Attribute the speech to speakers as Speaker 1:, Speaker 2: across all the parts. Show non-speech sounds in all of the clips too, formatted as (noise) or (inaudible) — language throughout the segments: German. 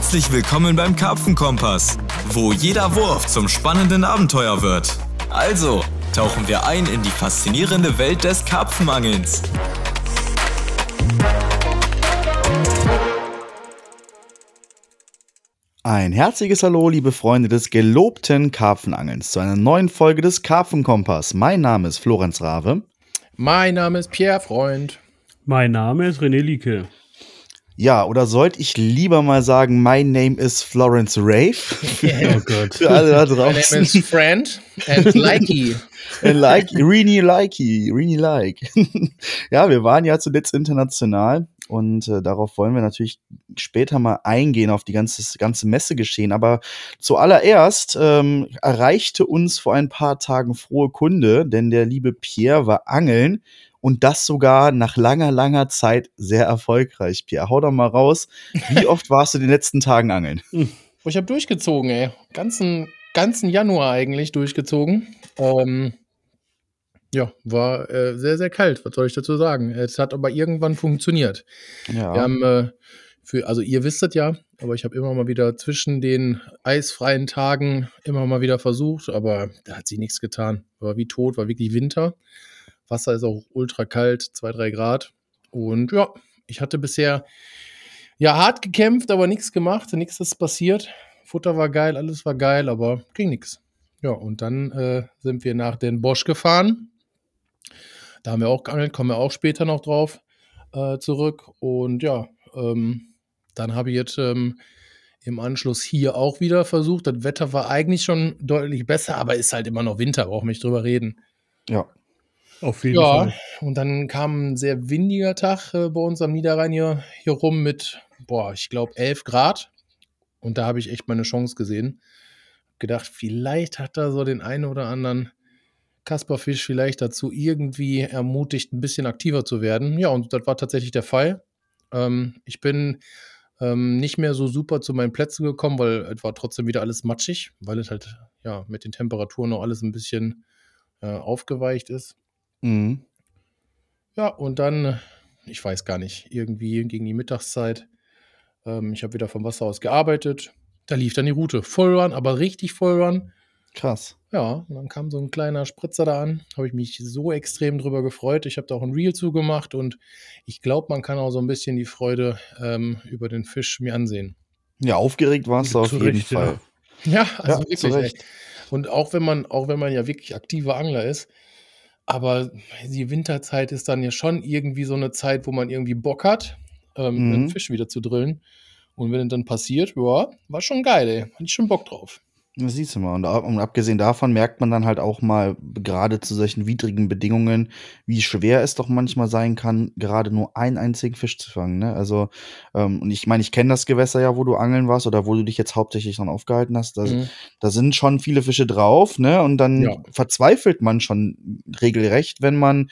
Speaker 1: Herzlich willkommen beim Karpfenkompass, wo jeder Wurf zum spannenden Abenteuer wird. Also, tauchen wir ein in die faszinierende Welt des Karpfenangelns.
Speaker 2: Ein herzliches Hallo, liebe Freunde des gelobten Karpfenangelns, zu einer neuen Folge des Karpfenkompass. Mein Name ist Florenz Rave.
Speaker 3: Mein Name ist Pierre Freund.
Speaker 4: Mein Name ist René Lieke.
Speaker 2: Ja, oder sollte ich lieber mal sagen, my name is Florence Rave? (laughs)
Speaker 4: oh Gott.
Speaker 2: Für alle da
Speaker 3: My name
Speaker 2: draußen.
Speaker 3: is Friend and Likey. (laughs)
Speaker 2: like, Rini likey, Rini like. ja, wir waren ja zuletzt international und äh, darauf wollen wir natürlich später mal eingehen auf die ganze, ganze Messe geschehen. Aber zuallererst ähm, erreichte uns vor ein paar Tagen frohe Kunde, denn der liebe Pierre war angeln und das sogar nach langer, langer Zeit sehr erfolgreich. Pierre, hau doch mal raus. Wie oft warst du in den letzten Tagen angeln? (laughs)
Speaker 3: Oh, Ich habe durchgezogen, ey. Ganzen, ganzen Januar eigentlich durchgezogen. Ähm, ja, war äh, sehr, sehr kalt. Was soll ich dazu sagen? Es hat aber irgendwann funktioniert.
Speaker 2: Ja.
Speaker 3: Wir haben, äh, für, also ihr wisst es ja, aber ich habe immer mal wieder zwischen den eisfreien Tagen immer mal wieder versucht, aber da hat sich nichts getan. War wie tot, war wirklich Winter. Wasser ist auch ultra kalt, 2, 3 Grad. Und ja, ich hatte bisher ja hart gekämpft, aber nichts gemacht, nichts ist passiert. Futter war geil, alles war geil, aber ging nichts. Ja, und dann äh, sind wir nach Den Bosch gefahren. Da haben wir auch geangelt, kommen wir auch später noch drauf äh, zurück. Und ja, ähm, dann habe ich jetzt ähm, im Anschluss hier auch wieder versucht. Das Wetter war eigentlich schon deutlich besser, aber ist halt immer noch Winter, brauchen wir nicht drüber reden.
Speaker 2: ja.
Speaker 4: Auf jeden
Speaker 3: Ja,
Speaker 4: Fall.
Speaker 3: und dann kam ein sehr windiger Tag äh, bei uns am Niederrhein hier, hier rum mit, boah, ich glaube 11 Grad. Und da habe ich echt meine Chance gesehen. Gedacht, vielleicht hat er so den einen oder anderen Kasperfisch vielleicht dazu irgendwie ermutigt, ein bisschen aktiver zu werden. Ja, und das war tatsächlich der Fall. Ähm, ich bin ähm, nicht mehr so super zu meinen Plätzen gekommen, weil es war trotzdem wieder alles matschig, weil es halt ja mit den Temperaturen noch alles ein bisschen äh, aufgeweicht ist.
Speaker 2: Mhm.
Speaker 3: Ja, und dann, äh, ich weiß gar nicht, irgendwie gegen die Mittagszeit. Ähm, ich habe wieder vom Wasser aus gearbeitet. Da lief dann die Route. Vollrun, aber richtig Vollrun.
Speaker 2: Krass.
Speaker 3: Ja, und dann kam so ein kleiner Spritzer da an. Habe ich mich so extrem drüber gefreut. Ich habe da auch ein Reel zugemacht und ich glaube, man kann auch so ein bisschen die Freude ähm, über den Fisch mir ansehen.
Speaker 2: Ja, aufgeregt warst du auf jeden
Speaker 4: Recht, ja.
Speaker 2: Fall.
Speaker 3: Ja, also
Speaker 2: Ja,
Speaker 3: wirklich. Und auch wenn man, auch wenn man ja wirklich aktiver Angler ist, aber die Winterzeit ist dann ja schon irgendwie so eine Zeit, wo man irgendwie Bock hat, ähm,
Speaker 2: Mhm.
Speaker 3: einen Fisch wieder zu drillen. Und wenn es dann passiert, ja, war schon geil, ey. Hatte ich schon Bock drauf.
Speaker 2: Das siehst du mal. Und, ab- und abgesehen davon merkt man dann halt auch mal, gerade zu solchen widrigen Bedingungen, wie schwer es doch manchmal sein kann, gerade nur einen einzigen Fisch zu fangen. Ne? Also, ähm, und ich meine, ich kenne das Gewässer ja, wo du angeln warst oder wo du dich jetzt hauptsächlich dran aufgehalten hast. Da,
Speaker 3: Mhm.
Speaker 2: da sind schon viele Fische drauf, ne? Und dann
Speaker 3: Ja.
Speaker 2: verzweifelt man schon regelrecht, wenn man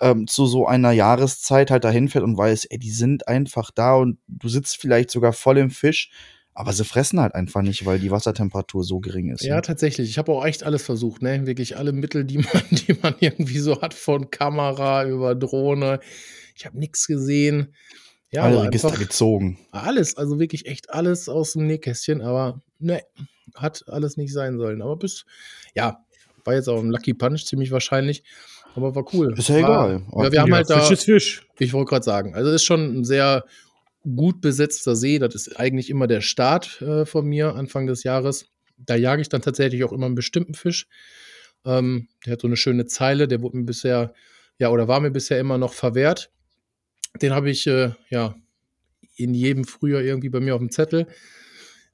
Speaker 2: ähm, zu so einer Jahreszeit halt dahin fährt und weiß, ey, die sind einfach da und du sitzt vielleicht sogar voll im Fisch, aber sie fressen halt einfach nicht, weil die Wassertemperatur so gering ist.
Speaker 3: Ja,
Speaker 2: ne?
Speaker 3: tatsächlich. Ich habe auch echt alles versucht, ne? Wirklich alle Mittel, die man, (laughs) die man irgendwie so hat, von Kamera über Drohne. Ich habe nichts gesehen. Ja,
Speaker 2: Alle Register
Speaker 3: einfach
Speaker 2: gezogen.
Speaker 3: alles, also wirklich echt alles aus dem Nähkästchen, aber ne, hat alles nicht sein sollen. Aber bis, ja, war jetzt auch ein Lucky Punch, ziemlich wahrscheinlich. Aber war cool.
Speaker 2: Ist ja
Speaker 3: war,
Speaker 2: egal.
Speaker 3: Ja, wir haben halt da,
Speaker 4: Fisch ist Fisch.
Speaker 3: ich wollte gerade sagen, also ist schon ein sehr gut besetzter See. Das ist eigentlich immer der Start äh, von mir Anfang des Jahres. Da jage ich dann tatsächlich auch immer einen bestimmten Fisch. Ähm, der hat so eine schöne Zeile, der wurde mir bisher, ja, oder war mir bisher immer noch verwehrt. Den habe ich, äh, ja, in jedem Frühjahr irgendwie bei mir auf dem Zettel.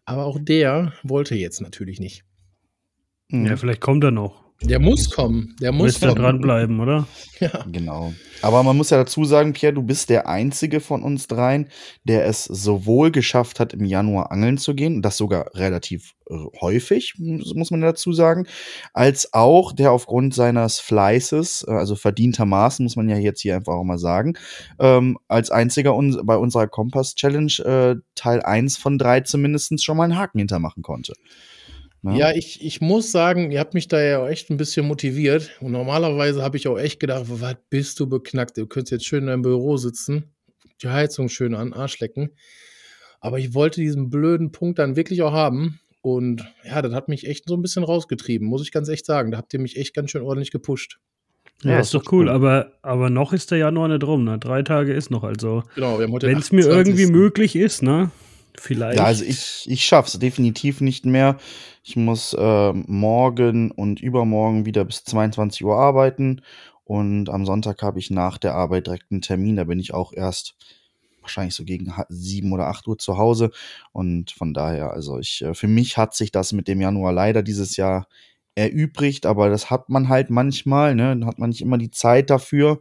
Speaker 3: Aber auch der wollte jetzt natürlich nicht.
Speaker 2: Mhm.
Speaker 4: Ja, vielleicht kommt er noch.
Speaker 3: Der muss kommen. Der muss kommen.
Speaker 4: dranbleiben, oder? (laughs)
Speaker 3: Ja.
Speaker 2: Genau. Aber man muss ja dazu sagen, Pierre, du bist der Einzige von uns dreien, der es sowohl geschafft hat, im Januar angeln zu gehen, das sogar relativ äh, häufig, muss man dazu sagen, als auch der aufgrund seines Fleißes, äh, also verdientermaßen, muss man ja jetzt hier einfach auch mal sagen, ähm, als einziger uns bei unserer Kompass-Challenge äh, Teil 1 von 3 zumindest schon mal einen Haken hintermachen konnte. Ne?
Speaker 3: Ja, ich, ich muss sagen, ihr habt mich da ja auch echt ein bisschen motiviert. Und normalerweise habe ich auch echt gedacht, was bist du beknackt? Du könntest jetzt schön in deinem Büro sitzen, die Heizung schön an, Arsch lecken. Aber ich wollte diesen blöden Punkt dann wirklich auch haben. Und ja, das hat mich echt so ein bisschen rausgetrieben, muss ich ganz echt sagen. Da habt ihr mich echt ganz schön ordentlich gepusht.
Speaker 4: Ja,
Speaker 2: Ja,
Speaker 4: ist doch cool, aber, aber noch ist der Januar nicht rum, ne? Drei Tage ist noch, also.
Speaker 3: Genau, wir haben heute
Speaker 4: Wenn es mir
Speaker 3: 28..
Speaker 4: irgendwie möglich ist, ne? Vielleicht.
Speaker 2: Ja, also ich, ich schaff's definitiv nicht mehr. Ich muss äh, morgen und übermorgen wieder bis 22 Uhr arbeiten. Und am Sonntag habe ich nach der Arbeit direkt einen Termin. Da bin ich auch erst wahrscheinlich so gegen ha- 7 oder 8 Uhr zu Hause. Und von daher, also ich, äh, für mich hat sich das mit dem Januar leider dieses Jahr erübrigt, aber das hat man halt manchmal, ne? Dann hat man nicht immer die Zeit dafür.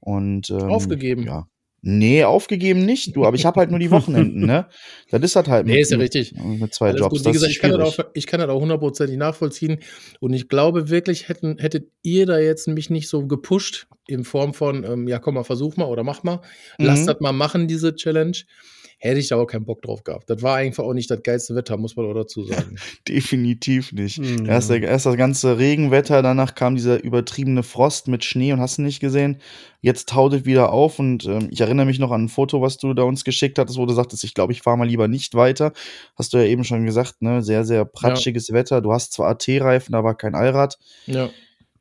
Speaker 2: Und ähm,
Speaker 3: Aufgegeben.
Speaker 2: Ja. Nee, aufgegeben nicht, du, aber ich habe halt nur die Wochenenden, ne? (laughs) Das ist halt halt
Speaker 3: Nee, ist ja richtig.
Speaker 2: mit zwei
Speaker 3: Alles
Speaker 2: Jobs.
Speaker 3: gut. Wie gesagt, ich kann, auch, ich kann das auch hundertprozentig nachvollziehen. Und ich glaube wirklich, hätten, hättet ihr da jetzt mich nicht so gepusht, in Form von, ähm, ja, komm mal, versuch mal oder mach mal, lass
Speaker 2: Mhm.
Speaker 3: das mal machen, diese Challenge, hätte ich da auch keinen Bock drauf gehabt. Das war einfach auch nicht das geilste Wetter, muss man auch dazu sagen. (laughs)
Speaker 2: Definitiv nicht.
Speaker 4: Hm.
Speaker 2: Erst, erst das ganze Regenwetter, danach kam dieser übertriebene Frost mit Schnee und hast du nicht gesehen. Jetzt taut es wieder auf und ähm, ich erinnere mich noch an ein Foto, was du da uns geschickt hattest, wo du sagtest, ich glaube, ich fahre mal lieber nicht weiter. Hast du ja eben schon gesagt, ne? Sehr, sehr pratschiges Wetter. Du hast zwar AT-Reifen, aber kein Allrad.
Speaker 3: ja.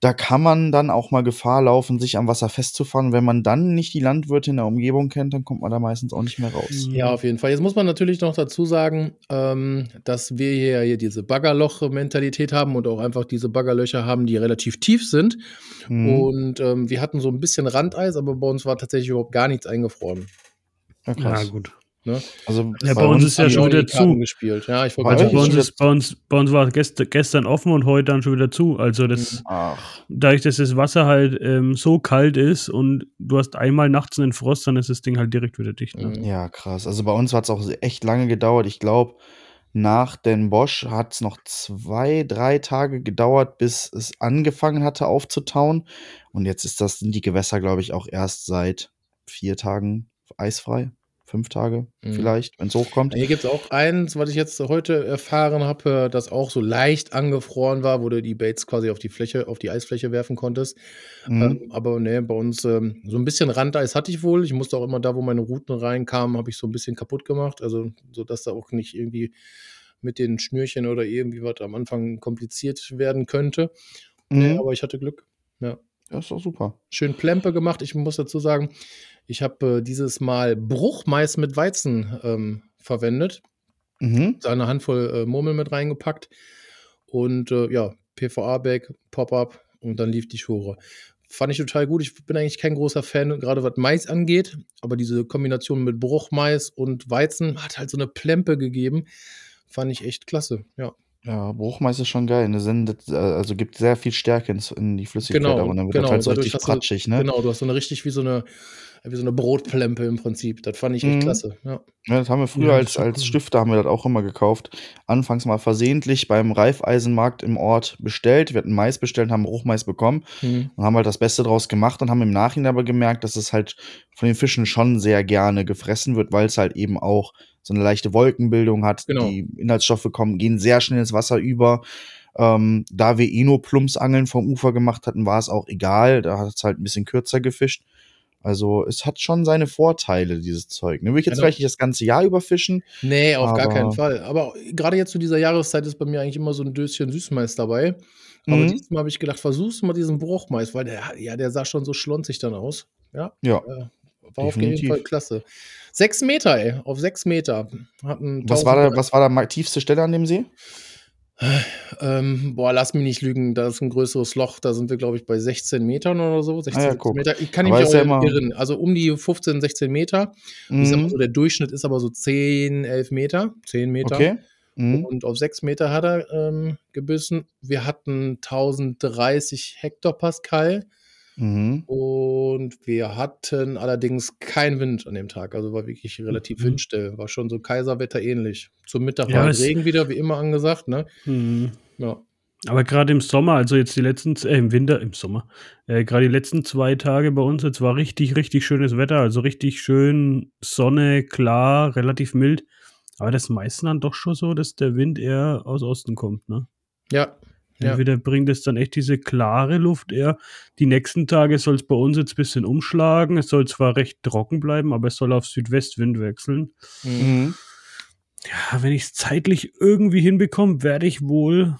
Speaker 2: Da kann man dann auch mal Gefahr laufen, sich am Wasser festzufahren. Wenn man dann nicht die Landwirte in der Umgebung kennt, dann kommt man da meistens auch nicht mehr raus.
Speaker 3: Ja, auf jeden Fall. Jetzt muss man natürlich noch dazu sagen, ähm, dass wir hier, hier diese Baggerloch-Mentalität haben und auch einfach diese Baggerlöcher haben, die relativ tief sind.
Speaker 2: Mhm.
Speaker 3: Und ähm, wir hatten so ein bisschen Randeis, aber bei uns war tatsächlich überhaupt gar nichts eingefroren.
Speaker 2: Ja,
Speaker 4: ja,
Speaker 2: krass.
Speaker 4: Gut.
Speaker 2: Also
Speaker 4: Ja, bei uns ist ja schon wieder zu.
Speaker 3: gespielt. Ja, ich
Speaker 4: Also bei uns,
Speaker 2: ist
Speaker 4: bei, uns, bei uns war gest, gestern offen und heute dann schon wieder zu. Also das,
Speaker 2: Ach,
Speaker 4: dadurch, dass das Wasser halt ähm, so kalt ist und du hast einmal nachts einen Frost, dann ist das Ding halt direkt wieder dicht. Ne?
Speaker 2: Ja, krass. Also bei uns hat es auch echt lange gedauert. Ich glaube, nach Den Bosch hat es noch zwei, drei Tage gedauert, bis es angefangen hatte aufzutauen. Und jetzt ist das, sind die Gewässer, glaube ich, auch erst seit vier Tagen eisfrei. Fünf Tage
Speaker 3: Mhm.
Speaker 2: vielleicht, wenn es hochkommt.
Speaker 3: Hier gibt es auch eins, was ich jetzt heute erfahren habe, das auch so leicht angefroren war, wo du die Baits quasi auf die Fläche, auf die Eisfläche werfen konntest.
Speaker 2: Mhm.
Speaker 3: Ähm, aber ne, bei uns ähm, so ein bisschen Randeis hatte ich wohl. Ich musste auch immer da, wo meine Routen reinkamen, habe ich so ein bisschen kaputt gemacht. Also, so dass da auch nicht irgendwie mit den Schnürchen oder irgendwie was am Anfang kompliziert werden könnte. Nee,
Speaker 2: Mhm.
Speaker 3: aber ich hatte Glück. Ja.
Speaker 2: Ja, ist doch super.
Speaker 3: Schön Plempe gemacht. Ich muss dazu sagen, ich habe äh, dieses Mal Bruchmais mit Weizen ähm, verwendet.
Speaker 2: Mhm.
Speaker 3: Da eine Handvoll äh, Murmeln mit reingepackt. Und äh, ja, PVA-Bag, Pop-Up und dann lief die Schure. Fand ich total gut. Ich bin eigentlich kein großer Fan, gerade was Mais angeht. Aber diese Kombination mit Bruchmais und Weizen hat halt so eine Plempe gegeben. Fand ich echt klasse. Ja,
Speaker 2: Ja, Bruchmais ist schon geil. Ne? Sendet, äh, also gibt sehr viel Stärke ins, in die Flüssigkeit,
Speaker 3: Genau,
Speaker 2: aber dann wird
Speaker 3: genau.
Speaker 2: das halt so richtig
Speaker 3: hast du-
Speaker 2: pratschig, ne?
Speaker 3: genau. Du hast so eine richtig wie so eine, wie so eine Brotplempe im Prinzip. Das fand ich echt
Speaker 2: Mhm.
Speaker 3: klasse. Ja.
Speaker 2: Ja, das haben wir früher
Speaker 4: Ja,
Speaker 2: als, als. Stifter haben wir das auch immer gekauft. Anfangs mal versehentlich beim Reifeisenmarkt im Ort bestellt. Wir hatten Mais bestellt, haben Bruchmais bekommen
Speaker 3: Mhm.
Speaker 2: und haben halt das Beste draus gemacht und haben im Nachhinein aber gemerkt, dass es halt von den Fischen schon sehr gerne gefressen wird, weil es halt eben auch so eine leichte Wolkenbildung hat.
Speaker 3: Genau.
Speaker 2: Die Inhaltsstoffe kommen, gehen sehr schnell ins Wasser über. Ähm, da wir eh nur Plumpsangeln vom Ufer gemacht hatten, war es auch egal. Da hat es halt ein bisschen kürzer gefischt. Also es hat schon seine Vorteile, dieses Zeug. Ne? Will ich jetzt
Speaker 3: Genau.
Speaker 2: vielleicht nicht das ganze Jahr überfischen?
Speaker 3: Nee, auf gar keinen Fall. Aber gerade jetzt zu dieser Jahreszeit ist bei mir eigentlich immer so ein Döschen Süßmais dabei. Aber
Speaker 2: Mhm.
Speaker 3: diesmal habe ich gedacht, versuchst du mal diesen Bruchmais, weil der, ja, der sah schon so schlonzig dann aus. Ja,
Speaker 2: Ja.
Speaker 3: äh, war auf jeden
Speaker 2: Definitiv.
Speaker 3: Fall klasse. Sechs Meter, ey, auf sechs Meter. Hatten
Speaker 2: Was war, da, was war da tiefste Stelle an dem See?
Speaker 3: Ähm, boah, lass mich nicht lügen, da ist ein größeres Loch, da sind wir, glaube ich, bei 16 Metern oder so. 16,
Speaker 2: Ah ja,
Speaker 3: 17
Speaker 2: guck.
Speaker 3: Meter. Ich kann mich auch
Speaker 2: ja
Speaker 3: irren. Also um die 15, 16 Meter.
Speaker 2: Mhm.
Speaker 3: so, der Durchschnitt ist aber so 10, 11 Meter. 10 Meter.
Speaker 2: Okay. Mhm.
Speaker 3: Und auf 6 Meter hat er ähm, gebissen. Wir hatten 1030 Hektopascal
Speaker 2: Mhm.
Speaker 3: und wir hatten allerdings keinen Wind an dem Tag. Also war wirklich relativ
Speaker 4: Mhm.
Speaker 3: windstill. War schon so Kaiserwetter ähnlich. Zum Mittag
Speaker 4: Ja,
Speaker 3: war
Speaker 4: es-
Speaker 3: Regen wieder, wie immer angesagt. Ne?
Speaker 4: Mhm.
Speaker 3: Ja.
Speaker 4: Aber gerade im Sommer, also jetzt die letzten, äh, im Winter, im Sommer, äh, gerade die letzten zwei Tage bei uns, jetzt war richtig, richtig schönes Wetter, also richtig schön Sonne, klar, relativ mild. Aber das meiste dann doch schon so, dass der Wind eher aus Osten kommt, ne?
Speaker 3: Ja. Ja.
Speaker 4: Entweder bringt es dann echt diese klare Luft eher. Die nächsten Tage soll es bei uns jetzt ein bisschen umschlagen. Es soll zwar recht trocken bleiben, aber es soll auf Südwestwind wechseln.
Speaker 3: Mhm.
Speaker 2: Mhm.
Speaker 4: ja, wenn ich es zeitlich irgendwie hinbekomme, werde ich wohl,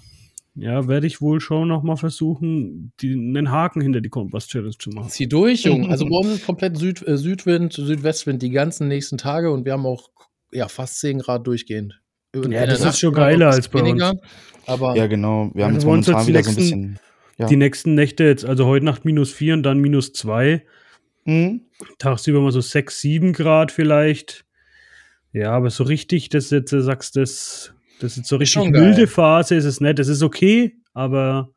Speaker 4: ja, werde ich wohl schon noch mal versuchen, die, einen Haken hinter die Kompass Challenge zu machen.
Speaker 3: Zieh durch, Junge. Also bei uns ist komplett Süd, äh, Südwind, Südwestwind die ganzen nächsten Tage und wir haben auch ja, fast 10 Grad durchgehend.
Speaker 4: Ja, das ist schon geiler als bei
Speaker 3: weniger,
Speaker 4: uns.
Speaker 3: Aber
Speaker 2: Ja, genau. Wir haben
Speaker 4: Also
Speaker 2: jetzt momentan
Speaker 4: jetzt
Speaker 2: wieder so ein
Speaker 4: nächsten-
Speaker 2: bisschen. Ja.
Speaker 4: Die nächsten Nächte jetzt, also heute Nacht minus 4 und dann minus 2.
Speaker 2: Mhm.
Speaker 4: Tagsüber mal so 6, 7 Grad vielleicht. Ja, aber so richtig, dass du jetzt sagst, das, das ist jetzt so richtig milde Phase, ist es nicht. Das ist okay, aber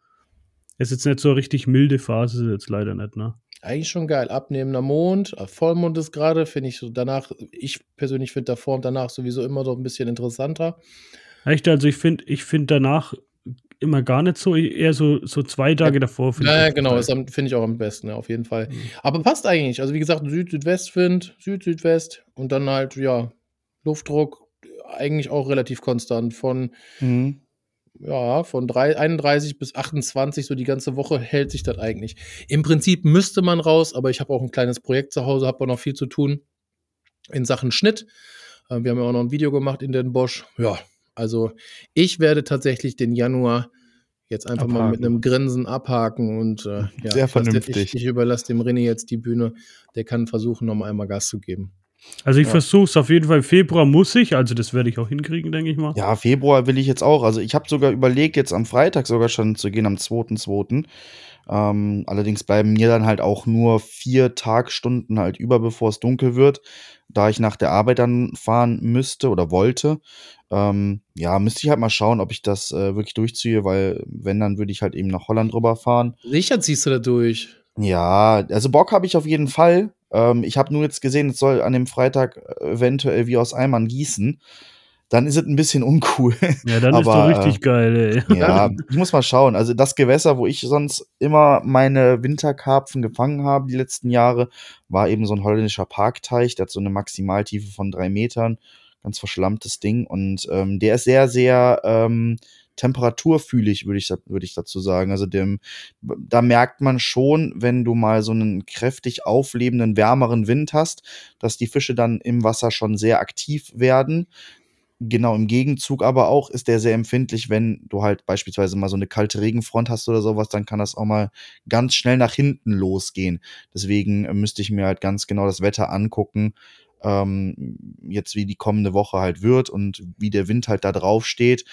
Speaker 4: es ist jetzt nicht so richtig milde Phase, ist es jetzt leider nicht, ne?
Speaker 3: Eigentlich schon geil. Abnehmender Mond, äh, Vollmond ist gerade, finde ich so danach, ich persönlich finde davor und danach sowieso immer so ein bisschen interessanter.
Speaker 4: Echt, also ich finde ich find danach immer gar nicht so, eher so, so zwei Tage davor. find ich
Speaker 3: Ja,
Speaker 4: echt
Speaker 3: genau, am- finde ich auch am besten, ja, auf jeden Fall.
Speaker 4: Mhm.
Speaker 3: Aber passt eigentlich. Also wie gesagt, Süd-Südwestwind, Süd-Südwest und dann halt, ja, Luftdruck eigentlich auch relativ konstant von
Speaker 2: Mhm.
Speaker 3: Ja, von drei, 31 bis 28, so die ganze Woche hält sich das eigentlich. Im Prinzip müsste man raus, aber ich habe auch ein kleines Projekt zu Hause, habe auch noch viel zu tun in Sachen Schnitt. Äh, Wir haben ja auch noch ein Video gemacht in den Bosch. Ja, also ich werde tatsächlich den Januar jetzt einfach mal mit
Speaker 4: Abhaken.
Speaker 3: einem Grinsen abhaken und äh, ja,
Speaker 2: Sehr vernünftig.
Speaker 3: Ich, ich überlasse dem René jetzt die Bühne. Der kann versuchen, noch mal einmal Gas zu geben.
Speaker 4: Also ich
Speaker 3: Ja.
Speaker 4: versuche es auf jeden Fall. Februar muss ich, also das werde ich auch hinkriegen, denke ich mal.
Speaker 2: Ja, Februar will ich jetzt auch. Also ich habe sogar überlegt, jetzt am Freitag sogar schon zu gehen, am 2.2. Ähm, allerdings bleiben mir dann halt auch nur vier Tagstunden halt über, bevor es dunkel wird, da ich nach der Arbeit dann fahren müsste oder wollte. Ähm, ja, müsste ich halt mal schauen, ob ich das äh, wirklich durchziehe, weil wenn, dann würde ich halt eben nach Holland rüber fahren.
Speaker 3: Sicher ziehst du da durch.
Speaker 2: Ja, also Bock habe ich auf jeden Fall. Ähm, ich habe nur jetzt gesehen, es soll an dem Freitag äh, eventuell wie aus Eimern gießen. Dann ist es ein bisschen uncool. (laughs)
Speaker 4: Ja, dann ist
Speaker 2: Aber,
Speaker 4: doch richtig geil, ey. (laughs)
Speaker 2: Ja, ich muss mal schauen. Also das Gewässer, wo ich sonst immer meine Winterkarpfen gefangen habe die letzten Jahre, war eben so ein holländischer Parkteich. Der hat so eine Maximaltiefe von drei Metern. Ganz verschlammtes Ding. Und ähm, der ist sehr, sehr ähm, temperaturfühlig, würde ich, würde ich dazu sagen. Also dem, da merkt man schon, wenn du mal so einen kräftig auflebenden, wärmeren Wind hast, dass die Fische dann im Wasser schon sehr aktiv werden. Genau, im Gegenzug aber auch ist der sehr empfindlich, wenn du halt beispielsweise mal so eine kalte Regenfront hast oder sowas, dann kann das auch mal ganz schnell nach hinten losgehen. Deswegen äh, müsste ich mir halt ganz genau das Wetter angucken, ähm, jetzt wie die kommende Woche halt wird und wie der Wind halt da drauf steht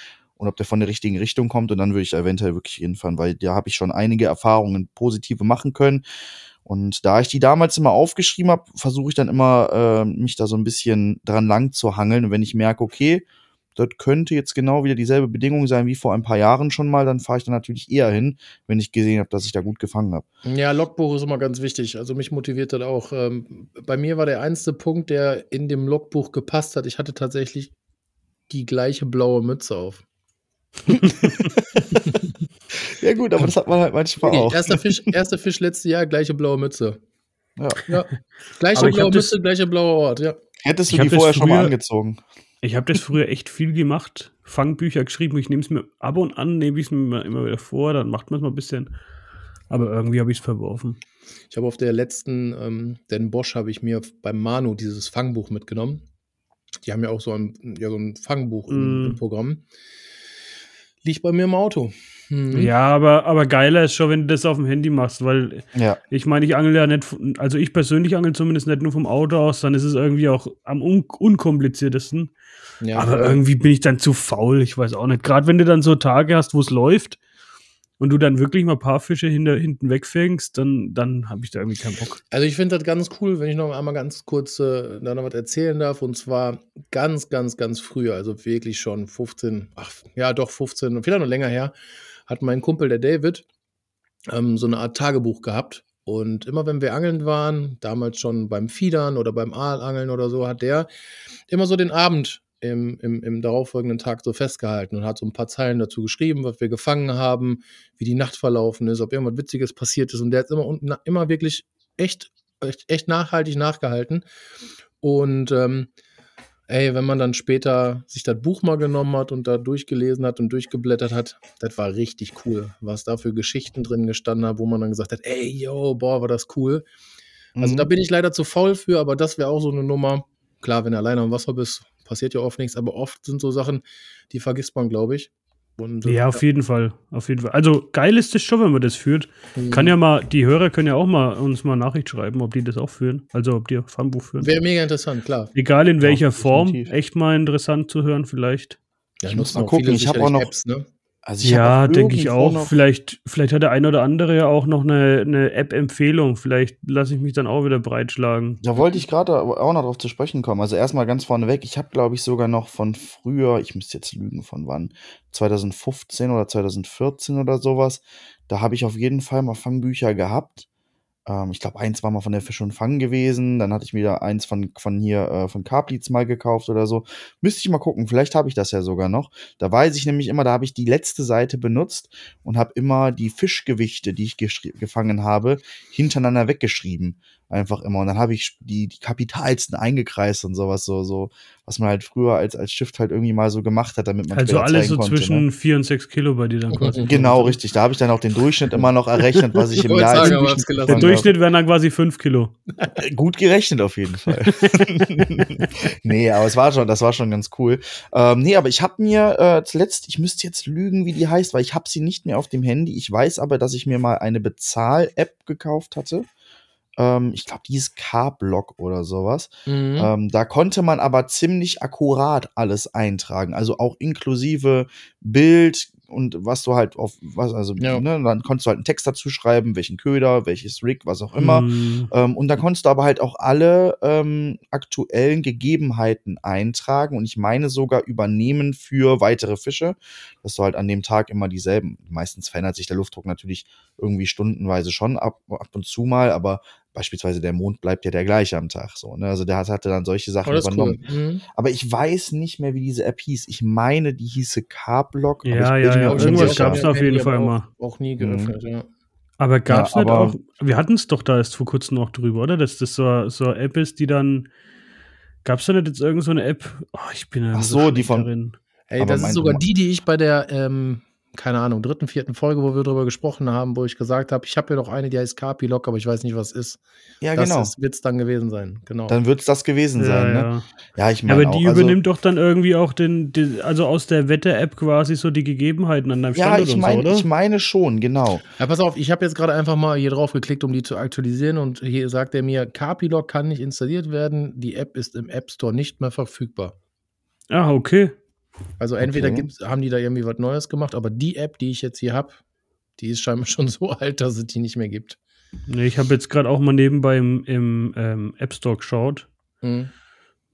Speaker 2: und ob der von der richtigen Richtung kommt und dann würde ich da eventuell wirklich hinfahren, weil da habe ich schon einige Erfahrungen positive machen können. Und da ich die damals immer aufgeschrieben habe, versuche ich dann immer, äh, mich da so ein bisschen dran lang zu hangeln. Und wenn ich merke, okay, das könnte jetzt genau wieder dieselbe Bedingung sein wie vor ein paar Jahren schon mal, dann fahre ich da natürlich eher hin, wenn ich gesehen habe, dass ich da gut gefangen habe.
Speaker 3: Ja, Logbuch ist immer ganz wichtig. Also mich motiviert das auch. Ähm, bei mir war der einzige Punkt, der in dem Logbuch gepasst hat. Ich hatte tatsächlich die gleiche blaue Mütze auf. (laughs)
Speaker 2: Ja gut, aber das hat man halt manchmal
Speaker 3: Okay,
Speaker 2: auch.
Speaker 3: erster, Fisch, erster Fisch letztes Jahr, gleiche blaue Mütze.
Speaker 2: Ja.
Speaker 3: Ja. Gleiche
Speaker 4: Aber ich
Speaker 3: blaue Mütze, gleiche blauer Ort, ja.
Speaker 2: Hättest du die
Speaker 4: das
Speaker 2: vorher schon mal
Speaker 4: früher-
Speaker 2: angezogen?
Speaker 4: Ich habe das früher echt viel gemacht, Fangbücher geschrieben. Ich nehme es mir ab und an, nehme ich es mir immer wieder vor, dann macht man es mal ein bisschen. Aber irgendwie habe ich es verworfen.
Speaker 3: Ich habe auf der letzten, ähm, den Bosch, habe ich mir beim Manu dieses Fangbuch mitgenommen. Die haben ja auch so ein, ja, so ein Fangbuch im,
Speaker 4: Mm.
Speaker 3: im Programm. Liegt bei mir im Auto. Mhm.
Speaker 4: Ja, aber, aber geiler ist schon, wenn du das auf dem Handy machst, weil
Speaker 2: Ja.
Speaker 4: ich meine, ich angel ja nicht, von- also ich persönlich angel zumindest nicht nur vom Auto aus, dann ist es irgendwie auch am un unkompliziertesten.
Speaker 3: ja
Speaker 4: aber irgendwie bin ich dann zu faul, ich weiß auch nicht. Gerade wenn du dann so Tage hast, wo es läuft und du dann wirklich mal ein paar Fische hinter, hinten wegfängst, dann, dann habe ich da irgendwie keinen Bock.
Speaker 3: Also ich finde das ganz cool, wenn ich noch einmal ganz kurz äh, da noch was erzählen darf. Und zwar ganz, ganz, ganz früh, also wirklich schon 15, ach ja doch 15, vielleicht noch länger her, hat mein Kumpel, der David, ähm, so eine Art Tagebuch gehabt. Und immer wenn wir angeln waren, damals schon beim Fiedern oder beim Aalangeln oder so, hat der immer so den Abend im, im, im darauffolgenden Tag so festgehalten und hat so ein paar Zeilen dazu geschrieben, was wir gefangen haben, wie die Nacht verlaufen ist, ob irgendwas Witziges passiert ist. Und der hat immer, unten- immer wirklich echt, echt, echt nachhaltig nachgehalten. Und ähm, ey, wenn man dann später sich das Buch mal genommen hat und da durchgelesen hat und durchgeblättert hat, das war richtig cool, was da für Geschichten drin gestanden hat, wo man dann gesagt hat, ey, yo, boah, war das cool. Also
Speaker 2: Mhm.
Speaker 3: da bin ich leider zu faul für, aber das wäre auch so eine Nummer. Klar, wenn du alleine am Wasser bist, passiert ja oft nichts, aber oft sind so Sachen, die vergisst man, glaube ich.
Speaker 4: Und, ja, auf jeden Fall. Auf jeden Fall. Also geil ist es schon, wenn man das führt. Mhm. Kann ja mal, die Hörer können ja auch mal uns mal Nachricht schreiben, ob die das auch führen. Also ob die Farmbuch führen.
Speaker 3: Wäre mega interessant, klar.
Speaker 4: Egal in welcher ja, Form. Echt mal interessant zu hören, vielleicht.
Speaker 2: Ja, ich muss mal gucken. Ich habe auch noch. Apps, ne?
Speaker 4: Also ja, denke ich auch. Vielleicht, vielleicht hat der eine oder andere ja auch noch eine, eine App-Empfehlung. Vielleicht lasse ich mich dann auch wieder breitschlagen.
Speaker 2: Da wollte ich gerade auch noch drauf zu sprechen kommen. Also erstmal ganz vorneweg, ich habe, glaube ich, sogar noch von früher, ich müsste jetzt lügen, von wann, 2015 oder 2014 oder sowas. Da habe ich auf jeden Fall mal Fangbücher gehabt. Ähm, ich glaube, eins war mal von der Fisch und Fang gewesen. Dann hatte ich wieder eins von, von hier, äh, von Carplitz mal gekauft oder so. Müsste ich mal gucken. Vielleicht habe ich das ja sogar noch. Da weiß ich nämlich immer, da habe ich die letzte Seite benutzt und habe immer die Fischgewichte, die ich gefangen habe, hintereinander weggeschrieben einfach immer. Und dann habe ich die, die kapitalsten eingekreist und sowas, so, so, was man halt früher als, als Stift halt irgendwie mal so gemacht hat, damit man
Speaker 4: Also alles so konnte, zwischen ne? 4 und 6 Kilo bei dir dann quasi. (laughs)
Speaker 2: Genau, richtig. Da habe ich dann auch den Durchschnitt immer noch errechnet, was ich (laughs) im Jahr
Speaker 4: sagen, als Der Durchschnitt wären dann quasi 5 Kilo.
Speaker 2: Äh, gut gerechnet auf jeden Fall. (laughs) nee, aber es war schon, das war schon ganz cool. Ähm, nee, aber ich habe mir äh, zuletzt, ich müsste jetzt lügen, wie die heißt, weil ich habe sie nicht mehr auf dem Handy. Ich weiß aber, dass ich mir mal eine Bezahl-App gekauft hatte. Ähm, ich glaube, die ist K-Block oder sowas. Mhm. Ähm, da konnte man aber ziemlich akkurat alles eintragen. Also auch inklusive Bild, und was du halt auf was, also, ja. ne, dann konntest du halt einen Text dazu schreiben, welchen Köder, welches Rig, was auch immer. Mhm. Ähm, und dann konntest du aber halt auch alle ähm, aktuellen Gegebenheiten eintragen und ich meine sogar übernehmen für weitere Fische, dass du halt an dem Tag immer dieselben, meistens verändert sich der Luftdruck natürlich irgendwie stundenweise schon ab, ab und zu mal, aber beispielsweise der Mond bleibt ja der gleiche am Tag. So, ne? Also der hatte dann solche Sachen oh, übernommen. Cool. Mhm. Aber ich weiß nicht mehr, wie diese App hieß. Ich meine, die hieße K-Block.
Speaker 4: Ja, ja, ja. Irgendwas gab es auf jeden Fall
Speaker 3: auch,
Speaker 4: mal.
Speaker 3: Auch nie geöffnet, mhm. ja.
Speaker 4: Aber gab es ja, nicht auch, wir hatten es doch da erst vor kurzem noch drüber, oder? Dass das so, so eine App ist, die dann, gab es da nicht jetzt irgend so eine App? Oh, ich bin ja
Speaker 2: Ach so, die von, darin.
Speaker 3: Ey, das ist sogar die, die ich bei der, ähm, keine Ahnung, dritten, vierten Folge, wo wir darüber gesprochen haben, wo ich gesagt habe, ich habe ja noch eine, die heißt Carpi-Lock, aber ich weiß nicht, was ist.
Speaker 2: Ja, das genau.
Speaker 3: wird es dann gewesen sein, genau.
Speaker 2: Dann wird es das gewesen ja, sein,
Speaker 4: ja.
Speaker 2: ne?
Speaker 4: Ja, ich meine. Ja, aber die auch, also, übernimmt doch dann irgendwie auch den, den also aus der Wette-App quasi so die Gegebenheiten an deinem
Speaker 2: ja, Standort ich mein, und so, oder? ich meine schon, genau.
Speaker 3: Ja, pass auf, ich habe jetzt gerade einfach mal hier drauf geklickt, um die zu aktualisieren und hier sagt er mir, Carpi-Lock kann nicht installiert werden, die App ist im App Store nicht mehr verfügbar.
Speaker 4: Ah, okay.
Speaker 3: Also entweder okay. gibt's, haben die da irgendwie was Neues gemacht, aber die App, die ich jetzt hier habe, die ist scheinbar (laughs) schon so alt, dass es die nicht mehr gibt.
Speaker 4: Nee, ich habe jetzt gerade auch mal nebenbei im, im ähm, App Store geschaut. Mhm.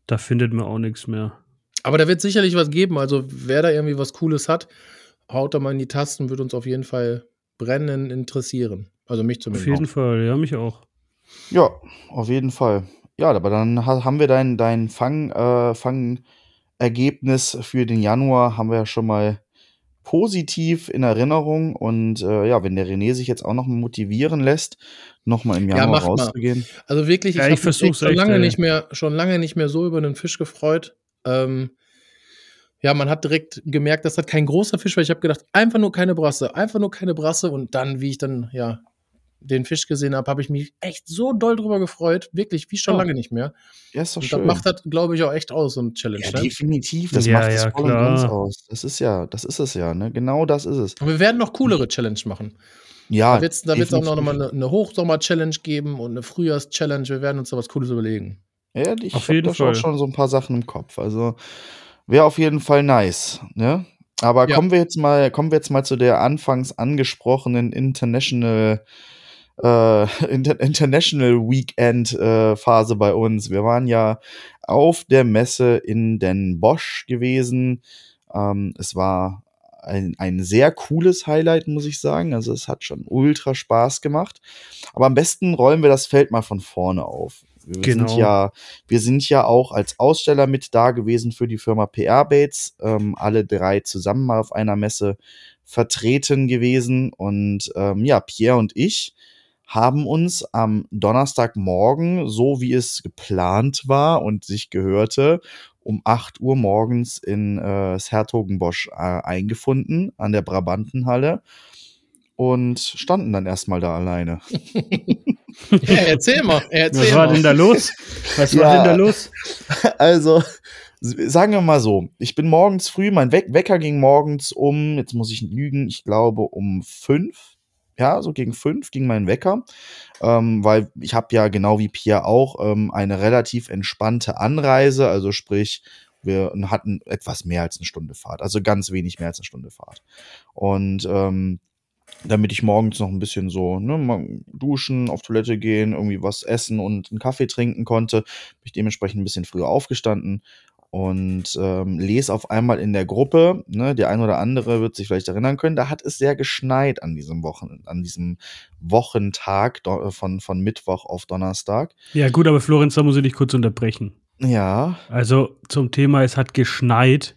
Speaker 4: Da findet man auch nichts mehr.
Speaker 3: Aber da wird sicherlich was geben. Also wer da irgendwie was Cooles hat, haut da mal in die Tasten, wird uns auf jeden Fall brennen interessieren. Also mich zumindest.
Speaker 4: Auf jeden auch. Fall, ja, mich auch.
Speaker 2: Ja, auf jeden Fall. Ja, aber dann haben wir dein, dein Fang, äh, Fang Ergebnis für den Januar haben wir ja schon mal positiv in Erinnerung. Und äh, ja, wenn der René sich jetzt auch noch motivieren lässt, nochmal im Januar ja, rauszugehen.
Speaker 3: Mal. Also wirklich, ich, ja, ich habe mich schon lange nicht mehr, schon lange nicht mehr so über einen Fisch gefreut. Ähm, ja, man hat direkt gemerkt, das hat kein großer Fisch, weil ich habe gedacht, einfach nur keine Brasse, einfach nur keine Brasse und dann, wie ich dann ja den Fisch gesehen habe, habe ich mich echt so doll drüber gefreut. Wirklich, wie schon ja. lange nicht mehr.
Speaker 2: Ja, ist doch
Speaker 3: und
Speaker 2: schön.
Speaker 3: Das macht das, glaube ich, auch echt aus, so ein Challenge. Ja,
Speaker 2: ne? definitiv. Das ja, macht ja, voll klar. und ganz aus. Das ist ja, das ist es ja, ne? Genau das ist es.
Speaker 3: Und wir werden noch coolere Challenge machen.
Speaker 2: Ja.
Speaker 3: Da wird es da auch noch mal eine, eine Hochsommer-Challenge geben und eine Frühjahrs-Challenge. Wir werden uns da was Cooles überlegen.
Speaker 2: Ja, ich habe da auch schon so ein paar Sachen im Kopf. Also wäre auf jeden Fall nice, ne? Aber ja. kommen wir jetzt mal, kommen wir jetzt mal zu der anfangs angesprochenen International äh, (laughs) International Weekend äh, Phase bei uns. Wir waren ja auf der Messe in Den Bosch gewesen. Ähm, es war ein, ein sehr cooles Highlight, muss ich sagen. Also es hat schon ultra Spaß gemacht. Aber am besten rollen wir das Feld mal von vorne auf. Wir genau. sind ja, wir sind ja auch als Aussteller mit da gewesen für die Firma PR Bates. Ähm, alle drei zusammen mal auf einer Messe vertreten gewesen. Und ähm, ja, Pierre und ich haben uns am Donnerstagmorgen, so wie es geplant war und sich gehörte, um 8 Uhr morgens in äh, Hertogenbosch äh, eingefunden an der Brabantenhalle und standen dann erstmal da alleine. (laughs)
Speaker 3: ja, erzähl mal. Erzähl
Speaker 4: Was war denn da los? Was ja, war denn da los? (laughs)
Speaker 2: Also, sagen wir mal so, ich bin morgens früh, mein We Wecker ging morgens um, jetzt muss ich lügen, ich glaube um fünf. Ja, so gegen fünf ging mein Wecker, ähm, weil ich habe ja genau wie Pierre auch ähm, eine relativ entspannte Anreise, also sprich, wir hatten etwas mehr als eine Stunde Fahrt, also ganz wenig mehr als eine Stunde Fahrt. Und ähm, damit ich morgens noch ein bisschen so, ne, duschen, auf Toilette gehen, irgendwie was essen und einen Kaffee trinken konnte, bin ich dementsprechend ein bisschen früher aufgestanden und ähm, lese auf einmal in der Gruppe, ne, der ein oder andere wird sich vielleicht erinnern können, da hat es sehr geschneit an diesem Wochen, an diesem Wochentag von, von Mittwoch auf Donnerstag.
Speaker 4: Ja, gut, aber Florenz, da muss ich dich kurz unterbrechen.
Speaker 2: Ja.
Speaker 4: Also zum Thema, es hat geschneit,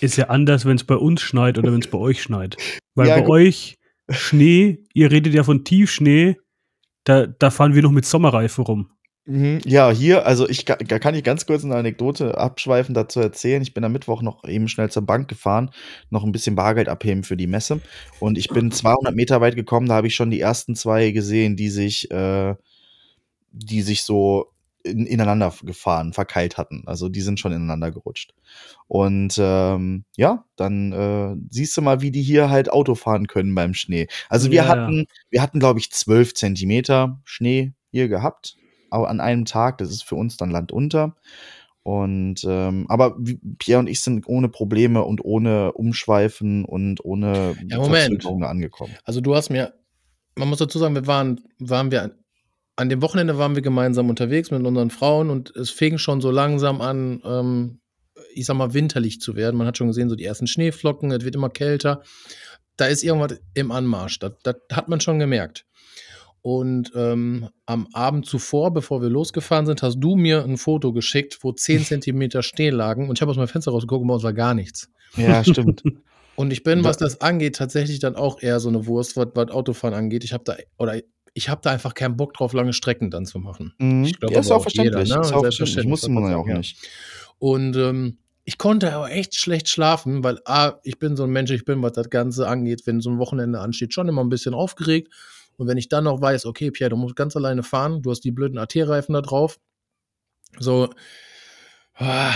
Speaker 4: ist ja anders, wenn es bei uns schneit oder wenn es bei euch schneit. Weil ja, bei gut. euch Schnee, ihr redet ja von Tiefschnee, da, da fahren wir noch mit Sommerreife rum.
Speaker 2: Mhm. Ja, hier, also ich da kann ich ganz kurz eine Anekdote abschweifen dazu erzählen. Ich bin am Mittwoch noch eben schnell zur Bank gefahren, noch ein bisschen Bargeld abheben für die Messe. Und ich bin 200 Meter weit gekommen, da habe ich schon die ersten zwei gesehen, die sich, äh, die sich so in, ineinander gefahren, verkeilt hatten. Also die sind schon ineinander gerutscht. Und ähm, ja, dann äh, siehst du mal, wie die hier halt Auto fahren können beim Schnee. Also wir ja, hatten, ja. wir hatten, glaube ich, zwölf Zentimeter Schnee hier gehabt, an einem Tag. Das ist für uns dann Land unter. Und ähm, aber Pierre und ich sind ohne Probleme und ohne Umschweifen und ohne
Speaker 3: ja, Moment. angekommen. Also du hast mir, man muss dazu sagen, wir waren, waren wir an dem Wochenende waren wir gemeinsam unterwegs mit unseren Frauen und es fing schon so langsam an, ähm, ich sag mal, winterlich zu werden. Man hat schon gesehen, so die ersten Schneeflocken, es wird immer kälter. Da ist irgendwas im Anmarsch. Das, das hat man schon gemerkt. Und ähm, am Abend zuvor, bevor wir losgefahren sind, hast du mir ein Foto geschickt, wo 10 (laughs) Zentimeter Schnee lagen. Und ich habe aus meinem Fenster rausgeguckt und bei uns war gar nichts.
Speaker 2: Ja, stimmt. (laughs)
Speaker 3: Und ich bin, was das angeht, tatsächlich dann auch eher so eine Wurst, was, was Autofahren angeht. Ich habe da, oder ich habe da einfach keinen Bock drauf, lange Strecken dann zu machen.
Speaker 2: Mhm. Ich glaube, ja, ist auch verständlich. Jeder, ne? ist auch verständlich. Muss man ja auch nicht.
Speaker 3: Und ähm, ich konnte aber echt schlecht schlafen, weil A, ich bin so ein Mensch, ich bin, was das Ganze angeht, wenn so ein Wochenende ansteht, schon immer ein bisschen aufgeregt. Und wenn ich dann noch weiß, okay, Pierre, du musst ganz alleine fahren, du hast die blöden AT-Reifen da drauf. So, ah,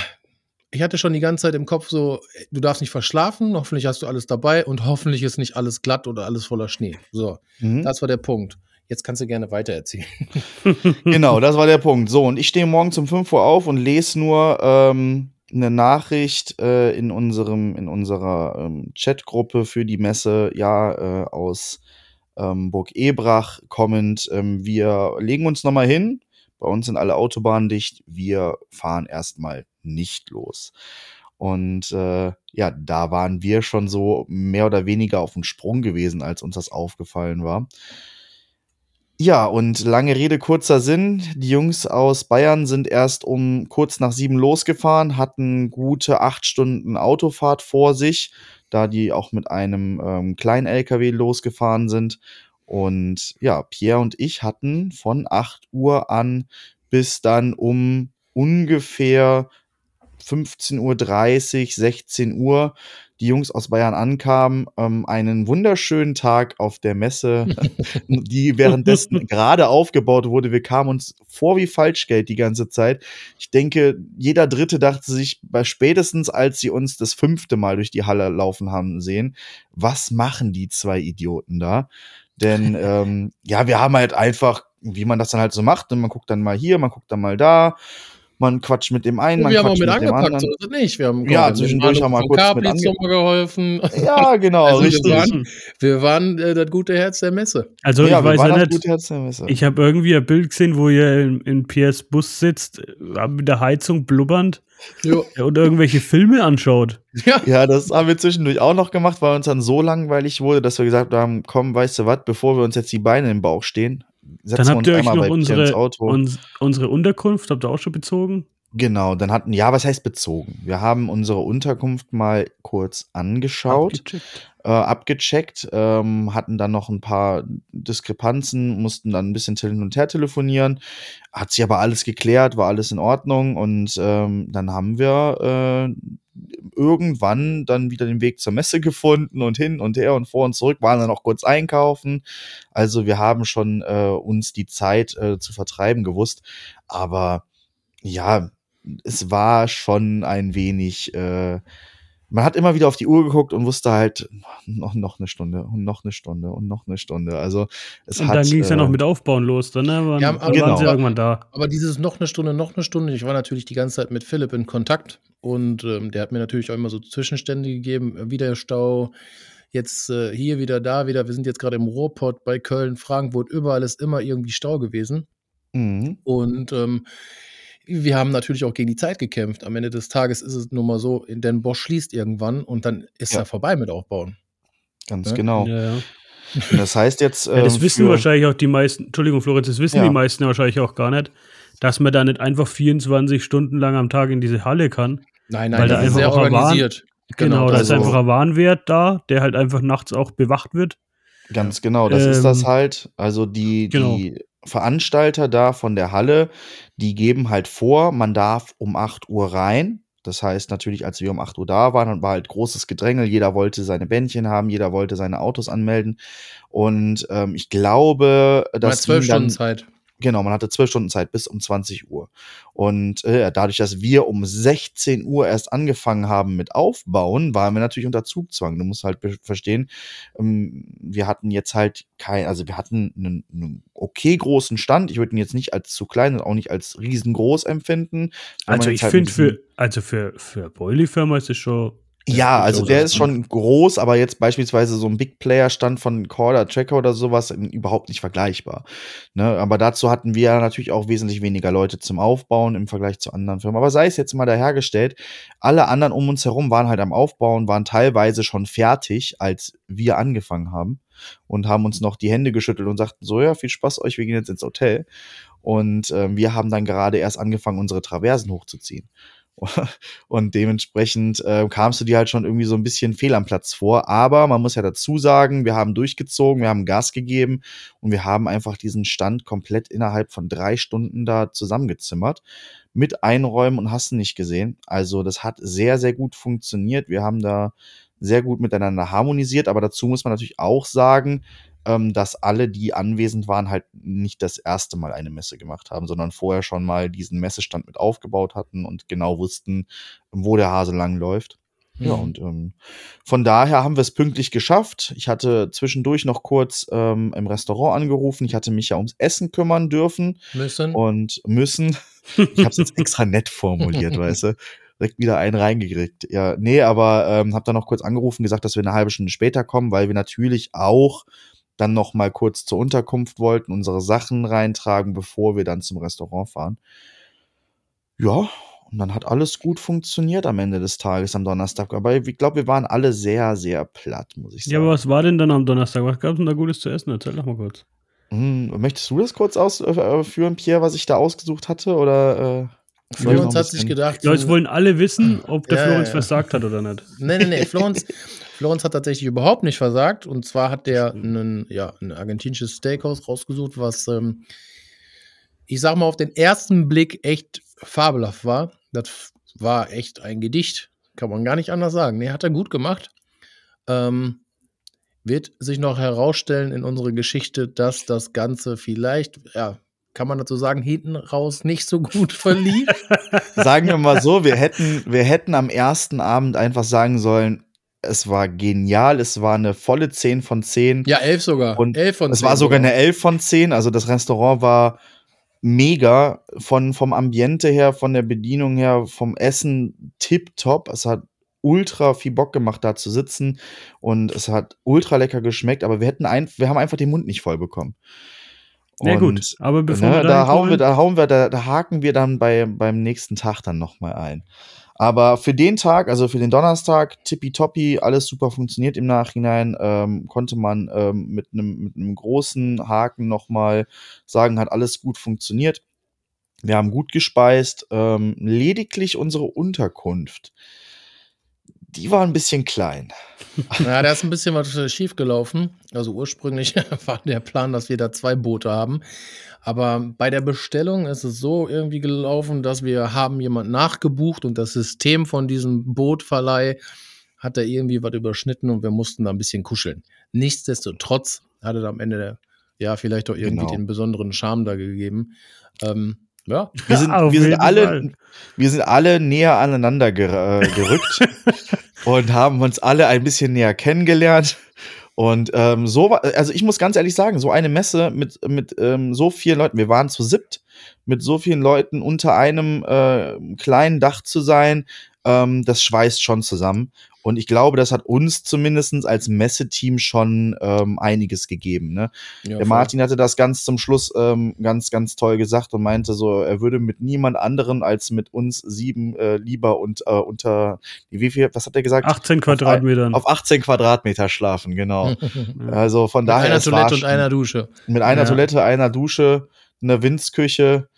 Speaker 3: ich hatte schon die ganze Zeit im Kopf so, du darfst nicht verschlafen, hoffentlich hast du alles dabei und hoffentlich ist nicht alles glatt oder alles voller Schnee. So, mhm. das war der Punkt. Jetzt kannst du gerne weitererzählen. (laughs)
Speaker 2: genau, das war der Punkt. So, und ich stehe morgen um 5 Uhr auf und lese nur ähm, eine Nachricht äh, in unserem, in unserer ähm, Chatgruppe für die Messe, ja, äh, aus ähm, Burg Ebrach kommend. Ähm, wir legen uns nochmal hin. Bei uns sind alle Autobahnen dicht. Wir fahren erstmal nicht los. Und äh, ja, da waren wir schon so mehr oder weniger auf dem Sprung gewesen, als uns das aufgefallen war. Ja, und lange Rede, kurzer Sinn. Die Jungs aus Bayern sind erst um kurz nach sieben losgefahren, hatten gute acht Stunden Autofahrt vor sich, da die auch mit einem ähm, kleinen LKW losgefahren sind. Und ja, Pierre und ich hatten von 8 Uhr an bis dann um ungefähr 15.30 Uhr, 16 Uhr die Jungs aus Bayern ankamen, ähm, einen wunderschönen Tag auf der Messe, (laughs) die währenddessen gerade aufgebaut wurde. Wir kamen uns vor wie Falschgeld die ganze Zeit. Ich denke, jeder Dritte dachte sich bei spätestens, als sie uns das fünfte Mal durch die Halle laufen haben sehen, was machen die zwei Idioten da? Denn (laughs) ähm, ja, wir haben halt einfach, wie man das dann halt so macht, und ne, man guckt dann mal hier, man guckt dann mal da man quatscht mit dem einen, man
Speaker 3: wir
Speaker 2: quatscht
Speaker 3: haben
Speaker 2: auch mit,
Speaker 3: mit dem anderen. So nicht. Wir haben
Speaker 2: ja, zwischendurch haben wir kurz Capri mit
Speaker 3: ange geholfen.
Speaker 2: Ja, genau, also
Speaker 3: richtig. Wir waren, wir waren äh, das gute Herz der Messe.
Speaker 4: Also ja, ich weiß ja nicht, ich habe irgendwie ein Bild gesehen, wo ihr in, in Piers Bus sitzt, äh, mit der Heizung blubbernd. Jo. Und irgendwelche Filme anschaut.
Speaker 2: Ja. ja, das haben wir zwischendurch auch noch gemacht, weil uns dann so langweilig wurde, dass wir gesagt haben, komm, weißt du was, bevor wir uns jetzt die Beine im Bauch stehen,
Speaker 4: Dann habt ihr euch noch unsere, uns, unsere Unterkunft, habt ihr auch schon bezogen?
Speaker 2: Genau, dann hatten, ja, was heißt bezogen? Wir haben unsere Unterkunft mal kurz angeschaut, abgecheckt, äh, abgecheckt ähm, hatten dann noch ein paar Diskrepanzen, mussten dann ein bisschen hin und her telefonieren. Hat sich aber alles geklärt, war alles in Ordnung und ähm, dann haben wir äh, irgendwann dann wieder den Weg zur Messe gefunden und hin und her und vor und zurück, waren dann auch kurz einkaufen. Also wir haben schon äh, uns die Zeit äh, zu vertreiben gewusst, aber ja, es war schon ein wenig, äh, man hat immer wieder auf die Uhr geguckt und wusste halt, noch, noch eine Stunde und noch eine Stunde und noch eine Stunde. Also es
Speaker 4: Und
Speaker 2: hat,
Speaker 4: dann ging es ja
Speaker 2: äh,
Speaker 4: noch mit Aufbauen los, dann ne? waren,
Speaker 3: Ja,
Speaker 4: dann
Speaker 3: aber-
Speaker 2: Genau.
Speaker 4: waren sie irgendwann da.
Speaker 3: Aber dieses noch eine Stunde, noch eine Stunde, ich war natürlich die ganze Zeit mit Philipp in Kontakt und ähm, der hat mir natürlich auch immer so Zwischenstände gegeben, äh, wieder Stau, jetzt äh, hier wieder da wieder, wir sind jetzt gerade im Ruhrpott bei Köln, Frankfurt, überall ist immer irgendwie Stau gewesen
Speaker 2: Mhm.
Speaker 3: und ähm, wir haben natürlich auch gegen die Zeit gekämpft. Am Ende des Tages ist es nun mal so, denn Bosch schließt irgendwann und dann ist
Speaker 2: Ja.
Speaker 3: er vorbei mit Aufbauen.
Speaker 2: Ganz
Speaker 3: Ja.
Speaker 2: genau.
Speaker 4: Ja,
Speaker 2: das heißt jetzt.
Speaker 4: Ja, das
Speaker 2: ähm,
Speaker 4: wissen wahrscheinlich auch die meisten, Entschuldigung, Florenz, das wissen
Speaker 2: Ja.
Speaker 4: die meisten wahrscheinlich auch gar nicht, dass man da nicht einfach 24 Stunden lang am Tag in diese Halle kann.
Speaker 3: Nein,
Speaker 4: Weil
Speaker 3: nein,
Speaker 4: da
Speaker 3: das ist
Speaker 4: einfach
Speaker 3: sehr
Speaker 4: auch ein Warn-
Speaker 3: organisiert.
Speaker 4: Genau, da ist
Speaker 2: also-
Speaker 4: einfach ein Warnwert da, der halt einfach nachts auch bewacht wird.
Speaker 2: Ganz genau, das ist das
Speaker 4: Ähm,
Speaker 2: halt. Also die,
Speaker 4: genau.
Speaker 2: die Veranstalter da von der Halle, die geben halt vor, man darf um 8 Uhr rein. Das heißt natürlich, als wir um 8 Uhr da waren, dann war halt großes Gedrängel. Jeder wollte seine Bändchen haben, jeder wollte seine Autos anmelden. Und ähm, ich glaube,
Speaker 3: Man hat
Speaker 2: dass
Speaker 3: zwölf Stunden Zeit.
Speaker 2: Genau, man hatte zwölf Stunden Zeit bis um 20 Uhr. Und äh, dadurch, dass wir um 16 Uhr erst angefangen haben mit Aufbauen, waren wir natürlich unter Zugzwang. Du musst halt verstehen, ähm, wir hatten jetzt halt kein, also wir hatten einen, einen okay großen Stand. Ich würde ihn jetzt nicht als zu klein und auch nicht als riesengroß empfinden.
Speaker 4: Also ich
Speaker 2: halt
Speaker 4: finde für, also für, für Boilie-Firma ist es schon.
Speaker 2: Ja, also der ist schon groß, aber jetzt beispielsweise so ein Big Player Stand von Corda Tracker oder sowas ähm, überhaupt nicht vergleichbar. Ne? Aber dazu hatten wir natürlich auch wesentlich weniger Leute zum Aufbauen im Vergleich zu anderen Firmen. Aber sei es jetzt mal dahergestellt, alle anderen um uns herum waren halt am Aufbauen, waren teilweise schon fertig, als wir angefangen haben und haben uns noch die Hände geschüttelt und sagten so, ja, viel Spaß euch, wir gehen jetzt ins Hotel. Und ähm, wir haben dann gerade erst angefangen, unsere Traversen hochzuziehen. (laughs) Und dementsprechend äh, kamst du dir halt schon irgendwie so ein bisschen fehl am Platz vor. Aber man muss ja dazu sagen, wir haben durchgezogen, wir haben Gas gegeben und wir haben einfach diesen Stand komplett innerhalb von drei Stunden da zusammengezimmert. Mit Einräumen und hast nicht gesehen. Also das hat sehr, sehr gut funktioniert. Wir haben da sehr gut miteinander harmonisiert. Aber dazu muss man natürlich auch sagen, ähm, dass alle, die anwesend waren, halt nicht das erste Mal eine Messe gemacht haben, sondern vorher schon mal diesen Messestand mit aufgebaut hatten und genau wussten, wo der Hase lang läuft. Ja,
Speaker 3: Mhm.
Speaker 2: und ähm, von daher haben wir es pünktlich geschafft. Ich hatte zwischendurch noch kurz ähm, im Restaurant angerufen. Ich hatte mich ja ums Essen kümmern dürfen
Speaker 3: müssen.
Speaker 2: und müssen. Ich habe es jetzt extra nett formuliert, weißt du. Direkt wieder einen reingekriegt. Ja, nee, aber ähm, habe dann noch kurz angerufen, gesagt, dass wir eine halbe Stunde später kommen, weil wir natürlich auch dann noch mal kurz zur Unterkunft wollten, unsere Sachen reintragen, bevor wir dann zum Restaurant fahren. Ja, und dann hat alles gut funktioniert am Ende des Tages am Donnerstag. Aber ich glaube, wir waren alle sehr, sehr platt, muss ich sagen.
Speaker 4: Ja, aber was war denn dann am Donnerstag? Was gab es denn da Gutes zu essen? Erzähl doch mal kurz.
Speaker 2: Hm, möchtest du das kurz ausführen, Pierre, was ich da ausgesucht hatte? Oder äh,
Speaker 3: Florenz hat sich gedacht,
Speaker 4: Ja, jetzt wollen alle wissen, ob der
Speaker 3: Ja,
Speaker 4: Florenz
Speaker 3: ja.
Speaker 4: versagt hat oder nicht.
Speaker 3: Nee, nee, nee. Florenz, (laughs) Florenz hat tatsächlich überhaupt nicht versagt. Und zwar hat der einen, ja, ein argentinisches Steakhouse rausgesucht, was, ähm, ich sag mal, auf den ersten Blick echt fabelhaft war. Das war echt ein Gedicht. Kann man gar nicht anders sagen. Nee, hat er gut gemacht. Ähm, wird sich noch herausstellen in unserer Geschichte, dass das Ganze vielleicht, ja, kann man dazu sagen, hinten raus nicht so gut (laughs) verlief.
Speaker 2: Sagen wir mal so, wir hätten, wir hätten am ersten Abend einfach sagen sollen, es war genial, es war eine volle 10 von 10.
Speaker 3: ja, elf sogar.
Speaker 2: Und
Speaker 3: elf von
Speaker 2: es war sogar eine 11 von 10, also das Restaurant war mega von, vom Ambiente her, von der Bedienung her, vom Essen tipptopp. Es hat ultra viel Bock gemacht, da zu sitzen und es hat ultra lecker geschmeckt, aber wir hätten ein, wir haben einfach den Mund nicht voll bekommen.
Speaker 4: Ja,
Speaker 2: Und,
Speaker 4: gut. Aber bevor
Speaker 2: ne,
Speaker 4: wir
Speaker 2: da hauen wir, da hauen wir, da, da haken wir dann bei, beim nächsten Tag dann nochmal ein. Aber für den Tag, also für den Donnerstag, tippitoppi, alles super funktioniert im Nachhinein, ähm, konnte man ähm, mit einem großen Haken nochmal sagen, hat alles gut funktioniert. Wir haben gut gespeist, ähm, lediglich unsere Unterkunft, die war ein bisschen klein. (laughs)
Speaker 3: Ja, da ist ein bisschen was äh, schief gelaufen. Also ursprünglich (laughs) war der Plan, dass wir da zwei Boote haben. Aber bei der Bestellung ist es so irgendwie gelaufen, dass wir haben jemand nachgebucht und das System von diesem Bootverleih hat da irgendwie was überschnitten und wir mussten da ein bisschen kuscheln. Nichtsdestotrotz hatte da am Ende, ja, vielleicht auch irgendwie
Speaker 2: Genau.
Speaker 3: den besonderen Charme da gegeben. Ähm, Ja.
Speaker 2: Wir sind, (laughs) wir sind alle,
Speaker 4: Fall.
Speaker 2: wir sind alle näher aneinander ger äh, gerückt (laughs) und haben uns alle ein bisschen näher kennengelernt. Und ähm, so war, also ich muss ganz ehrlich sagen, so eine Messe mit, mit ähm, so vielen Leuten, wir waren zu siebt, mit so vielen Leuten unter einem äh, kleinen Dach zu sein, ähm, das schweißt schon zusammen. Und ich glaube, das hat uns zumindest als Messeteam schon ähm, einiges gegeben. Ne?
Speaker 3: Ja,
Speaker 2: Der Martin hatte das ganz zum Schluss ähm, ganz, ganz toll gesagt und meinte so, er würde mit niemand anderen als mit uns sieben äh, lieber und äh, unter, wie viel, was hat er gesagt?
Speaker 4: 18 Quadratmetern.
Speaker 2: Auf 18 Quadratmeter schlafen, genau.
Speaker 3: Mit (laughs)
Speaker 2: Also von daher.
Speaker 3: einer
Speaker 2: es war
Speaker 3: Toilette und einer Dusche.
Speaker 2: Mit einer
Speaker 4: Ja.
Speaker 2: Toilette, einer Dusche, einer Windsküche,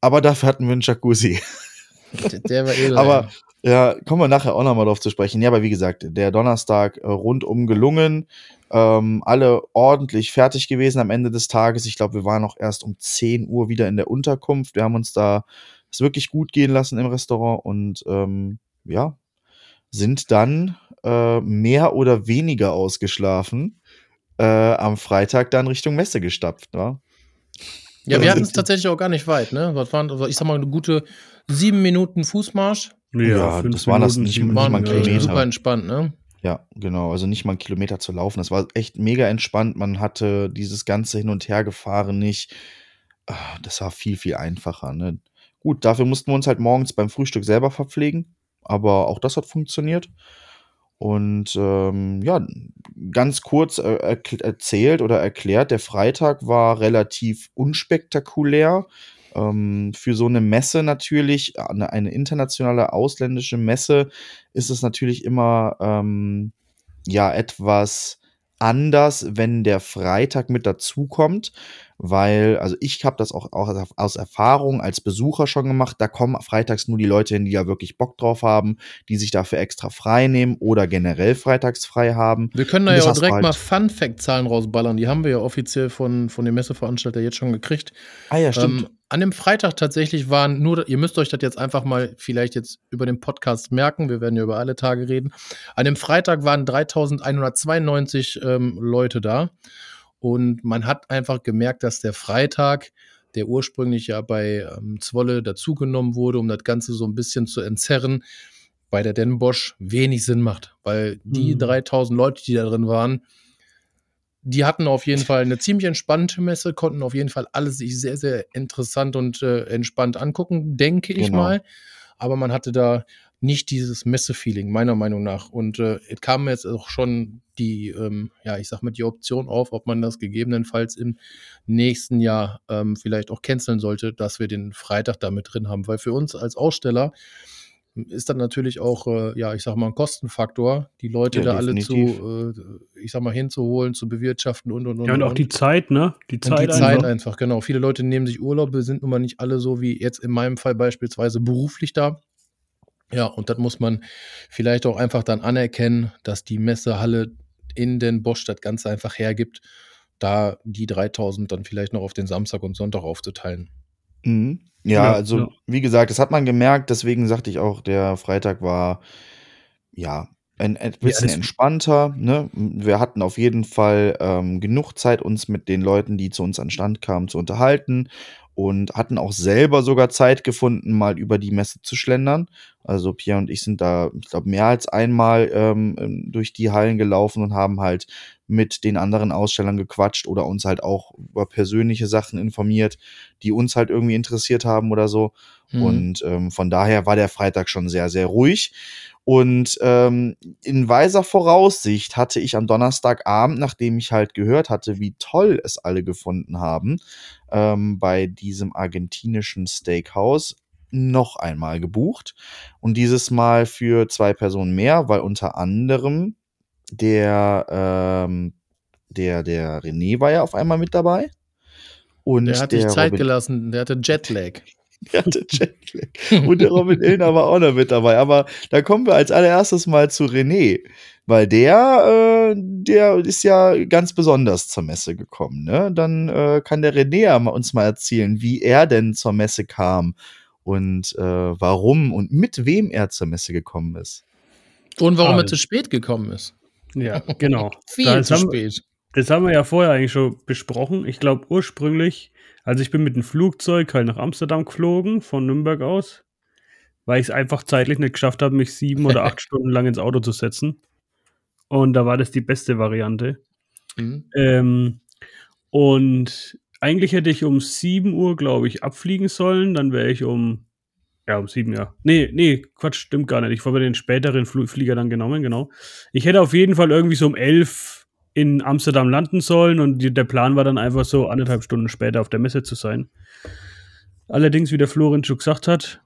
Speaker 2: aber dafür hatten wir einen Jacuzzi.
Speaker 3: Der- war (laughs) edel.
Speaker 2: Aber. Ja, kommen wir nachher auch nochmal drauf zu sprechen. Ja, aber wie gesagt, der Donnerstag äh, rundum gelungen. Ähm, alle ordentlich fertig gewesen am Ende des Tages. Ich glaube, wir waren auch erst um 10 Uhr wieder in der Unterkunft. Wir haben uns da es wirklich gut gehen lassen im Restaurant und ähm, ja, sind dann äh, mehr oder weniger ausgeschlafen äh, am Freitag dann Richtung Messe gestapft. Wa?
Speaker 3: Ja, wir
Speaker 2: Ja,
Speaker 3: hatten es tatsächlich auch gar nicht weit, ne? Das waren, also ich sag mal, eine gute sieben Minuten Fußmarsch.
Speaker 2: Ja,
Speaker 4: fünf
Speaker 2: das waren das nicht- nicht mal ein Kilometer.
Speaker 3: super entspannt, ne?
Speaker 2: Ja, genau. Also nicht mal einen Kilometer zu laufen. Das war echt mega entspannt. Man hatte dieses ganze Hin- und Hergefahren nicht. Ah, Das war viel, viel einfacher. Ne? Gut, dafür mussten wir uns halt morgens beim Frühstück selber verpflegen. Aber auch das hat funktioniert. Und ähm, ja, ganz kurz äh, erzählt oder erklärt, der Freitag war relativ unspektakulär. Ähm, für so eine Messe natürlich, eine, eine internationale ausländische Messe, ist es natürlich immer ähm, ja etwas anders, wenn der Freitag mit dazukommt, weil, also ich habe das auch, auch aus- Erfahrung als Besucher schon gemacht, da kommen freitags nur die Leute hin, die ja wirklich Bock drauf haben, die sich dafür extra frei nehmen oder generell freitags frei haben.
Speaker 3: Wir können da ja auch direkt
Speaker 2: halt.
Speaker 3: mal Fun-Fact-Zahlen rausballern. Die haben wir ja offiziell von, von dem Messeveranstalter jetzt schon gekriegt.
Speaker 2: Ah ja,
Speaker 3: Ähm, an dem Freitag tatsächlich waren nur, ihr müsst euch das jetzt einfach mal vielleicht jetzt über den Podcast merken, wir werden ja über alle Tage reden. An dem Freitag waren 3192 ähm, Leute da und man hat einfach gemerkt, dass der Freitag, der ursprünglich ja bei ähm, Zwolle dazugenommen wurde, um das Ganze so ein bisschen zu entzerren, bei der Den Bosch wenig Sinn macht, weil die
Speaker 4: Mhm.
Speaker 3: 3000 Leute, die da drin waren, die hatten auf jeden Fall eine ziemlich entspannte Messe, konnten auf jeden Fall alles sich sehr, sehr interessant und äh, entspannt angucken, denke ich
Speaker 2: Genau.
Speaker 3: mal. Aber man hatte da nicht dieses Messe-Feeling, meiner Meinung nach. Und äh, es kam jetzt auch schon die, ähm, ja, ich sag mal, die Option auf, ob man das gegebenenfalls im nächsten Jahr ähm, vielleicht auch canceln sollte, dass wir den Freitag da mit drin haben. Weil für uns als Aussteller ist dann natürlich auch, äh, ja, ich sag mal, ein Kostenfaktor, die Leute
Speaker 2: Ja,
Speaker 3: da alle
Speaker 2: definitiv.
Speaker 3: zu, äh, ich sag mal, hinzuholen, zu bewirtschaften und und und.
Speaker 4: Ja, und auch
Speaker 3: und.
Speaker 4: die Zeit, ne? Die
Speaker 3: Und
Speaker 4: Zeit,
Speaker 3: die Zeit
Speaker 4: einfach.
Speaker 3: einfach, genau. Viele Leute nehmen sich Urlaub, wir sind nun mal nicht alle so wie jetzt in meinem Fall beispielsweise beruflich da. Ja, und das muss man vielleicht auch einfach dann anerkennen, dass die Messehalle in den Bosch das Ganze einfach hergibt, da die 3000 dann vielleicht noch auf den Samstag und Sonntag aufzuteilen.
Speaker 2: Mhm. Ja,
Speaker 4: Ja,
Speaker 2: also
Speaker 4: ja.
Speaker 2: wie gesagt, das hat man gemerkt, deswegen sagte ich auch, der Freitag war ja ein, ein bisschen
Speaker 4: das-
Speaker 2: entspannter. Ne? Wir hatten auf jeden Fall ähm, genug Zeit, uns mit den Leuten, die zu uns an Stand kamen, zu unterhalten und hatten auch selber sogar Zeit gefunden, mal über die Messe zu schlendern. Also Pierre und ich sind da, ich glaube, mehr als einmal ähm, durch die Hallen gelaufen und haben halt mit den anderen Ausstellern gequatscht oder uns halt auch über persönliche Sachen informiert, die uns halt irgendwie interessiert haben oder so.
Speaker 3: Mhm.
Speaker 2: Und ähm, von daher war der Freitag schon sehr, sehr ruhig. Und ähm, in weiser Voraussicht hatte ich am Donnerstagabend, nachdem ich halt gehört hatte, wie toll es alle gefunden haben, ähm, bei diesem argentinischen Steakhouse noch einmal gebucht. Und dieses Mal für zwei Personen mehr, weil unter anderem der, ähm, der, der René war ja auf einmal mit dabei. Und
Speaker 3: der hat sich Zeit
Speaker 2: Robin-
Speaker 3: gelassen, der hatte Jetlag. (laughs)
Speaker 2: der hatte Jetlag. Und der Robin (laughs) Illner war auch noch mit dabei. Aber da kommen wir als allererstes mal zu René. Weil der, äh, der ist ja ganz besonders zur Messe gekommen. Ne? Dann äh, kann der René uns mal erzählen, wie er denn zur Messe kam und äh, warum und mit wem er zur Messe gekommen ist.
Speaker 3: Und warum er
Speaker 4: Also.
Speaker 3: zu spät gekommen ist.
Speaker 4: Ja, genau. (laughs)
Speaker 3: Viel
Speaker 4: Da
Speaker 3: zu
Speaker 4: haben-
Speaker 3: spät.
Speaker 4: Das haben wir ja vorher eigentlich schon besprochen. Ich glaube ursprünglich, also ich bin mit dem Flugzeug halt nach Amsterdam geflogen, von Nürnberg aus, weil ich es einfach zeitlich nicht geschafft habe, mich sieben oder acht (laughs) Stunden lang ins Auto zu setzen. Und da war das die beste Variante.
Speaker 3: Mhm.
Speaker 4: Ähm, und eigentlich hätte ich um 7 Uhr, glaube ich, abfliegen sollen. Dann wäre ich um, ja, um 7, ja. Nee, nee, Quatsch, stimmt gar nicht. Ich habe den späteren Fl Flieger dann genommen, genau. Ich hätte auf jeden Fall irgendwie so um 11 in Amsterdam landen sollen und die, der Plan war dann einfach so, anderthalb Stunden später auf der Messe zu sein. Allerdings, wie der Florenz schon gesagt hat,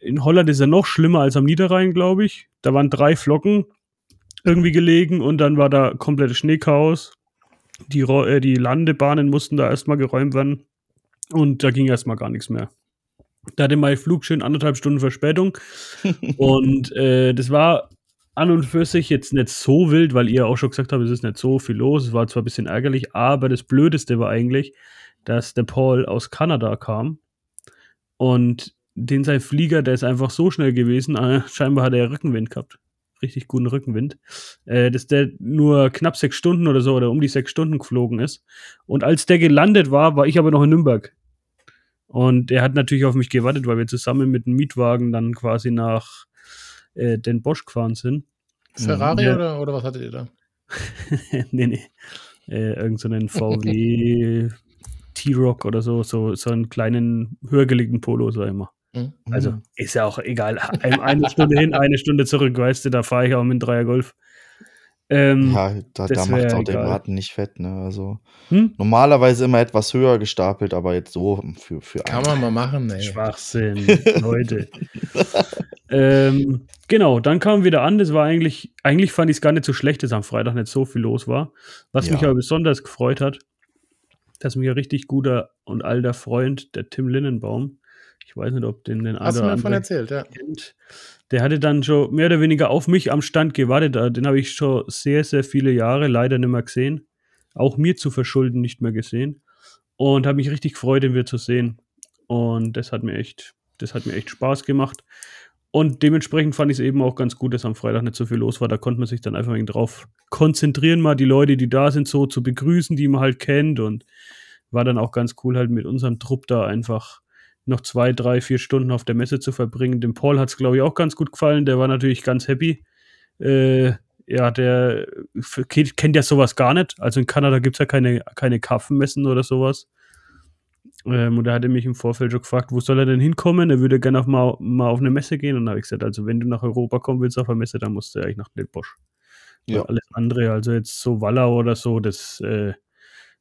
Speaker 4: in Holland ist er noch schlimmer als am Niederrhein, glaube ich. Da waren drei Flocken irgendwie gelegen und dann war da komplettes Schneechaos. Die, äh, die Landebahnen mussten da erstmal geräumt werden und da ging erstmal gar nichts mehr. Da hatte mein Flug schön anderthalb Stunden Verspätung (laughs) und äh, das war an und für sich jetzt nicht so wild, weil ihr auch schon gesagt habt, es ist nicht so viel los. Es war zwar ein bisschen ärgerlich, aber das Blödeste war eigentlich, dass der Paul aus Kanada kam und den sein Flieger, der ist einfach so schnell gewesen, äh, scheinbar hat er Rückenwind gehabt. Richtig guten Rückenwind. Äh, dass der nur knapp sechs Stunden oder so oder um die sechs Stunden geflogen ist. Und als der gelandet war, war ich aber noch in Nürnberg. Und er hat natürlich auf mich gewartet, weil wir zusammen mit dem Mietwagen dann quasi nach äh, Den Bosch gefahren sind.
Speaker 3: Ferrari
Speaker 4: Ja.
Speaker 3: oder, oder was hattet ihr da? (laughs)
Speaker 4: nee, nee. Äh, irgend so einen VW (laughs) T-Rock oder so, so, so einen kleinen, höher gelegten Polo, sag ich mal.
Speaker 3: Mhm.
Speaker 4: Also ist ja auch egal. Ein- Eine Stunde hin, eine Stunde zurück, weißt du, da fahre ich auch mit dem Dreier Golf. Ähm,
Speaker 2: Ja, da, da macht es auch den
Speaker 4: egal.
Speaker 2: Braten nicht fett, ne? Also
Speaker 4: hm?
Speaker 2: normalerweise immer etwas höher gestapelt, aber jetzt so für, für
Speaker 3: Kann
Speaker 2: einen.
Speaker 3: man mal machen, ey.
Speaker 4: Schwachsinn, Leute. (laughs) ähm, genau, dann kam wieder an. Das war eigentlich, eigentlich fand ich es gar nicht so schlecht, dass am Freitag nicht so viel los war. Was
Speaker 2: Ja.
Speaker 4: mich aber besonders gefreut hat, dass mir ein richtig guter und alter Freund, der Tim Linnenbaum, ich weiß nicht, ob den den
Speaker 3: Hast du mir davon erzählt, ja.
Speaker 4: kennt, der hatte dann schon mehr oder weniger auf mich am Stand gewartet. Äh, Den habe ich schon sehr, sehr viele Jahre leider nicht mehr gesehen. Auch mir zu verschulden nicht mehr gesehen. Und habe mich richtig gefreut, ihn wieder zu sehen. Und das hat mir echt, das hat mir echt Spaß gemacht. Und dementsprechend fand ich es eben auch ganz gut, dass am Freitag nicht so viel los war. Da konnte man sich dann einfach ein drauf konzentrieren, mal die Leute, die da sind, so zu begrüßen, die man halt kennt. Und war dann auch ganz cool, halt mit unserem Trupp da einfach noch zwei, drei, vier Stunden auf der Messe zu verbringen. Dem Paul hat es, glaube ich, auch ganz gut gefallen. Der war natürlich ganz happy. Äh, ja, der kennt ja sowas gar nicht. Also in Kanada gibt es ja keine, keine Kaffenmessen oder sowas. Ähm, und er hatte mich im Vorfeld schon gefragt, wo soll er denn hinkommen? Er würde gerne mal, mal auf eine Messe gehen. Und da habe ich gesagt, also wenn du nach Europa kommen willst auf eine Messe, dann musst du eigentlich nach Bosch.
Speaker 2: Ja.
Speaker 4: Alles andere, also jetzt so Wallau oder so, das, äh,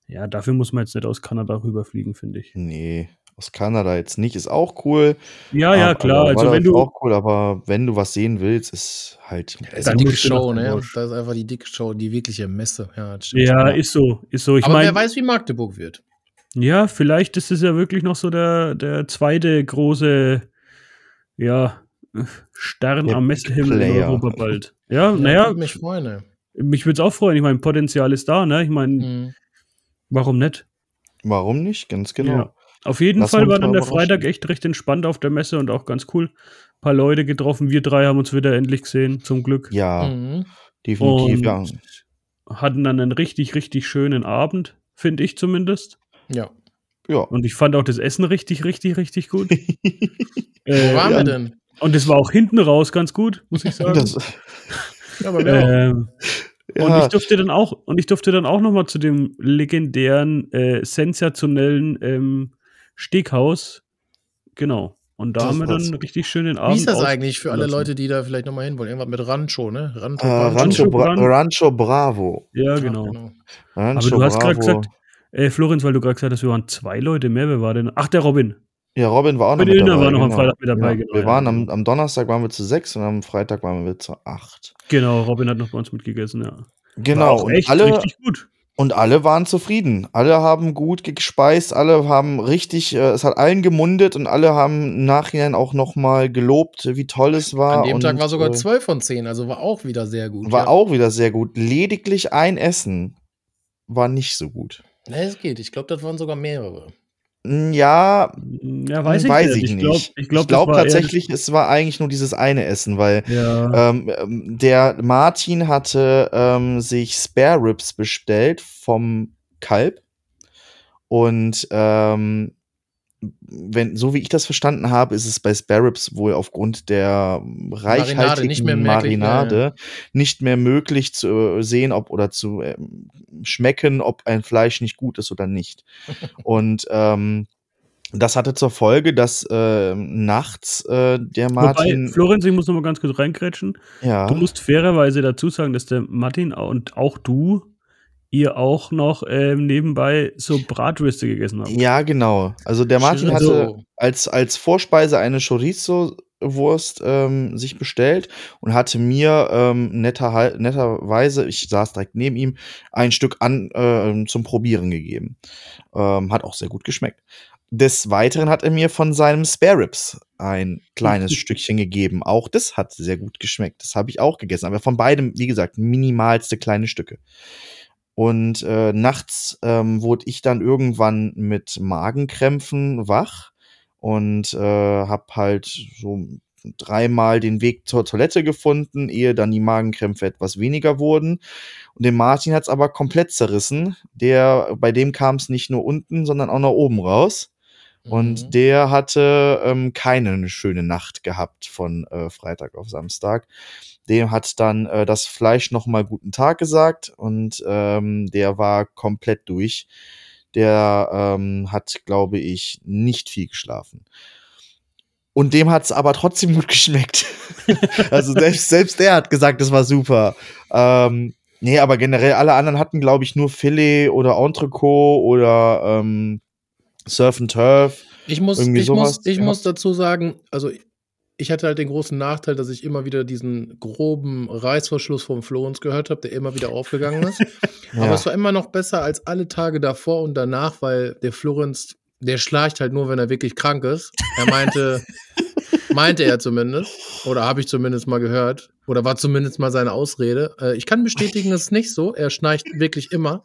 Speaker 4: ja, dafür muss man jetzt nicht aus Kanada rüberfliegen, finde ich.
Speaker 2: Nee, aus Kanada jetzt nicht. Ist auch cool.
Speaker 4: Ja, ja,
Speaker 2: aber-
Speaker 4: klar.
Speaker 2: aber
Speaker 4: Also wenn
Speaker 2: ist
Speaker 4: du,
Speaker 2: auch cool, aber wenn du was sehen willst, ist halt.
Speaker 3: Das ist die dicke Show, ne? Das ist einfach die dicke Show, die wirkliche Messe. Ja,
Speaker 4: ja, ist so, ist so. Ich
Speaker 3: Aber wer
Speaker 4: meine,
Speaker 3: weiß, wie Magdeburg wird.
Speaker 4: ja, vielleicht ist es ja wirklich noch so der, der zweite große, ja, Stern
Speaker 2: Der
Speaker 4: am Messehimmel in. Europa bald. (laughs) Ja,
Speaker 3: Ja,
Speaker 4: naja,
Speaker 3: würde mich freuen, ne?
Speaker 4: mich würde es auch freuen. Ich meine, Potenzial ist da, ne? Ich meine,
Speaker 3: Mhm.
Speaker 4: warum nicht?
Speaker 2: Warum nicht? Ganz genau.
Speaker 4: Ja. Auf jeden
Speaker 2: Lassen
Speaker 4: Fall war dann der. Freitag echt recht entspannt auf der Messe und auch ganz cool. Ein paar Leute getroffen. Wir drei haben uns wieder endlich gesehen, zum Glück.
Speaker 2: Ja,
Speaker 3: Mhm.
Speaker 2: definitiv,
Speaker 4: Und
Speaker 2: ja.
Speaker 4: hatten dann einen richtig, richtig schönen Abend, finde ich zumindest.
Speaker 3: Ja.
Speaker 2: Ja.
Speaker 4: Und ich fand auch das Essen richtig, richtig, richtig gut. (laughs)
Speaker 3: Wo
Speaker 4: Äh,
Speaker 3: waren
Speaker 2: ja.
Speaker 3: wir denn?
Speaker 4: Und es war auch hinten raus ganz gut, muss ich sagen.
Speaker 2: Das, (laughs)
Speaker 3: Ja, aber
Speaker 4: ähm, Und
Speaker 2: ja,
Speaker 4: ich durfte dann auch, und ich durfte dann auch noch mal zu dem legendären, äh, sensationellen ähm, Steghaus. Genau. Und da
Speaker 2: Das
Speaker 4: haben wir dann richtig schönen
Speaker 3: Wie
Speaker 4: Abend.
Speaker 3: ist das eigentlich für alle. Leute, die da vielleicht nochmal hin wollen? Irgendwas mit Rancho, ne? Rancho,
Speaker 2: äh,
Speaker 3: Rancho.
Speaker 2: Rancho, Bra
Speaker 4: Rancho
Speaker 2: Bravo.
Speaker 4: Ja,
Speaker 3: Ja,
Speaker 4: genau.
Speaker 3: genau.
Speaker 2: Rancho
Speaker 4: Aber du hast gerade
Speaker 2: Bravo.
Speaker 4: gesagt, äh, Florenz, weil du gerade gesagt hast, wir waren zwei Leute mehr. Wer war denn? Ach, der Robin.
Speaker 2: Ja, Robin war auch noch mit dabei.
Speaker 4: war noch am
Speaker 2: genau.
Speaker 4: Freitag mit dabei,
Speaker 2: Ja.
Speaker 4: genau,
Speaker 2: Wir
Speaker 4: ja,
Speaker 2: waren
Speaker 4: genau.
Speaker 2: am, am Donnerstag waren wir zu sechs und am Freitag waren wir zu acht.
Speaker 4: Genau, Robin hat noch bei uns mitgegessen, ja. War
Speaker 2: Genau.
Speaker 4: auch
Speaker 2: Und
Speaker 4: echt
Speaker 2: alle,
Speaker 4: richtig gut.
Speaker 2: Und alle waren zufrieden. Alle haben gut gespeist, alle haben richtig, äh, es hat allen gemundet und alle haben im Nachhinein auch nochmal gelobt, wie toll es war.
Speaker 3: An dem
Speaker 2: und,
Speaker 3: Tag war sogar
Speaker 2: äh,
Speaker 3: 12 von 10, also war auch wieder sehr gut.
Speaker 2: War
Speaker 3: ja.
Speaker 2: auch wieder sehr gut. Lediglich ein Essen war nicht so gut.
Speaker 3: Ne, es geht. Ich glaube, das waren sogar mehrere.
Speaker 2: Ja,
Speaker 4: Ja, weiß ich,
Speaker 2: weiß
Speaker 4: nicht.
Speaker 2: ich nicht.
Speaker 4: ich glaub,
Speaker 2: glaube
Speaker 4: eher
Speaker 2: tatsächlich, es war eigentlich nur dieses eine Essen, weil
Speaker 4: Ja.
Speaker 2: ähm, ähm, der Martin hatte ähm, sich Spare Ribs bestellt vom Kalb. Und ähm, wenn, so wie ich das verstanden habe, ist es bei Spare Ribs wohl aufgrund der reichhaltigen
Speaker 3: nicht mehr
Speaker 2: Marinade nicht mehr möglich zu äh, sehen, ob oder zu ähm, schmecken, ob ein Fleisch nicht gut ist oder nicht. (laughs) Und ähm, das hatte zur Folge, dass äh, nachts äh, der
Speaker 4: Wobei,
Speaker 2: Martin.
Speaker 4: Florenz, ich muss noch mal ganz kurz reingrätschen.
Speaker 2: ja.
Speaker 4: Du musst fairerweise dazu sagen, dass der Martin und auch du, ihr auch noch ähm, nebenbei so Bratwürste gegessen habt.
Speaker 2: Ja, genau. Also der Martin
Speaker 3: Also-
Speaker 2: hatte als, als Vorspeise eine Chorizo-Wurst ähm, sich bestellt und hatte mir ähm, netter, netterweise, ich saß direkt neben ihm, ein Stück an ähm, zum Probieren gegeben. Ähm, hat auch sehr gut geschmeckt. Des Weiteren hat er mir von seinem Spare Ribs ein kleines (laughs) Stückchen gegeben. Auch das hat sehr gut geschmeckt. Das habe ich auch gegessen. Aber von beidem, wie gesagt, minimalste kleine Stücke. Und äh, nachts ähm, wurde ich dann irgendwann mit Magenkrämpfen wach und äh, habe halt so dreimal den Weg zur Toilette gefunden, ehe dann die Magenkrämpfe etwas weniger wurden. Und den Martin hat es aber komplett zerrissen. Der, bei dem kam es nicht nur unten, sondern auch nach oben raus. Und
Speaker 3: Mhm.
Speaker 2: der hatte ähm, keine schöne Nacht gehabt von äh, Freitag auf Samstag. Dem hat dann äh, das Fleisch noch mal guten Tag gesagt und ähm, der war komplett durch. Der ähm, hat, glaube ich, nicht viel geschlafen. Und dem hat es aber trotzdem gut (laughs) geschmeckt. (laughs) also selbst, selbst der hat gesagt, das war super. Ähm, nee, aber generell alle anderen hatten, glaube ich, nur Filet oder Entrecot oder ähm, Surf and Turf.
Speaker 3: Ich muss, ich
Speaker 2: sowas,
Speaker 3: muss, ich
Speaker 2: ja.
Speaker 3: muss dazu sagen, also ich hatte halt den großen Nachteil, dass ich immer wieder diesen groben Reißverschluss vom Florenz gehört habe, der immer wieder aufgegangen ist. (laughs) Aber es war immer noch besser als alle Tage davor und danach, weil der Florenz, der schleicht halt nur, wenn er wirklich krank ist. Er meinte, (laughs) meinte er zumindest, oder habe ich zumindest mal gehört, oder war zumindest mal seine Ausrede. Äh, ich kann bestätigen, es ist nicht so. Er schnarcht wirklich immer.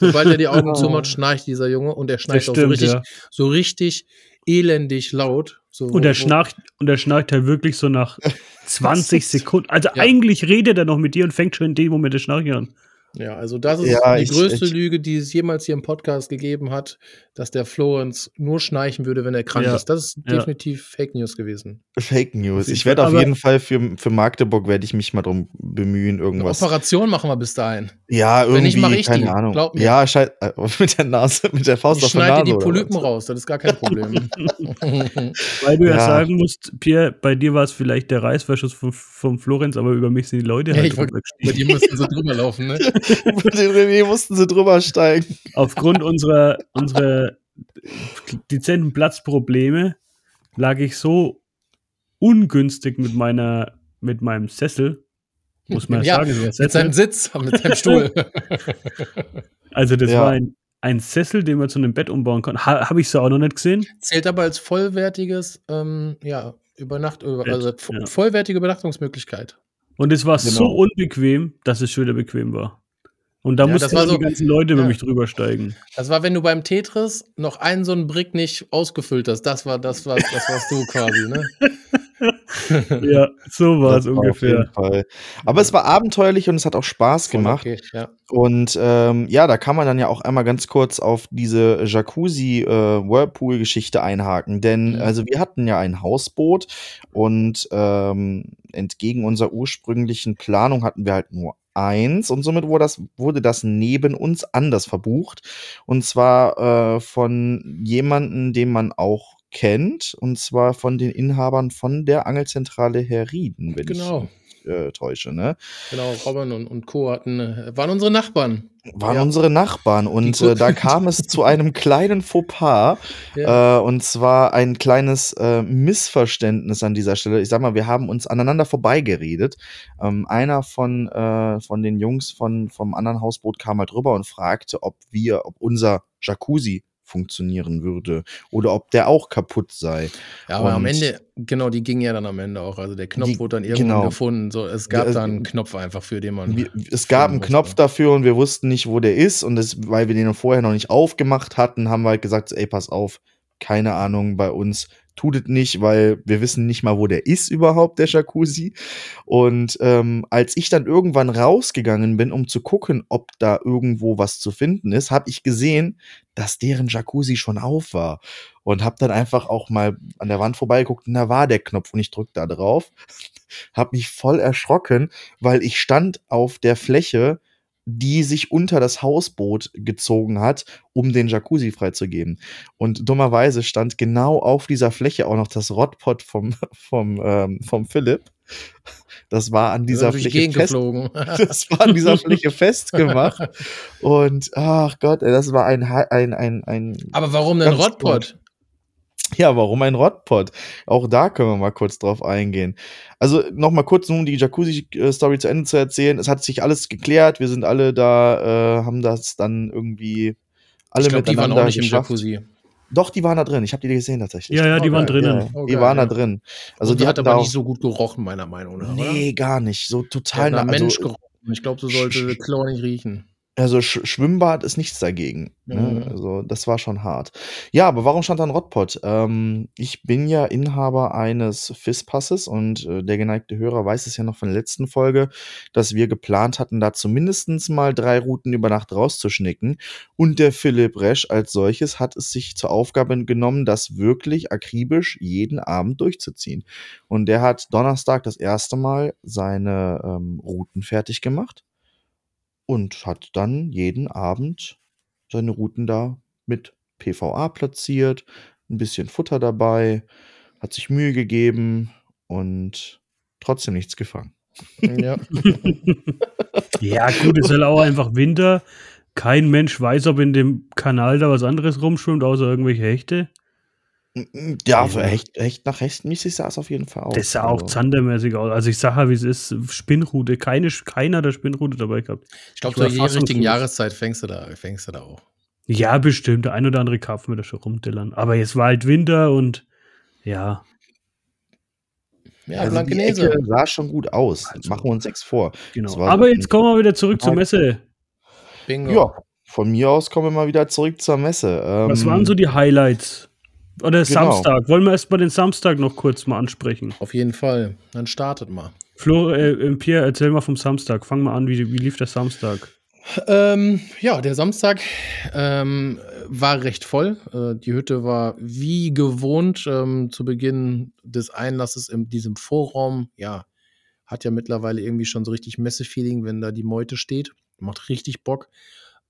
Speaker 3: Sobald er die Augen (laughs) zumacht, schnarcht dieser Junge und er schnarcht auch so
Speaker 4: stimmt,
Speaker 3: richtig,
Speaker 4: ja.
Speaker 3: so richtig elendig laut. So,
Speaker 4: Und er
Speaker 3: wo-
Speaker 4: schnarcht, und er schnarcht halt wirklich so nach (laughs) 20 Sekunden. Also
Speaker 3: Ja.
Speaker 4: eigentlich redet er noch mit dir und fängt schon in dem Moment das Schnarchen an.
Speaker 3: Ja, also das ist
Speaker 2: Ja,
Speaker 3: die
Speaker 2: ich-
Speaker 3: größte
Speaker 2: ich-
Speaker 3: Lüge, die es jemals hier im Podcast gegeben hat, dass der Florenz nur schnarchen würde, wenn er krank
Speaker 4: Ja.
Speaker 3: ist. Das ist
Speaker 4: Ja.
Speaker 3: definitiv Fake News gewesen.
Speaker 2: Fake News. Ich werde auf jeden Fall für, für Magdeburg werde ich mich mal drum bemühen,
Speaker 3: Eine
Speaker 2: irgendwas.
Speaker 3: Operation machen wir bis dahin.
Speaker 2: Ja, irgendwie,
Speaker 3: Wenn nicht, mach ich
Speaker 2: keine
Speaker 3: die.
Speaker 2: Ahnung.
Speaker 3: Glaub mir.
Speaker 2: Ja, schei- äh, (laughs) mit der Nase, mit der Faust
Speaker 3: Ich
Speaker 2: auf der
Speaker 3: schneide
Speaker 2: Nase.
Speaker 3: dir die Polypen raus, das ist gar kein Problem. (laughs) (laughs)
Speaker 4: Weil du ja,
Speaker 2: Ja.
Speaker 4: sagen musst, Pierre, bei dir war es vielleicht der Reißverschluss vom, vom Florenz, aber über mich sind die Leute
Speaker 3: Ja,
Speaker 4: halt
Speaker 3: ich wollte-
Speaker 4: drüber
Speaker 3: Bei dir müssen sie drüber laufen, ne?
Speaker 2: Über den René mussten sie drüber steigen.
Speaker 4: Aufgrund unserer, unserer dezenten Platzprobleme lag ich so ungünstig mit meiner, mit meinem Sessel. Muss man
Speaker 3: Ja,
Speaker 4: sagen,
Speaker 3: Mit
Speaker 4: Sessel.
Speaker 3: seinem Sitz, mit seinem Stuhl. (laughs)
Speaker 4: Also das
Speaker 2: Ja.
Speaker 4: war ein, ein Sessel, den man zu einem Bett umbauen kann. Ha, Habe ich so auch noch nicht gesehen.
Speaker 3: Zählt aber als vollwertiges, ähm, ja, Übernacht, über,
Speaker 4: Bett,
Speaker 3: also vo-
Speaker 4: ja.
Speaker 3: vollwertige Übernachtungsmöglichkeit.
Speaker 4: Und es war so
Speaker 2: Genau.
Speaker 4: unbequem, dass es schon wieder bequem war. Und da
Speaker 3: Ja,
Speaker 4: mussten die
Speaker 3: so-
Speaker 4: ganzen Leute über
Speaker 3: ja.
Speaker 4: mich drüber steigen.
Speaker 3: Das war, wenn du beim Tetris noch einen so einen Brick nicht ausgefüllt hast. Das war, das war, das warst du quasi, ne? (laughs)
Speaker 4: Ja, so war es ungefähr.
Speaker 2: Aber es war abenteuerlich und es hat auch Spaß gemacht.
Speaker 3: Okay, ja.
Speaker 2: Und ähm, ja, da kann man dann ja auch einmal ganz kurz auf diese Jacuzzi-Whirlpool-Geschichte einhaken. Denn
Speaker 3: Mhm.
Speaker 2: also wir hatten ja ein Hausboot und ähm, entgegen unserer ursprünglichen Planung hatten wir halt nur eins und somit wurde das, wurde das neben uns anders verbucht. Und zwar äh, von jemandem, den man auch kennt, und zwar von den Inhabern von der Angelzentrale Herrieden, wenn
Speaker 3: Genau.
Speaker 2: ich äh, täusche, ne?
Speaker 3: Genau, Robin und, und Co. hatten, äh, waren unsere Nachbarn.
Speaker 2: waren
Speaker 3: Ja.
Speaker 2: unsere Nachbarn und äh, da kam es zu einem kleinen Fauxpas
Speaker 3: Ja.
Speaker 2: äh, und zwar ein kleines äh, Missverständnis an dieser Stelle. Ich sag mal, wir haben uns aneinander vorbeigeredet. Ähm, einer von, äh, von den Jungs von, vom anderen Hausboot kam halt rüber und fragte, ob wir, ob unser Jacuzzi funktionieren würde oder ob der auch kaputt sei.
Speaker 3: ja, aber am
Speaker 2: und-
Speaker 3: Ende, genau, die ging ja dann am Ende auch. Also der Knopf
Speaker 2: Die-
Speaker 3: wurde dann irgendwann
Speaker 2: genau.
Speaker 3: gefunden. So, es gab
Speaker 2: Ja,
Speaker 3: da einen Knopf einfach, für den man.
Speaker 2: Wir, es gab einen
Speaker 3: musste.
Speaker 2: Knopf dafür und wir wussten nicht, wo der ist. Und das, weil wir den vorher noch nicht aufgemacht hatten, haben wir halt gesagt, ey, pass auf, keine Ahnung, bei uns tut es nicht, weil wir wissen nicht mal, wo der ist überhaupt, der Jacuzzi. Und ähm, als ich dann irgendwann rausgegangen bin, um zu gucken, ob da irgendwo was zu finden ist, habe ich gesehen, dass deren Jacuzzi schon auf war. Und habe dann einfach auch mal an der Wand vorbeigeguckt und da war der Knopf und ich drück da drauf. (laughs) hab mich voll erschrocken, weil ich stand auf der Fläche, die sich unter das Hausboot gezogen hat, um den Jacuzzi freizugeben. Und dummerweise stand genau auf dieser Fläche auch noch das Rottpot vom, (laughs) vom, ähm, vom Philipp. Das war an dieser Fläche fest, (laughs) Das war an dieser Fläche festgemacht. (laughs) Und ach Gott, das war ein ein ein ein.
Speaker 3: Aber warum denn Rottpot?
Speaker 2: Ja, warum ein Rottpot? Auch da können wir mal kurz drauf eingehen. Also noch mal kurz, um die Jacuzzi-Story zu Ende zu erzählen. Es hat sich alles geklärt. Wir sind alle da, äh, haben das dann irgendwie alle ich glaub, miteinander die waren auch nicht geschafft. im Jacuzzi. Doch, die waren da drin. Ich habe die gesehen tatsächlich.
Speaker 4: Ja, ja, die waren drinnen.
Speaker 2: Ja, okay, die waren ja. da drin.
Speaker 3: Also Und die, hat aber nicht so gut gerochen, meiner Meinung nach.
Speaker 2: Nee, oder? gar nicht. So total.
Speaker 3: nach Mensch also, gerochen. Ich glaube, so sollte Chlor nicht riechen.
Speaker 2: Also Sch Schwimmbad ist nichts dagegen. Ne? Mhm. Also das war schon hart. Ja, aber warum stand da ein Rottpot? Ähm, ich bin ja Inhaber eines FIS-Passes und äh, der geneigte Hörer weiß es ja noch von der letzten Folge, dass wir geplant hatten, da zumindest mal drei Routen über Nacht rauszuschnicken. Und der Philipp Resch als solches hat es sich zur Aufgabe genommen, das wirklich akribisch jeden Abend durchzuziehen. Und der hat Donnerstag das erste Mal seine ähm, Routen fertig gemacht und hat dann jeden Abend seine Routen da mit PVA platziert, ein bisschen Futter dabei, hat sich Mühe gegeben und trotzdem nichts gefangen.
Speaker 3: Ja. (laughs)
Speaker 4: ja, gut, es ist halt auch einfach Winter. Kein Mensch weiß, ob in dem Kanal da was anderes rumschwimmt, außer irgendwelche Hechte.
Speaker 2: Ja, für echt, echt nach rechtmäßig sah es auf jeden Fall aus.
Speaker 4: Das sah auch zandermäßig aus. Also ich sage ja, wie es ist, Spinnrute, keine, keiner der Spinnrute dabei gehabt.
Speaker 3: Ich glaube, zur richtigen Jahreszeit fängst du da, fängst du da auch.
Speaker 4: Ja, bestimmt. Der ein oder andere Karpfen wird da schon rumdillern. Aber jetzt war halt Winter und ja.
Speaker 2: Ja, also Blankenese. Die sah schon gut aus. Also, Machen wir uns nichts vor.
Speaker 4: Genau. Aber jetzt kommen wir wieder zurück zur Messe.
Speaker 2: Bingo. Ja, von mir aus kommen wir mal wieder zurück zur Messe.
Speaker 4: Ähm, Was waren so die Highlights? Oder genau. Samstag. Wollen wir erst mal den Samstag noch kurz mal ansprechen?
Speaker 3: Auf jeden Fall. Dann startet mal.
Speaker 4: Flo, äh, äh, Pierre, erzähl mal vom Samstag. Fang mal an, wie, wie lief der Samstag?
Speaker 3: Ähm, ja, der Samstag ähm, war recht voll. Äh, die Hütte war wie gewohnt ähm, zu Beginn des Einlasses in diesem Vorraum. Ja, hat ja mittlerweile irgendwie schon so richtig Messefeeling, wenn da die Meute steht. Macht richtig Bock.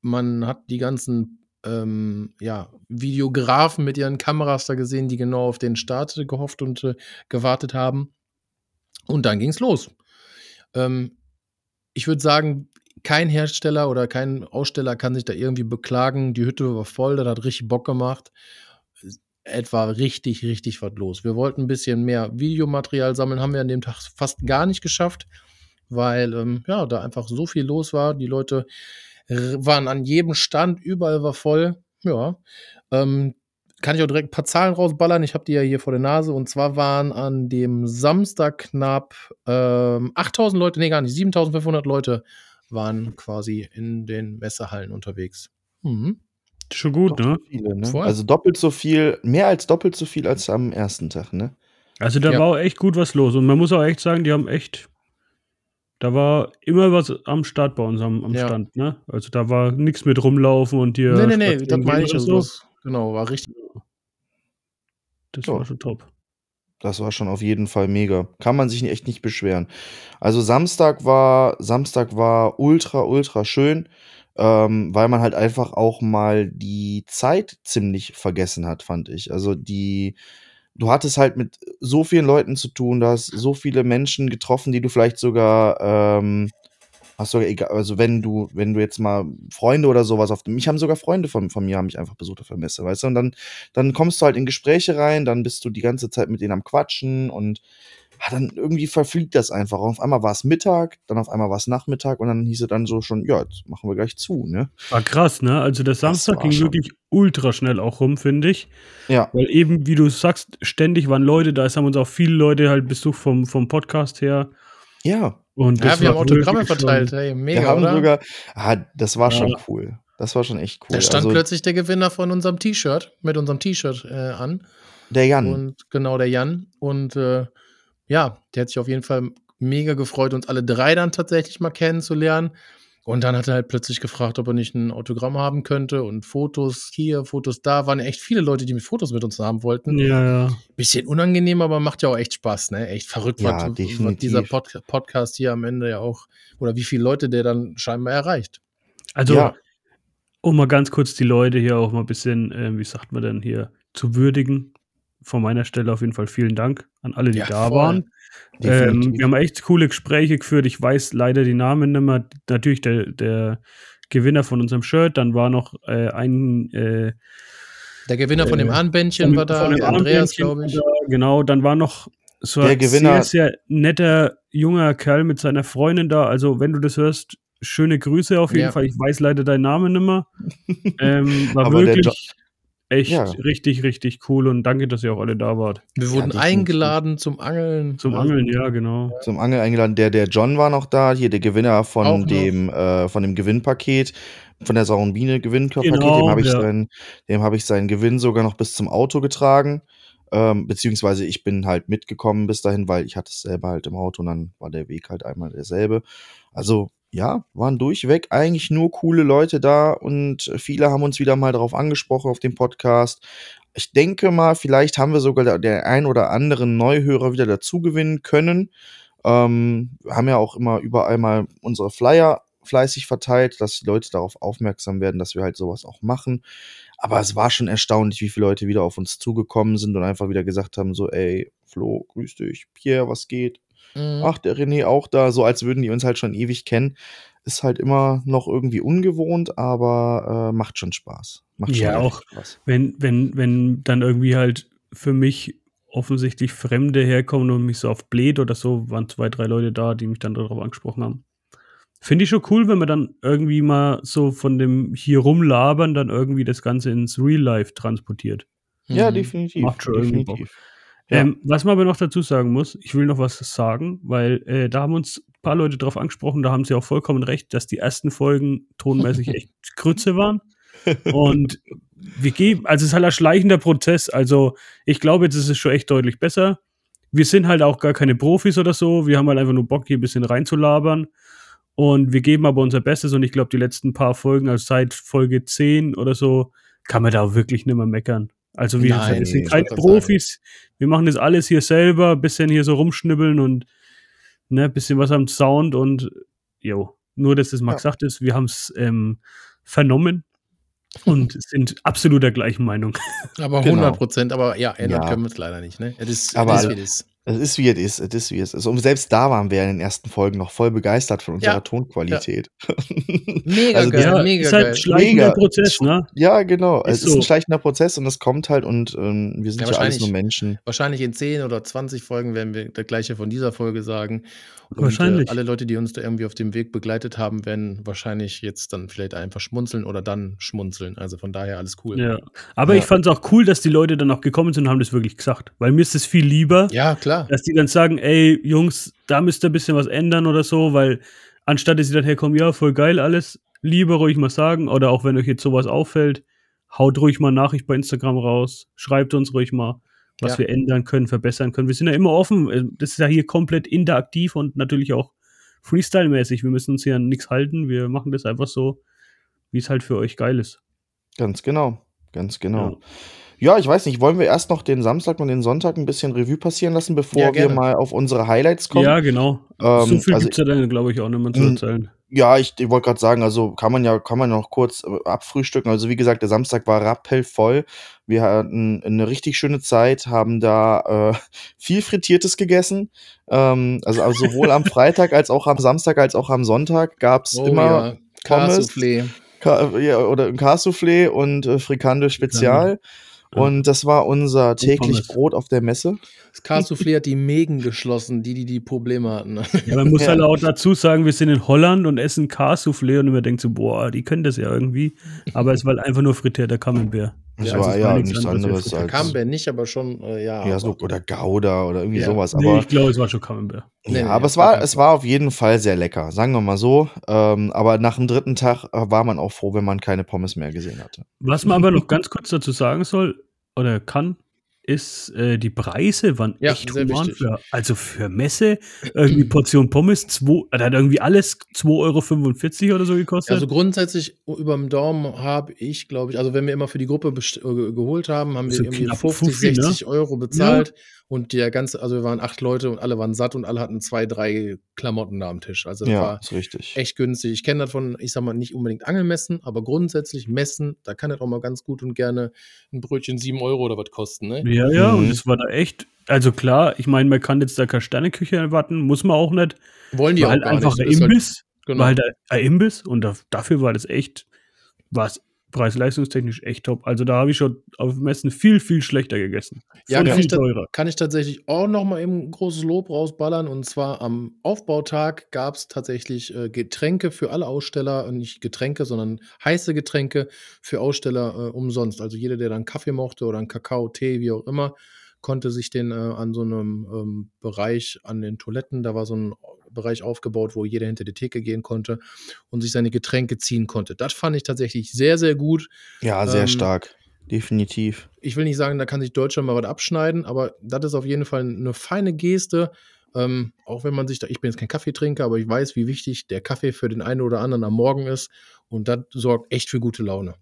Speaker 3: Man hat die ganzen ähm, ja, Videografen mit ihren Kameras da gesehen, die genau auf den Start gehofft und äh, gewartet haben. Und dann ging es los. Ähm, ich würde sagen, kein Hersteller oder kein Aussteller kann sich da irgendwie beklagen. Die Hütte war voll, das hat richtig Bock gemacht. Etwa richtig, richtig was los. Wir wollten ein bisschen mehr Videomaterial sammeln, haben wir an dem Tag fast gar nicht geschafft, weil ähm, ja, da einfach so viel los war. Die Leute waren an jedem Stand, überall war voll. Ja. Ähm, kann ich auch direkt ein paar Zahlen rausballern. Ich habe die ja hier vor der Nase. Und zwar waren an dem Samstag knapp ähm, 8000 Leute, nee, gar nicht, 7500 Leute waren quasi in den Messehallen unterwegs.
Speaker 4: Mhm. Schon gut, ne?
Speaker 2: Viele, ne? Also doppelt so viel, mehr als doppelt so viel als am ersten Tag, ne?
Speaker 4: Also da ja. war auch echt gut was los. Und man muss auch echt sagen, die haben echt da war immer was am Start bei uns am, am ja. Stand, ne? Also da war nichts mit rumlaufen und dir.
Speaker 3: Nee, nee, nee, das meine ich so. Genau, war richtig.
Speaker 4: Das ja. war schon top.
Speaker 2: Das war schon auf jeden Fall mega. Kann man sich echt nicht beschweren. Also Samstag war, Samstag war ultra, ultra schön, ähm, weil man halt einfach auch mal die Zeit ziemlich vergessen hat, fand ich. Also die, du hattest halt mit so vielen Leuten zu tun, du hast so viele Menschen getroffen, die du vielleicht sogar, ähm, hast sogar egal, also wenn du, wenn du jetzt mal Freunde oder sowas auf dem, mich haben sogar Freunde von, von mir haben mich einfach besucht auf der Messe, weißt du, und dann, dann kommst du halt in Gespräche rein, dann bist du die ganze Zeit mit denen am Quatschen und ja, dann irgendwie verfliegt das einfach. Und auf einmal war es Mittag, dann auf einmal war es Nachmittag und dann hieß es dann so schon, ja, jetzt machen wir gleich zu, ne?
Speaker 4: War krass, ne? Also der Samstag ging schon. wirklich ultra schnell auch rum, finde ich.
Speaker 2: Ja.
Speaker 4: Weil eben, wie du sagst, ständig waren Leute da, es haben uns auch viele Leute halt besucht vom, vom Podcast her.
Speaker 2: Ja.
Speaker 3: Und ja, wir haben Autogramme verteilt, hey, mega,
Speaker 2: wir haben oder? Sogar, ah, das war ja. schon cool. Das war schon echt cool.
Speaker 3: Da stand
Speaker 2: also,
Speaker 3: plötzlich der Gewinner von unserem T-Shirt, mit unserem T-Shirt äh, an.
Speaker 2: der Jan.
Speaker 3: Und genau, der Jan. Und äh, ja, der hat sich auf jeden Fall mega gefreut, uns alle drei dann tatsächlich mal kennenzulernen. Und dann hat er halt plötzlich gefragt, ob er nicht ein Autogramm haben könnte und Fotos hier, Fotos da. Waren echt viele Leute, die mit Fotos mit uns haben wollten.
Speaker 4: Ja, ja.
Speaker 3: Bisschen unangenehm, aber macht ja auch echt Spaß, ne? Echt verrückt,
Speaker 2: Ja,
Speaker 3: was, was dieser Pod Podcast hier am Ende ja auch, oder wie viele Leute der dann scheinbar erreicht.
Speaker 4: Also,
Speaker 2: Ja.
Speaker 4: um mal ganz kurz die Leute hier auch mal ein bisschen, äh, wie sagt man denn hier, zu würdigen. Von meiner Stelle auf jeden Fall vielen Dank an alle, die
Speaker 3: Ja,
Speaker 4: da
Speaker 3: voll.
Speaker 4: waren. Ähm, wir haben echt coole Gespräche geführt. Ich weiß leider die Namen nicht mehr. Natürlich der, der Gewinner von unserem Shirt. Dann war noch äh, ein äh,
Speaker 3: Der Gewinner von dem
Speaker 4: Äh,
Speaker 3: Armbändchen
Speaker 4: von-
Speaker 3: war da,
Speaker 4: von dem
Speaker 3: der Andreas, glaube ich.
Speaker 4: da, Genau, dann war noch so
Speaker 2: Der
Speaker 4: ein
Speaker 2: Gewinner-
Speaker 4: sehr, sehr netter junger Kerl mit seiner Freundin da. Also, wenn du das hörst, schöne Grüße auf jeden
Speaker 3: Ja.
Speaker 4: Fall. Ich weiß leider deinen Namen nicht mehr. (laughs) Ähm, war
Speaker 2: Aber der
Speaker 4: wirklich echt
Speaker 2: Ja.
Speaker 4: richtig, richtig cool und danke, dass ihr auch alle da wart.
Speaker 3: Wir wurden
Speaker 2: definitiv.
Speaker 3: eingeladen zum Angeln.
Speaker 4: Zum
Speaker 3: Ja.
Speaker 4: Angeln, ja, genau.
Speaker 2: zum Angel eingeladen. Der, der John war noch da, hier der Gewinner von dem, äh, von dem Gewinnpaket, von der Sauren Biene Gewinnpaket.
Speaker 4: Genau,
Speaker 2: dem habe ich,
Speaker 4: ja.
Speaker 2: seinen, dem habe ich seinen Gewinn sogar noch bis zum Auto getragen. Ähm, beziehungsweise ich bin halt mitgekommen bis dahin, weil ich hatte es selber halt im Auto und dann war der Weg halt einmal derselbe. Also ja, waren durchweg eigentlich nur coole Leute da und viele haben uns wieder mal darauf angesprochen auf dem Podcast. Ich denke mal, vielleicht haben wir sogar der, der ein oder anderen Neuhörer wieder dazu gewinnen können. Ähm, wir haben ja auch immer überall mal unsere Flyer fleißig verteilt, dass die Leute darauf aufmerksam werden, dass wir halt sowas auch machen. Aber es war schon erstaunlich, wie viele Leute wieder auf uns zugekommen sind und einfach wieder gesagt haben, so, ey, Flo, grüß dich, Pierre, was geht?
Speaker 3: Mhm.
Speaker 2: Ach, der René auch da, so als würden die uns halt schon ewig kennen. Ist halt immer noch irgendwie ungewohnt, aber äh, macht schon Spaß. Macht schon
Speaker 4: Ja, auch.
Speaker 2: Spaß.
Speaker 4: Wenn, wenn, wenn dann irgendwie halt für mich offensichtlich Fremde herkommen und mich so auf Blät oder so, waren zwei, drei Leute da, die mich dann darauf angesprochen haben. Finde ich schon cool, wenn man dann irgendwie mal so von dem hier rumlabern dann irgendwie das Ganze ins Real Life transportiert.
Speaker 2: Ja,
Speaker 3: Mhm.
Speaker 2: definitiv.
Speaker 4: Macht schon irgendwie
Speaker 2: definitiv. Ja.
Speaker 4: Ähm, was man aber noch dazu sagen muss, ich will noch was sagen, weil äh, da haben uns ein paar Leute drauf angesprochen, da haben sie auch vollkommen recht, dass die ersten Folgen tonmäßig (laughs) echt Grütze waren. Und wir geben, also es ist halt ein schleichender Prozess. Also ich glaube, jetzt ist es schon echt deutlich besser. Wir sind halt auch gar keine Profis oder so. Wir haben halt einfach nur Bock, hier ein bisschen reinzulabern. Und wir geben aber unser Bestes. Und ich glaube, die letzten paar Folgen, also seit Folge 10 oder so, kann man da auch wirklich nicht mehr meckern. Also wir,
Speaker 3: Nein,
Speaker 4: wir sind keine Profis. Wir machen das alles hier selber, bisschen hier so rumschnibbeln und ne, bisschen was am Sound und jo, nur dass das mal
Speaker 2: Ja.
Speaker 4: gesagt ist, wir haben es ähm, vernommen und sind absolut der gleichen Meinung.
Speaker 3: Aber
Speaker 2: Genau.
Speaker 3: 100 Prozent, aber ja, ändern
Speaker 2: Ja.
Speaker 3: können wir es leider nicht, ne? Es ist,
Speaker 2: Aber
Speaker 3: es ist, wie es ist.
Speaker 2: Es ist wie es ist, es ist wie es ist. Und selbst da waren wir in den ersten Folgen noch voll begeistert von unserer
Speaker 3: Ja.
Speaker 2: Tonqualität. (laughs)
Speaker 3: Mega
Speaker 2: Also
Speaker 3: geil,
Speaker 2: das-
Speaker 3: mega
Speaker 4: ist halt
Speaker 3: geil.
Speaker 4: ein schleichender
Speaker 2: Mega.
Speaker 4: Prozess, ne?
Speaker 2: Ja, genau.
Speaker 4: Ist
Speaker 2: es ist
Speaker 4: so.
Speaker 2: ein schleichender Prozess und es kommt halt und ähm, wir sind
Speaker 3: Ja,
Speaker 2: ja, alles nur Menschen.
Speaker 3: Wahrscheinlich in 10 oder 20 Folgen werden wir das gleiche von dieser Folge sagen. Und
Speaker 4: Wahrscheinlich.
Speaker 3: Äh, alle Leute, die uns da irgendwie auf dem Weg begleitet haben, werden wahrscheinlich jetzt dann vielleicht einfach schmunzeln oder dann schmunzeln. Also von daher alles cool.
Speaker 4: Ja. Aber
Speaker 2: Ja.
Speaker 4: ich fand es auch cool, dass die Leute dann auch gekommen sind und haben das wirklich gesagt. Weil mir ist es viel lieber,
Speaker 3: Ja, klar.
Speaker 4: dass die dann sagen, ey, Jungs, da müsst ihr ein bisschen was ändern oder so, weil anstatt dass sie dann herkommen, ja, voll geil alles, lieber ruhig mal sagen, oder auch wenn euch jetzt sowas auffällt, haut ruhig mal Nachricht bei Instagram raus, schreibt uns ruhig mal, was
Speaker 3: Ja.
Speaker 4: wir ändern können, verbessern können. Wir sind ja immer offen, äh, das ist ja hier komplett interaktiv und natürlich auch Freestyle-mäßig. Wir müssen uns hier an nichts halten, wir machen das einfach so, wie es halt für euch geil ist.
Speaker 2: Ganz genau. Ganz genau. Ja. ich weiß nicht, wollen wir erst noch den Samstag und den Sonntag ein bisschen Revue passieren lassen, bevor
Speaker 3: Ja,
Speaker 2: wir mal auf unsere Highlights kommen?
Speaker 4: Ja, genau.
Speaker 2: Ähm,
Speaker 4: so viel
Speaker 2: also-
Speaker 4: gibt's ja dann, glaube ich, auch nicht mehr zu
Speaker 2: Mm,
Speaker 4: erzählen.
Speaker 2: Ja, ich, ich wollte gerade sagen, also kann man ja, kann man noch kurz äh, abfrühstücken. Also wie gesagt, der Samstag war rappellvoll. Wir hatten eine richtig schöne Zeit, haben da äh, (laughs) viel Frittiertes gegessen. Ähm, also, also sowohl am (laughs) Freitag als auch am Samstag als auch am Sonntag gab's
Speaker 3: Oh
Speaker 2: immer
Speaker 3: ja,
Speaker 2: Pommes. Ka ja, oder ein Cassoufflé und äh, Frikandel Spezial.
Speaker 4: Ja.
Speaker 2: Und das war unser täglich. Brot auf der Messe.
Speaker 3: Das Cassoufflé hat die Mägen geschlossen, die, die die Probleme hatten.
Speaker 4: Ja, man muss
Speaker 2: Ja.
Speaker 4: halt auch dazu sagen, wir sind in Holland und essen Cassoufflé und man denkt so, boah, die können das ja irgendwie. Aber es war halt einfach nur frittierter Camembert.
Speaker 2: Das
Speaker 3: Ja,
Speaker 2: war
Speaker 4: also es
Speaker 2: ja
Speaker 4: war nichts anderes als.
Speaker 3: Camembert nicht, aber schon, äh, ja.
Speaker 2: Ja, so, oder Gouda oder irgendwie
Speaker 3: Ja.
Speaker 2: sowas.
Speaker 4: Nee,
Speaker 2: Aber
Speaker 4: ich glaube, es war schon Camembert.
Speaker 3: Nee,
Speaker 2: ja,
Speaker 3: nee,
Speaker 2: aber es war, es war auf jeden Fall sehr lecker, sagen wir mal so. Ähm, aber nach dem dritten Tag äh, war man auch froh, wenn man keine Pommes mehr gesehen hatte.
Speaker 4: Was man aber noch ganz kurz dazu sagen soll oder kann, ist, äh, die Preise waren
Speaker 3: Ja,
Speaker 4: echt human. Für, also für Messe, irgendwie (clears throat) Portion Pommes, zwei, da hat irgendwie alles 2,45 Euro oder so gekostet.
Speaker 3: Also grundsätzlich über dem Daumen habe ich, glaube ich, also wenn wir immer für die Gruppe äh, geholt haben, haben wir
Speaker 4: So
Speaker 3: irgendwie
Speaker 4: knapp
Speaker 3: 50,
Speaker 4: 50, ne?
Speaker 3: 60 Euro bezahlt. Und der ganze, also wir waren acht Leute und alle waren satt und alle hatten zwei, drei Klamotten da am Tisch. Also das
Speaker 2: Ja,
Speaker 3: war
Speaker 2: ist richtig.
Speaker 3: echt günstig. Ich kenne das von, ich sag mal, nicht unbedingt Angelmessen, aber grundsätzlich Messen, da kann das auch mal ganz gut und gerne ein Brötchen 7 Euro oder was kosten, ne?
Speaker 4: ja, ja,
Speaker 2: Mhm.
Speaker 4: und es war da echt, also klar, ich meine, man kann jetzt da keine Sterneküche erwarten, muss man auch nicht.
Speaker 3: Wollen die
Speaker 4: war
Speaker 3: auch
Speaker 4: halt
Speaker 3: gar
Speaker 4: einfach
Speaker 3: nicht.
Speaker 4: ein
Speaker 3: Ist halt-
Speaker 4: Imbiss,
Speaker 3: genau.
Speaker 4: war halt ein Imbiss und da, dafür war das echt, war es preis-leistungstechnisch echt top. Also da habe ich schon auf Messen viel, viel schlechter gegessen.
Speaker 3: Ja, kann
Speaker 4: viel
Speaker 3: ich,
Speaker 4: teurer.
Speaker 3: kann ich tatsächlich auch noch mal eben ein großes Lob rausballern. Und zwar am Aufbautag gab es tatsächlich äh, Getränke für alle Aussteller. Und nicht Getränke, sondern heiße Getränke für Aussteller äh, umsonst. Also jeder, der dann Kaffee mochte oder einen Kakao, Tee, wie auch immer, konnte sich den äh, an so einem ähm, Bereich an den Toiletten, da war so ein Bereich aufgebaut, wo jeder hinter die Theke gehen konnte und sich seine Getränke ziehen konnte. Das fand ich tatsächlich sehr, sehr gut.
Speaker 2: Ja, sehr
Speaker 3: ähm,
Speaker 2: stark. Definitiv.
Speaker 3: ich will nicht sagen, da kann sich Deutschland mal was abschneiden, aber das ist auf jeden Fall eine feine Geste. Ähm, auch wenn man sich da, ich bin jetzt kein Kaffeetrinker, aber ich weiß, wie wichtig der Kaffee für den einen oder anderen am Morgen ist. Und das sorgt echt für gute Laune.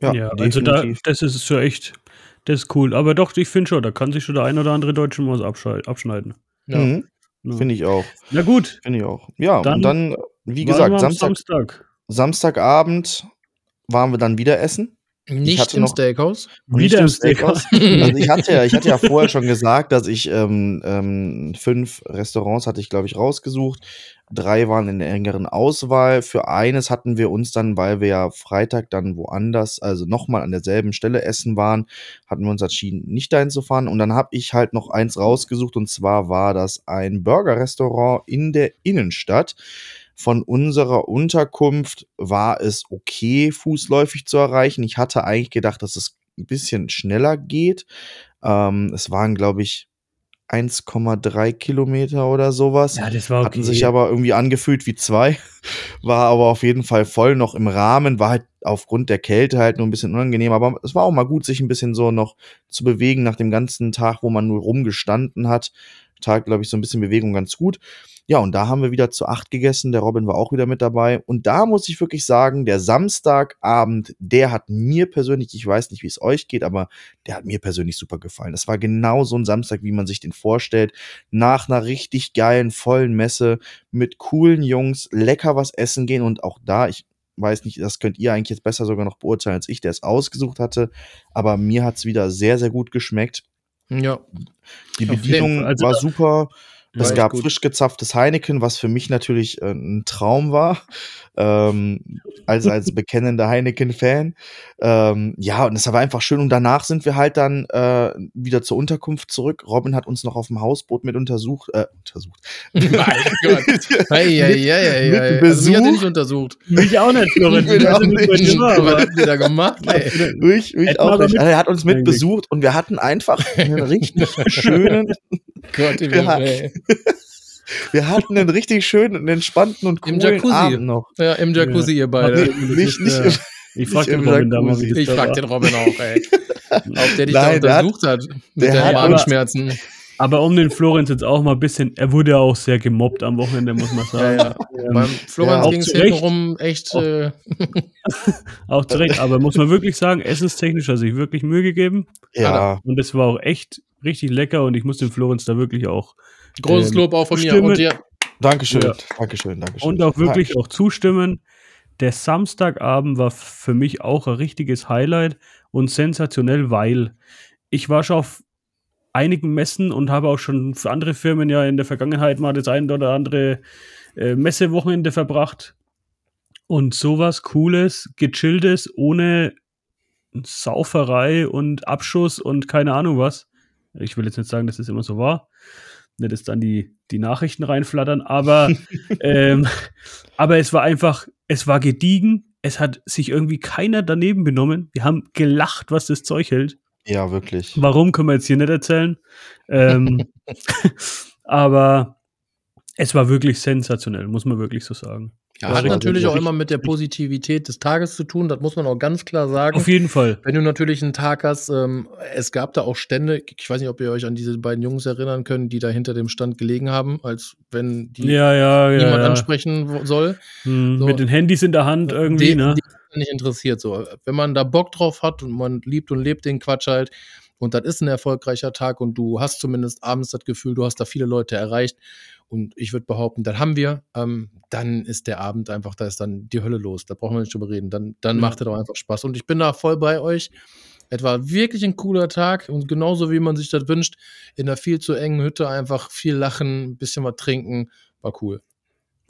Speaker 2: Ja,
Speaker 4: Ja, also da, das ist schon echt, das ist cool. Aber doch, ich finde schon, da kann sich schon der ein oder andere Deutsche mal was abschneiden.
Speaker 3: Ja.
Speaker 2: Mhm,
Speaker 4: Ja.
Speaker 2: Finde ich auch.
Speaker 4: Na gut,
Speaker 2: Finde ich auch. Ja,
Speaker 4: Dann
Speaker 2: und dann, wie gesagt, Samstag,
Speaker 4: Samstag.
Speaker 2: Samstagabend waren wir dann wieder essen.
Speaker 3: Nicht im Steakhouse.
Speaker 2: Nicht
Speaker 4: Wieder
Speaker 2: im
Speaker 4: im Steakhouse. (laughs)
Speaker 2: Also ich hatte ja, ich hatte ja vorher schon gesagt, dass ich ähm, ähm, fünf Restaurants hatte ich, glaube ich, rausgesucht. Drei waren in der engeren Auswahl. Für eines hatten wir uns dann, weil wir ja Freitag dann woanders, also nochmal an derselben Stelle essen waren, hatten wir uns entschieden, nicht dahin zu fahren. Und dann habe ich halt noch eins rausgesucht und zwar war das ein Burger-Restaurant in der Innenstadt. Von unserer Unterkunft war es okay, fußläufig zu erreichen. Ich hatte eigentlich gedacht, dass es ein bisschen schneller geht. Ähm, es waren, glaube ich, 1,3 Kilometer oder sowas.
Speaker 4: Ja, das war okay.
Speaker 2: Hatten sich aber irgendwie angefühlt wie zwei. (laughs) War aber auf jeden Fall voll noch im Rahmen. War halt aufgrund der Kälte halt nur ein bisschen unangenehm. Aber es war auch mal gut, sich ein bisschen so noch zu bewegen nach dem ganzen Tag, wo man nur rumgestanden hat. Tag, glaube ich, so ein bisschen Bewegung ganz gut. Ja, und da haben wir wieder zu acht gegessen. Der Robin war auch wieder mit dabei. Und da muss ich wirklich sagen, der Samstagabend, der hat mir persönlich, ich weiß nicht, wie es euch geht, aber der hat mir persönlich super gefallen. Das war genau so ein Samstag, wie man sich den vorstellt. Nach einer richtig geilen, vollen Messe mit coolen Jungs, lecker was essen gehen und auch da, ich weiß nicht, das könnt ihr eigentlich jetzt besser sogar noch beurteilen als ich, der es ausgesucht hatte. Aber mir hat es wieder sehr, sehr gut geschmeckt.
Speaker 3: Ja.
Speaker 2: Die Bedienung.
Speaker 4: Also
Speaker 2: war super.
Speaker 3: War
Speaker 2: Es gab
Speaker 3: gut.
Speaker 2: frisch gezapftes Heineken, was für mich natürlich äh, ein Traum war, ähm, als, als (laughs) bekennender Heineken-Fan. Ähm, ja, und es war einfach schön. Und danach sind wir halt dann äh, wieder zur Unterkunft zurück. Robin hat uns noch auf dem Hausboot mit untersucht. Äh, untersucht. (laughs)
Speaker 3: mein Gott. Hey, hey, hey, hey,
Speaker 2: Mit
Speaker 3: hey. Also, mich hat er
Speaker 2: Besuch?
Speaker 3: nicht untersucht.
Speaker 4: Mich auch nicht.
Speaker 2: Ich will
Speaker 4: Ich weiß
Speaker 2: auch
Speaker 4: nicht, was
Speaker 3: habt ihr da gemacht? Ey? (laughs)
Speaker 2: Mich, mich auch
Speaker 4: wir
Speaker 2: nicht. Also er hat uns mit
Speaker 4: eigentlich.
Speaker 2: besucht und wir hatten einfach einen richtig schönen,
Speaker 3: Gott, im
Speaker 2: Ja.
Speaker 3: Himmel, ey. (laughs)
Speaker 2: wir hatten einen richtig schönen und entspannten und
Speaker 3: Im
Speaker 2: coolen
Speaker 3: Jacuzzi.
Speaker 2: Abend noch.
Speaker 3: Ja, im Jacuzzi, ihr beide.
Speaker 2: Nee, nicht, nicht,
Speaker 4: Ja. Ich frag den
Speaker 2: im
Speaker 4: Robin da mal, wie
Speaker 2: Jacuzzi.
Speaker 4: das
Speaker 3: Ich
Speaker 4: da
Speaker 3: frag den Robin auch, ey. (laughs) Ob der dich
Speaker 2: Nein,
Speaker 3: da
Speaker 2: der hat-
Speaker 3: untersucht hat, mit
Speaker 2: der
Speaker 3: deinen
Speaker 2: hat-
Speaker 3: Magenschmerzen.
Speaker 4: Aber um den Florenz jetzt auch mal ein bisschen, er wurde ja auch sehr gemobbt am Wochenende, muss man
Speaker 3: Ja,
Speaker 4: sagen.
Speaker 3: ja.
Speaker 4: Ähm,
Speaker 3: Beim Florenz
Speaker 4: auch
Speaker 3: ging es hintenrum echt.
Speaker 4: Auch-
Speaker 3: Äh, (laughs)
Speaker 4: Auch zu Recht, aber muss man wirklich sagen, essenstechnisch hat sich wirklich Mühe gegeben.
Speaker 2: Ja,
Speaker 4: Und es war auch echt richtig lecker und ich muss dem Florenz da wirklich auch
Speaker 3: großes
Speaker 4: Ähm,
Speaker 3: Lob auch von mir. Und dir.
Speaker 2: Dankeschön,
Speaker 4: Ja.
Speaker 2: Dankeschön, Dankeschön.
Speaker 4: und auch wirklich auch zustimmen. Der Samstagabend war für mich auch ein richtiges Highlight und sensationell, weil ich war schon auf einigen Messen und habe auch schon für andere Firmen ja in der Vergangenheit mal das ein oder andere äh, Messewochenende verbracht. Und sowas Cooles, Gechilltes, ohne Sauferei und Abschuss und keine Ahnung was. Ich will jetzt nicht sagen, dass das immer so war. Nicht, dass dann die, die Nachrichten reinflattern, aber, (laughs) ähm, aber es war einfach, es war gediegen, es hat sich irgendwie keiner daneben benommen. Wir haben gelacht, was das Zeug hält.
Speaker 2: Ja, wirklich.
Speaker 4: Warum können wir jetzt hier nicht erzählen? Ähm, (laughs) (laughs) aber es war wirklich sensationell, muss man wirklich so sagen.
Speaker 3: Ja,
Speaker 2: Das
Speaker 3: hat natürlich auch immer mit der Positivität des Tages zu tun, das muss man auch ganz klar sagen.
Speaker 4: Auf jeden Fall.
Speaker 3: Wenn du natürlich einen Tag hast, ähm, es gab da auch Stände, ich weiß nicht, ob ihr euch an diese beiden Jungs erinnern könnt, die da hinter dem Stand gelegen haben, als wenn die
Speaker 4: Ja, ja,
Speaker 3: niemand
Speaker 4: ja.
Speaker 3: ansprechen soll.
Speaker 4: Hm,
Speaker 3: So.
Speaker 4: Mit den Handys in der Hand irgendwie,
Speaker 3: die,
Speaker 4: ne?
Speaker 3: die nicht interessiert. So. Wenn man da Bock drauf hat und man liebt und lebt den Quatsch halt und das ist ein erfolgreicher Tag und du hast zumindest abends das Gefühl, du hast da viele Leute erreicht und ich würde behaupten, das haben wir, ähm, dann ist der Abend einfach, da ist dann die Hölle los. Da brauchen wir nicht drüber reden. Dann, dann
Speaker 4: Ja.
Speaker 3: macht es auch einfach Spaß. Und ich bin da voll bei euch. Es war wirklich ein cooler Tag und genauso wie man sich das wünscht, in einer viel zu engen Hütte einfach viel lachen, ein bisschen was trinken, war cool.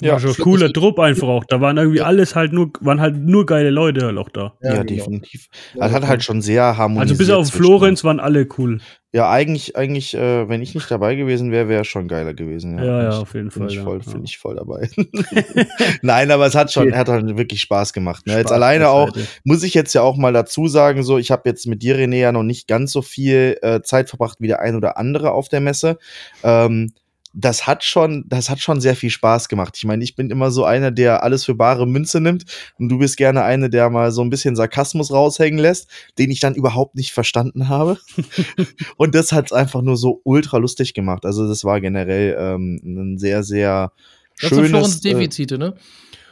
Speaker 2: Ja,
Speaker 4: war schon cooler Druck einfach auch. Da waren irgendwie
Speaker 3: Ja.
Speaker 4: alles halt nur, waren halt nur geile Leute halt auch da.
Speaker 2: Ja,
Speaker 3: genau.
Speaker 2: definitiv. Das hat halt schon sehr harmonisiert.
Speaker 4: Also bis auf Florenz waren alle cool.
Speaker 2: Ja, eigentlich, eigentlich, äh, wenn ich nicht dabei gewesen wäre, wäre es schon geiler gewesen.
Speaker 4: Ja, ja,
Speaker 2: ich-
Speaker 4: auf jeden
Speaker 2: Bin
Speaker 4: Fall,
Speaker 2: ich
Speaker 4: ja,
Speaker 2: voll,
Speaker 4: ja.
Speaker 2: finde ich voll dabei. (laughs) Nein, aber es hat schon, hat halt wirklich Spaß gemacht. Ne? Jetzt
Speaker 4: Spaß
Speaker 2: alleine auch,
Speaker 4: beiseite.
Speaker 2: muss ich jetzt ja auch mal dazu sagen, so, ich habe jetzt mit dir, René, ja noch nicht ganz so viel äh, Zeit verbracht wie der ein oder andere auf der Messe. Ähm, das hat schon, das hat schon sehr viel Spaß gemacht. Ich meine, ich bin immer so einer, der alles für bare Münze nimmt und du bist gerne eine, der mal so ein bisschen Sarkasmus raushängen lässt, den ich dann überhaupt nicht verstanden habe. (laughs) und das hat es einfach nur so ultra lustig gemacht. Also das war generell ähm, ein sehr, sehr
Speaker 3: Das sind
Speaker 2: schönes.
Speaker 3: Florens
Speaker 2: äh,
Speaker 3: Defizite, ne?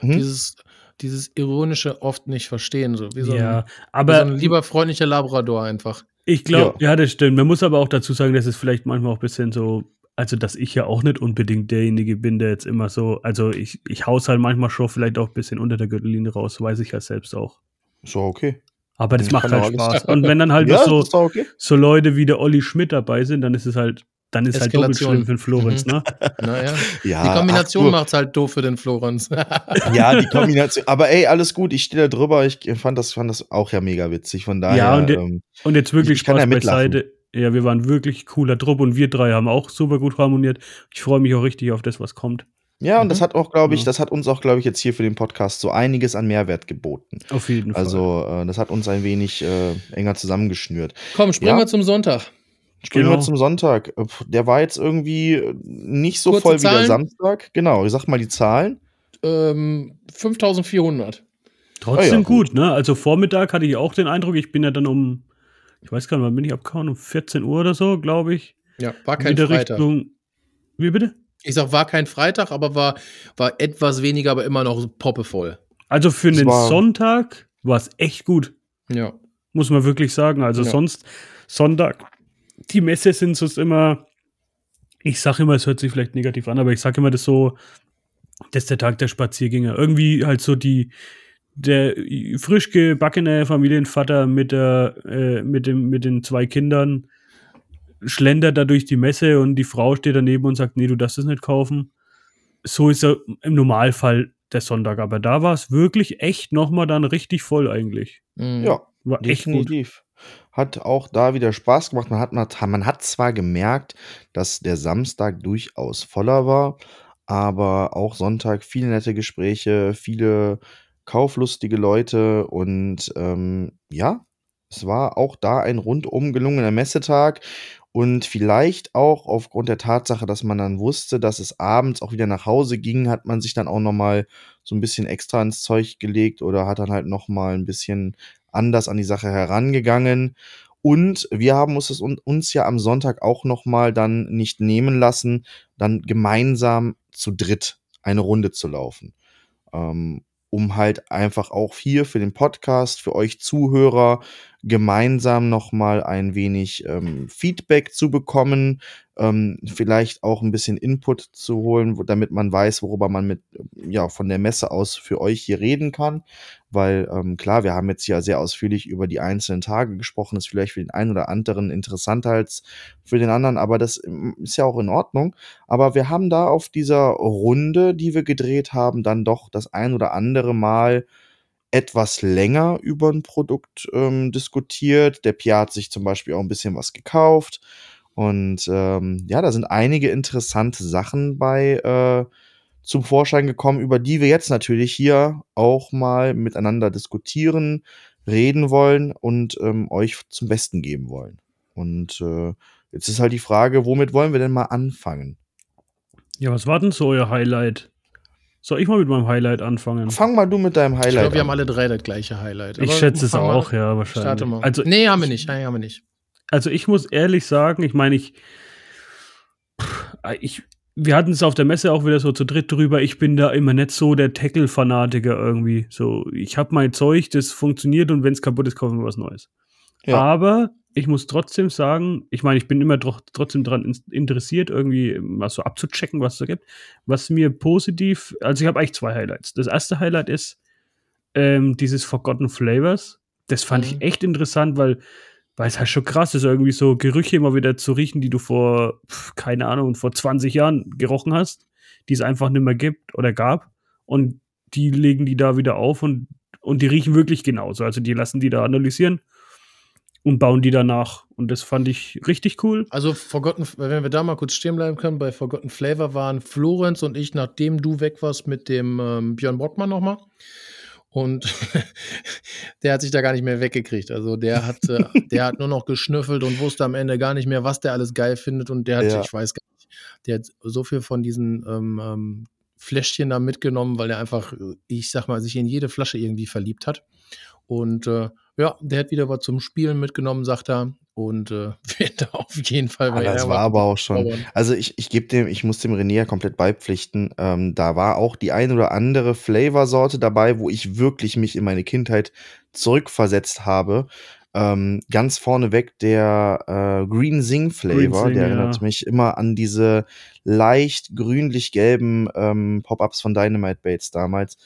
Speaker 2: hm?
Speaker 3: Dieses, dieses ironische oft nicht verstehen, so wie so,
Speaker 4: Ja,
Speaker 3: ein, wie
Speaker 4: aber
Speaker 3: so ein lieber freundlicher Labrador einfach.
Speaker 4: ich glaube, ja. das stimmt. Man muss aber auch dazu sagen, dass es vielleicht manchmal auch ein bisschen so, also dass ich ja auch nicht unbedingt derjenige bin, der jetzt immer so, also ich, ich haus halt manchmal schon vielleicht auch ein bisschen unter der Gürtellinie raus, weiß ich ja selbst auch.
Speaker 2: so okay.
Speaker 4: Aber das
Speaker 2: Kann
Speaker 4: macht halt Spaß. Und wenn dann halt (laughs)
Speaker 2: ja,
Speaker 4: so,
Speaker 2: okay.
Speaker 4: so Leute wie der Olli Schmidt dabei sind, dann ist es halt, dann ist halt doppelt
Speaker 3: Eskalation.
Speaker 4: schlimm für den Florenz,
Speaker 3: Mhm.
Speaker 4: ne? (laughs)
Speaker 3: Naja.
Speaker 2: Ja,
Speaker 3: Die Kombination macht's halt doof für den Florenz. (laughs)
Speaker 2: Ja, die Kombination. Aber ey, alles gut, ich stehe da drüber. Ich fand das, fand das auch ja mega witzig. Von daher.
Speaker 4: Ja, und
Speaker 2: ähm,
Speaker 4: Und jetzt wirklich
Speaker 2: Ich kann
Speaker 4: Spaß
Speaker 2: ja mitlachen.
Speaker 4: beiseite. Ja, wir waren wirklich cooler Trupp und wir drei haben auch super gut harmoniert. Ich freue mich auch richtig auf das, was kommt.
Speaker 2: ja, und das
Speaker 3: Mhm.
Speaker 2: hat auch, glaube ich,
Speaker 4: Ja.
Speaker 2: das hat uns auch, glaube ich, jetzt hier für den Podcast so einiges an Mehrwert geboten.
Speaker 4: Auf jeden Fall.
Speaker 2: Also, äh, das hat uns ein wenig äh, enger zusammengeschnürt.
Speaker 3: Komm, springen
Speaker 2: Ja.
Speaker 3: wir zum Sonntag.
Speaker 2: Springen
Speaker 4: Genau.
Speaker 2: wir zum Sonntag. Der war jetzt irgendwie äh, nicht so
Speaker 3: Kurze
Speaker 2: voll wie der
Speaker 3: Zahlen?
Speaker 2: Samstag. Genau, ich sag mal die Zahlen.
Speaker 3: Ähm, 5400.
Speaker 4: Trotzdem
Speaker 2: Ah ja,
Speaker 4: gut, ne? Also Vormittag hatte ich auch den Eindruck, ich bin ja dann um, ich weiß gar nicht, wann bin ich abgehauen? Um 14 Uhr oder so, glaube ich.
Speaker 3: Ja, war kein
Speaker 4: wieder
Speaker 3: Freitag.
Speaker 4: Richtung. Wie bitte?
Speaker 3: Ich sag, war kein Freitag, aber war, war etwas weniger, aber immer noch poppevoll.
Speaker 4: Also für einen
Speaker 2: war-
Speaker 4: Sonntag war es echt gut,
Speaker 3: Ja.
Speaker 4: muss man wirklich sagen. Also
Speaker 3: Ja.
Speaker 4: sonst Sonntag, die Messe sind sonst immer, ich sage immer, es hört sich vielleicht negativ an, aber ich sage immer das so, das ist der Tag der Spaziergänger. Irgendwie halt so die, der frisch gebackene Familienvater mit, der, äh, mit, dem, mit den zwei Kindern schlendert da durch die Messe und die Frau steht daneben und sagt, nee, du darfst es nicht kaufen. So ist er im Normalfall der Sonntag. Aber da war es wirklich echt nochmal dann richtig voll eigentlich.
Speaker 3: Mhm.
Speaker 2: Ja,
Speaker 4: War echt gut.
Speaker 2: Definitiv. Hat auch da wieder Spaß gemacht. Man hat, man hat zwar gemerkt, dass der Samstag durchaus voller war, aber auch Sonntag viele nette Gespräche, viele kauflustige Leute und ähm, ja, es war auch da ein rundum gelungener Messetag und vielleicht auch aufgrund der Tatsache, dass man dann wusste, dass es abends auch wieder nach Hause ging, hat man sich dann auch noch mal so ein bisschen extra ins Zeug gelegt oder hat dann halt noch mal ein bisschen anders an die Sache herangegangen. Und wir haben uns, un- uns ja am Sonntag auch noch mal dann nicht nehmen lassen, dann gemeinsam zu dritt eine Runde zu laufen. Ähm, um halt einfach auch hier für den Podcast, für euch Zuhörer, gemeinsam noch mal ein wenig ähm, Feedback zu bekommen, ähm, vielleicht auch ein bisschen Input zu holen, damit man weiß, worüber man mit, ja, von der Messe aus für euch hier reden kann. Weil, ähm, klar, wir haben jetzt ja sehr ausführlich über die einzelnen Tage gesprochen, ist vielleicht für den einen oder anderen interessanter als für den anderen, aber das ähm, ist ja auch in Ordnung. Aber wir haben da auf dieser Runde, die wir gedreht haben, dann doch das ein oder andere Mal etwas länger über ein Produkt ähm, diskutiert. Der Pia hat sich zum Beispiel auch ein bisschen was gekauft. Und ähm, ja, da sind einige interessante Sachen bei äh, zum Vorschein gekommen, über die wir jetzt natürlich hier auch mal miteinander diskutieren, reden wollen und ähm, euch zum Besten geben wollen. Und äh, jetzt ist halt die Frage, womit wollen wir denn mal anfangen?
Speaker 4: Ja, was war denn so euer Highlight? Soll ich mal mit meinem Highlight anfangen?
Speaker 2: Fang mal du mit deinem Highlight
Speaker 3: Ich glaube, wir haben alle drei das gleiche Highlight.
Speaker 4: Ich schätze es
Speaker 3: mal
Speaker 4: auch,
Speaker 3: an.
Speaker 4: ja, wahrscheinlich.
Speaker 3: Starte mal.
Speaker 4: Also,
Speaker 3: nee, haben wir nicht. Nee, haben wir nicht.
Speaker 4: also ich muss ehrlich sagen, ich meine, ich, ich, wir hatten es auf der Messe auch wieder so zu dritt drüber. Ich bin da immer nicht so der Tackle-Fanatiker irgendwie. So, ich habe mein Zeug, das funktioniert und wenn es kaputt ist, kaufen wir was Neues.
Speaker 2: Ja.
Speaker 4: Aber ich muss trotzdem sagen, ich meine, ich bin immer trotzdem daran in- interessiert, irgendwie mal so abzuchecken, was es da gibt. Was mir positiv, also ich habe eigentlich zwei Highlights. Das erste Highlight ist ähm, dieses Forgotten Flavors. Das fand
Speaker 3: Mhm.
Speaker 4: ich echt interessant, weil, weil es halt schon krass ist, irgendwie so Gerüche immer wieder zu riechen, die du vor, keine Ahnung, vor 20 Jahren gerochen hast, die es einfach nicht mehr gibt oder gab. Und die legen die da wieder auf und, und die riechen wirklich genauso. Also die lassen die da analysieren und bauen die danach. Und das fand ich richtig cool.
Speaker 3: Also Forgotten, wenn wir da mal kurz stehen bleiben können, bei Forgotten Flavor waren Florenz und ich, nachdem du weg warst mit dem ähm, Björn Brockmann nochmal. Und (laughs) der hat sich da gar nicht mehr weggekriegt. Also der hat, äh, (laughs) der hat nur noch geschnüffelt und wusste am Ende gar nicht mehr, was der alles geil findet. Und der hat,
Speaker 2: Ja.
Speaker 3: ich weiß gar nicht, der hat so viel von diesen ähm, ähm, Fläschchen da mitgenommen, weil er einfach, ich sag mal, sich in jede Flasche irgendwie verliebt hat. Und äh, ja, der hat wieder was zum Spielen mitgenommen, sagt er. Und äh, (laughs) wird da auf jeden Fall
Speaker 2: Ah,
Speaker 3: weil
Speaker 2: das
Speaker 3: er
Speaker 2: war aber auch schon. Also ich, ich gebe dem, ich muss dem René ja komplett beipflichten. Ähm, da war auch die ein oder andere Flavorsorte dabei, wo ich wirklich mich in meine Kindheit zurückversetzt habe. Ähm, ganz vorneweg der äh, Green Sing Flavor,
Speaker 4: Green Sing,
Speaker 2: der erinnert
Speaker 4: ja.
Speaker 2: mich immer an diese leicht grünlich-gelben ähm, Pop-ups von Dynamite Bates damals.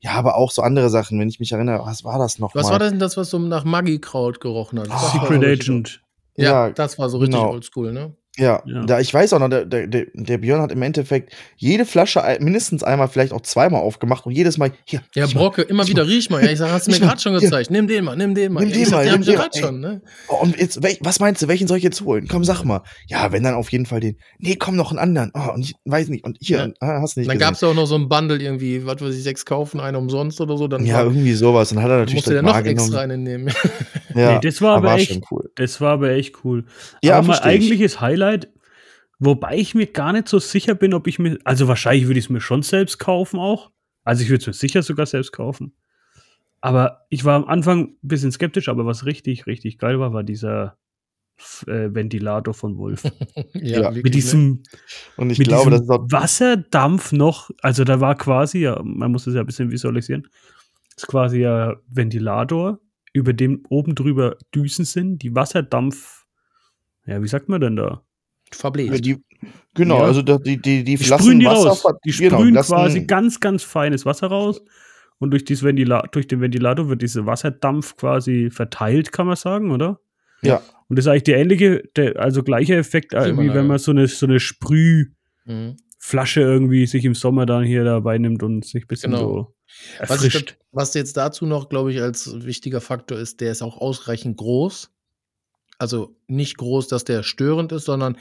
Speaker 2: Ja, aber auch so andere Sachen, wenn ich mich erinnere, was war das noch
Speaker 3: Was
Speaker 2: mal?
Speaker 3: war das denn das, was so nach Maggi-Kraut gerochen hat? War
Speaker 4: Secret Agent.
Speaker 3: Ja,
Speaker 2: Ja,
Speaker 3: das war so richtig
Speaker 2: genau.
Speaker 3: oldschool, ne?
Speaker 2: Ja,
Speaker 4: Ja.
Speaker 2: Da, ich weiß auch noch, der, der, der Björn hat im Endeffekt jede Flasche mindestens einmal, vielleicht auch zweimal aufgemacht und jedes Mal, hier,
Speaker 3: Ja,
Speaker 2: riech mal.
Speaker 3: Brocke, immer wieder
Speaker 2: mal.
Speaker 3: riech mal. Ja, ich sag, (laughs) hast du mir gerade schon gezeigt. Nimm den mal, nimm den mal.
Speaker 2: Nimm
Speaker 3: Ja,
Speaker 2: den
Speaker 3: ich sag,
Speaker 2: mal,
Speaker 3: hab
Speaker 2: nimm den
Speaker 3: schon, ne?
Speaker 2: Und jetzt, was meinst du, welchen soll ich jetzt holen? Komm, sag mal. Ja, wenn dann auf jeden Fall den. Nee, komm, noch einen anderen. Oh, und ich weiß nicht. Und hier,
Speaker 3: Ja.
Speaker 2: ah, hast du nicht
Speaker 3: Dann gab es auch noch so ein Bundle irgendwie, was weiß ich, sechs kaufen, einen umsonst oder so. Dann
Speaker 2: Ja,
Speaker 3: war-
Speaker 2: irgendwie sowas. Und hat er natürlich
Speaker 3: musste der noch extra einen nehmen.
Speaker 2: Ja,
Speaker 4: Nee, das war aber echt-
Speaker 2: schon cool.
Speaker 4: Das war aber echt cool.
Speaker 2: Ja,
Speaker 4: aber mein eigentliches Highlight, wobei ich mir gar nicht so sicher bin, ob ich mir, also wahrscheinlich würde ich es mir schon selbst kaufen auch. Also ich würde es mir sicher sogar selbst kaufen. Aber ich war am Anfang ein bisschen skeptisch, aber was richtig, richtig geil war, war dieser F- äh, Ventilator von Wolf. (laughs)
Speaker 2: Ja,
Speaker 3: wirklich,
Speaker 4: mit
Speaker 3: ne?
Speaker 4: diesem,
Speaker 2: Und ich
Speaker 4: mit
Speaker 2: glaube, das
Speaker 4: diesem
Speaker 2: ist auch.
Speaker 4: Wasserdampf noch, also da war quasi, ja, man muss es ja ein bisschen visualisieren, ist quasi ja Ventilator, über dem oben drüber Düsen sind, die Wasserdampf, ja, wie sagt man denn da?
Speaker 3: Verbläst.
Speaker 2: Die, genau,
Speaker 4: Ja.
Speaker 2: also die, die, die
Speaker 4: Die
Speaker 2: lassen
Speaker 4: sprühen die
Speaker 2: Wasser
Speaker 4: raus. Die
Speaker 2: genau,
Speaker 4: sprühen
Speaker 2: lassen-
Speaker 4: quasi ganz, ganz feines Wasser raus. Und durch, dieses Ventila durch den Ventilator wird dieser Wasserdampf quasi verteilt, kann man sagen, oder?
Speaker 2: Ja.
Speaker 4: Und das ist eigentlich der ähnliche, der, also gleicher Effekt, äh, wie wenn man so eine, so eine Sprühflasche
Speaker 3: Mhm.
Speaker 4: irgendwie sich im Sommer dann hier dabei nimmt und sich ein bisschen
Speaker 3: Genau.
Speaker 4: so erfrischt.
Speaker 3: was jetzt dazu noch, glaube ich, als wichtiger Faktor ist, der ist auch ausreichend groß. Also nicht groß, dass der störend ist, sondern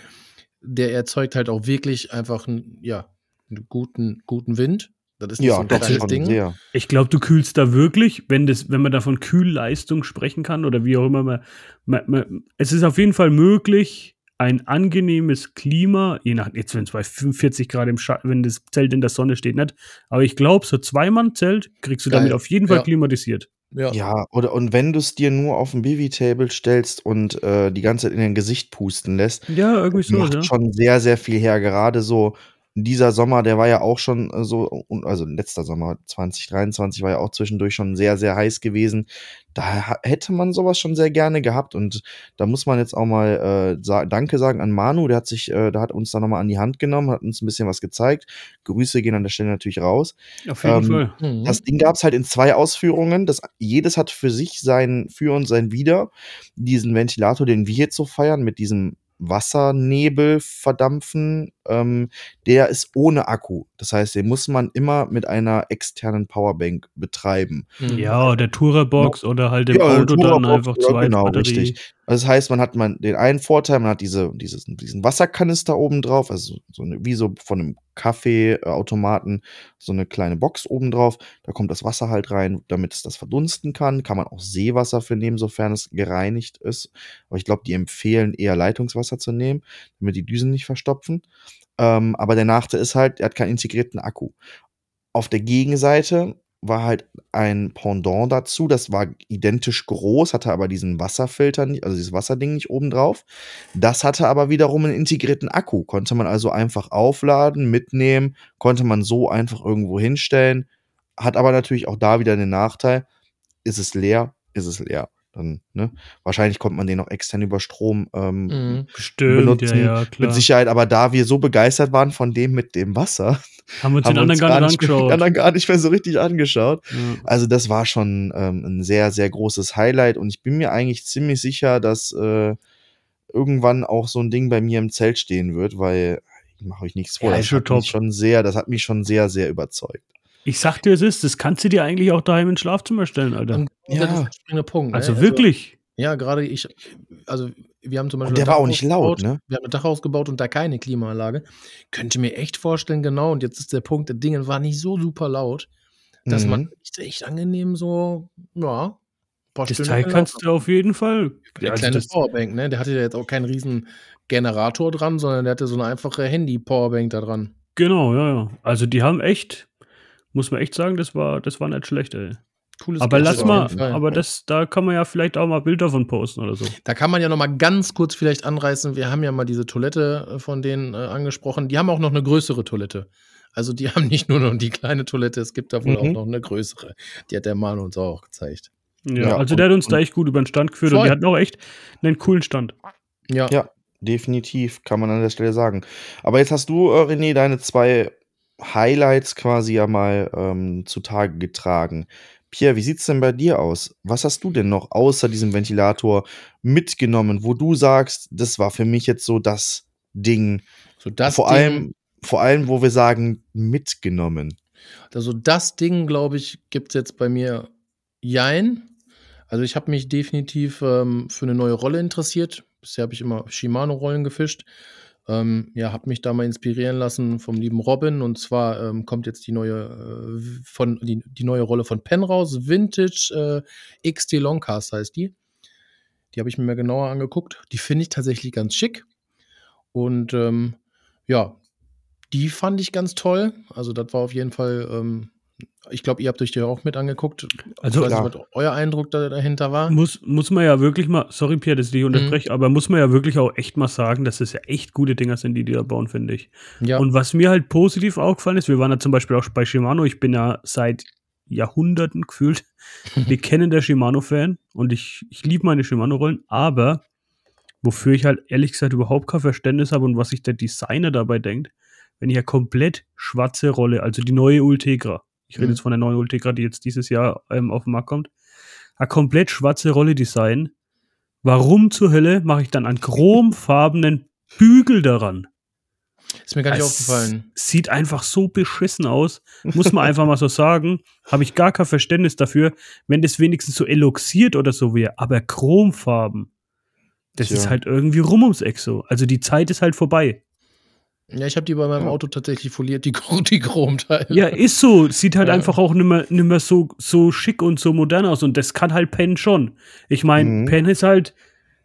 Speaker 3: der erzeugt halt auch wirklich einfach einen, ja, einen guten, guten Wind. Das ist nicht so
Speaker 2: Ja,
Speaker 3: ein
Speaker 2: das schon
Speaker 3: Ding.
Speaker 2: sehr.
Speaker 4: Ich glaube, du kühlst da wirklich, wenn, das, wenn man da von Kühlleistung sprechen kann oder wie auch immer. Man, man, man, es ist auf jeden Fall möglich, ein angenehmes Klima, je nach, jetzt wenn es bei 45 Grad im Schatten, wenn das Zelt in der Sonne steht, nicht. Aber ich glaube, so Zweimann-Zelt kriegst du
Speaker 3: Geil.
Speaker 4: damit auf jeden Fall
Speaker 3: Ja.
Speaker 4: klimatisiert.
Speaker 3: Ja.
Speaker 2: Ja, oder und wenn du es dir nur auf dem Bivi-Table stellst und äh, die ganze Zeit in dein Gesicht pusten lässt,
Speaker 4: Ja, irgendwie so,
Speaker 2: macht
Speaker 4: ja.
Speaker 2: schon sehr, sehr viel her. Gerade so dieser Sommer, der war ja auch schon äh, so, und- also letzter Sommer 2023 war ja auch zwischendurch schon sehr, sehr heiß gewesen. Da hätte man sowas schon sehr gerne gehabt und da muss man jetzt auch mal äh, sa Danke sagen an Manu, der hat sich, äh, der hat uns da nochmal an die Hand genommen, hat uns ein bisschen was gezeigt. Grüße gehen an der Stelle natürlich raus.
Speaker 4: Auf jeden
Speaker 2: ähm,
Speaker 4: Fall.
Speaker 3: Mhm.
Speaker 2: Das Ding gab es halt in zwei Ausführungen. Das, jedes hat für sich sein Für und sein Wider. Diesen Ventilator, den wir jetzt so feiern, mit diesem Wassernebel verdampfen, ähm, der ist ohne Akku. Das heißt, den muss man immer mit einer externen Powerbank betreiben.
Speaker 3: Mhm.
Speaker 4: Ja, der Tourer-Box oder halt im
Speaker 2: Ja,
Speaker 4: Auto dann einfach zwei
Speaker 2: genau,
Speaker 4: Batterie.
Speaker 2: richtig. Also das heißt, man hat man den einen Vorteil, man hat diese, dieses, diesen Wasserkanister oben drauf, also so eine, wie so von einem Kaffeeautomaten so eine kleine Box oben drauf. Da kommt das Wasser halt rein, damit es das verdunsten kann. Kann man auch Seewasser für nehmen, sofern es gereinigt ist. Aber ich glaube, die empfehlen eher Leitungswasser zu nehmen, damit die Düsen nicht verstopfen. Ähm, aber der Nachteil ist halt, er hat keinen integrierten Akku. Auf der Gegenseite war halt ein Pendant dazu, das war identisch groß, hatte aber diesen Wasserfilter, nicht, also dieses Wasserding nicht oben drauf. Das hatte aber wiederum einen integrierten Akku, konnte man also einfach aufladen, mitnehmen, konnte man so einfach irgendwo hinstellen, hat aber natürlich auch da wieder den Nachteil, ist es leer, ist es leer. Dann, ne? Wahrscheinlich kommt man den auch extern über Strom ähm,
Speaker 3: Mhm.
Speaker 4: Stimmt,
Speaker 2: benutzen.
Speaker 4: ja, ja, klar.
Speaker 2: Mit Sicherheit, aber da wir so begeistert waren von dem mit dem Wasser, (laughs)
Speaker 4: Haben wir uns
Speaker 2: haben
Speaker 4: den anderen gar nicht
Speaker 2: die (laughs) anderen gar nicht mehr so richtig angeschaut.
Speaker 4: Ja.
Speaker 2: Also das war schon ähm, ein sehr, sehr großes Highlight und ich bin mir eigentlich ziemlich sicher, dass äh, irgendwann auch so ein Ding bei mir im Zelt stehen wird, weil ich mache euch nichts vor.
Speaker 4: Ja,
Speaker 2: das, hat mich schon sehr, das hat mich schon sehr, sehr überzeugt.
Speaker 4: Ich sag dir, es ist, das kannst du dir eigentlich auch daheim ins Schlafzimmer stellen, Alter.
Speaker 3: Und
Speaker 2: Ja.
Speaker 3: das ist der springende Punkt. ne?
Speaker 4: also wirklich.
Speaker 3: Ja, gerade ich, also wir haben zum Beispiel.
Speaker 2: Und der
Speaker 3: ein
Speaker 2: war auch nicht laut,
Speaker 3: gebaut.
Speaker 2: ne?
Speaker 3: Wir haben ein Dachhaus gebaut und da keine Klimaanlage. Könnte mir echt vorstellen, genau. Und jetzt ist der Punkt, das Ding war nicht so super laut, dass
Speaker 2: Mhm.
Speaker 3: man echt, echt angenehm so, ja. ein
Speaker 4: Das Teil kannst du auf jeden Fall.
Speaker 3: Der
Speaker 4: Also
Speaker 3: kleine Powerbank, ne? Der hatte ja jetzt auch keinen riesen Generator dran, sondern der hatte so eine einfache Handy-Powerbank da dran.
Speaker 4: genau, ja, ja. Also die haben echt, muss man echt sagen, das war, das war nicht schlecht, ey.
Speaker 3: Cooles
Speaker 4: Aber lass mal, aber das, da kann man ja vielleicht auch mal Bilder von posten oder so.
Speaker 3: Da kann man ja noch mal ganz kurz vielleicht anreißen. Wir haben ja mal diese Toilette äh, von denen äh, angesprochen. Die haben auch noch eine größere Toilette. Also die (laughs) haben nicht nur noch die kleine Toilette, es gibt da wohl
Speaker 2: Mhm.
Speaker 3: auch noch eine größere. Die hat der Manu uns auch gezeigt.
Speaker 4: Ja,
Speaker 2: Ja,
Speaker 4: also
Speaker 2: und-
Speaker 4: der hat uns da
Speaker 2: und-
Speaker 4: echt gut über den Stand geführt und
Speaker 3: Voll.
Speaker 4: die hatten auch echt einen coolen Stand.
Speaker 3: Ja.
Speaker 2: Ja, definitiv, kann man an der Stelle sagen. Aber jetzt hast du, äh, René, deine zwei Highlights quasi ja mal ähm, zutage getragen. Pierre, wie sieht's denn bei dir aus? Was hast du denn noch außer diesem Ventilator mitgenommen, wo du sagst, das war für mich jetzt so das Ding,
Speaker 3: So das
Speaker 2: vor
Speaker 3: Ding,
Speaker 2: allem, vor allem, wo wir sagen, mitgenommen.
Speaker 3: Also das Ding, glaube ich, gibt es jetzt bei mir Jein. Also ich habe mich definitiv ähm, für eine neue Rolle interessiert. Bisher habe ich immer Shimano-Rollen gefischt. Ähm, ja, habe mich da mal inspirieren lassen vom lieben Robin. Und zwar ähm, kommt jetzt die neue, äh, von, die, die neue Rolle von Penn raus. Vintage äh, XT Longcast heißt die. Die habe ich mir mal genauer angeguckt. Die finde ich tatsächlich ganz schick. Und ähm, ja, die fand ich ganz toll. Also, das war auf jeden Fall, ähm, ich glaube, ihr habt euch die auch mit angeguckt.
Speaker 4: Also-
Speaker 3: ich weiß nicht, was euer Eindruck da, dahinter war.
Speaker 4: Muss, muss man ja wirklich mal, sorry Pierre, dass ich dich
Speaker 3: Mhm.
Speaker 4: unterbreche, aber muss man ja wirklich auch echt mal sagen, dass es ja echt gute Dinger sind, die die da bauen, finde ich.
Speaker 3: Ja,
Speaker 4: Und was mir halt positiv aufgefallen ist, wir waren ja zum Beispiel auch bei Shimano, ich bin ja seit Jahrhunderten gefühlt (laughs) bekennender Shimano-Fan und ich, ich liebe meine Shimano-Rollen, aber wofür ich halt ehrlich gesagt überhaupt kein Verständnis habe und was sich der Designer dabei denkt, wenn ich ja komplett schwarze Rolle, also die neue Ultegra, ich rede
Speaker 3: Mhm.
Speaker 4: jetzt von der neuen Ultegra, die jetzt dieses Jahr ähm, auf den Markt kommt, eine komplett schwarze Rolle design, warum zur Hölle mache ich dann einen chromfarbenen Bügel daran?
Speaker 3: ist mir gar nicht
Speaker 4: Es
Speaker 3: aufgefallen.
Speaker 4: Sieht einfach so beschissen aus. Muss man einfach mal so sagen. Habe ich gar kein Verständnis dafür, wenn das wenigstens so eloxiert oder so wäre. Aber Chromfarben, das
Speaker 2: Tja.
Speaker 4: ist halt irgendwie rum ums Eck so. Also die Zeit ist halt vorbei.
Speaker 3: Ja, ich habe die bei meinem
Speaker 2: Ja.
Speaker 3: Auto tatsächlich foliert, die, die Chromteile.
Speaker 4: Ja, ist so. Sieht halt
Speaker 3: Ja.
Speaker 4: einfach auch nimmer, nimmer so, so schick und so modern aus. Und das kann halt Penn schon. Ich meine,
Speaker 2: Mhm.
Speaker 4: Penn ist halt,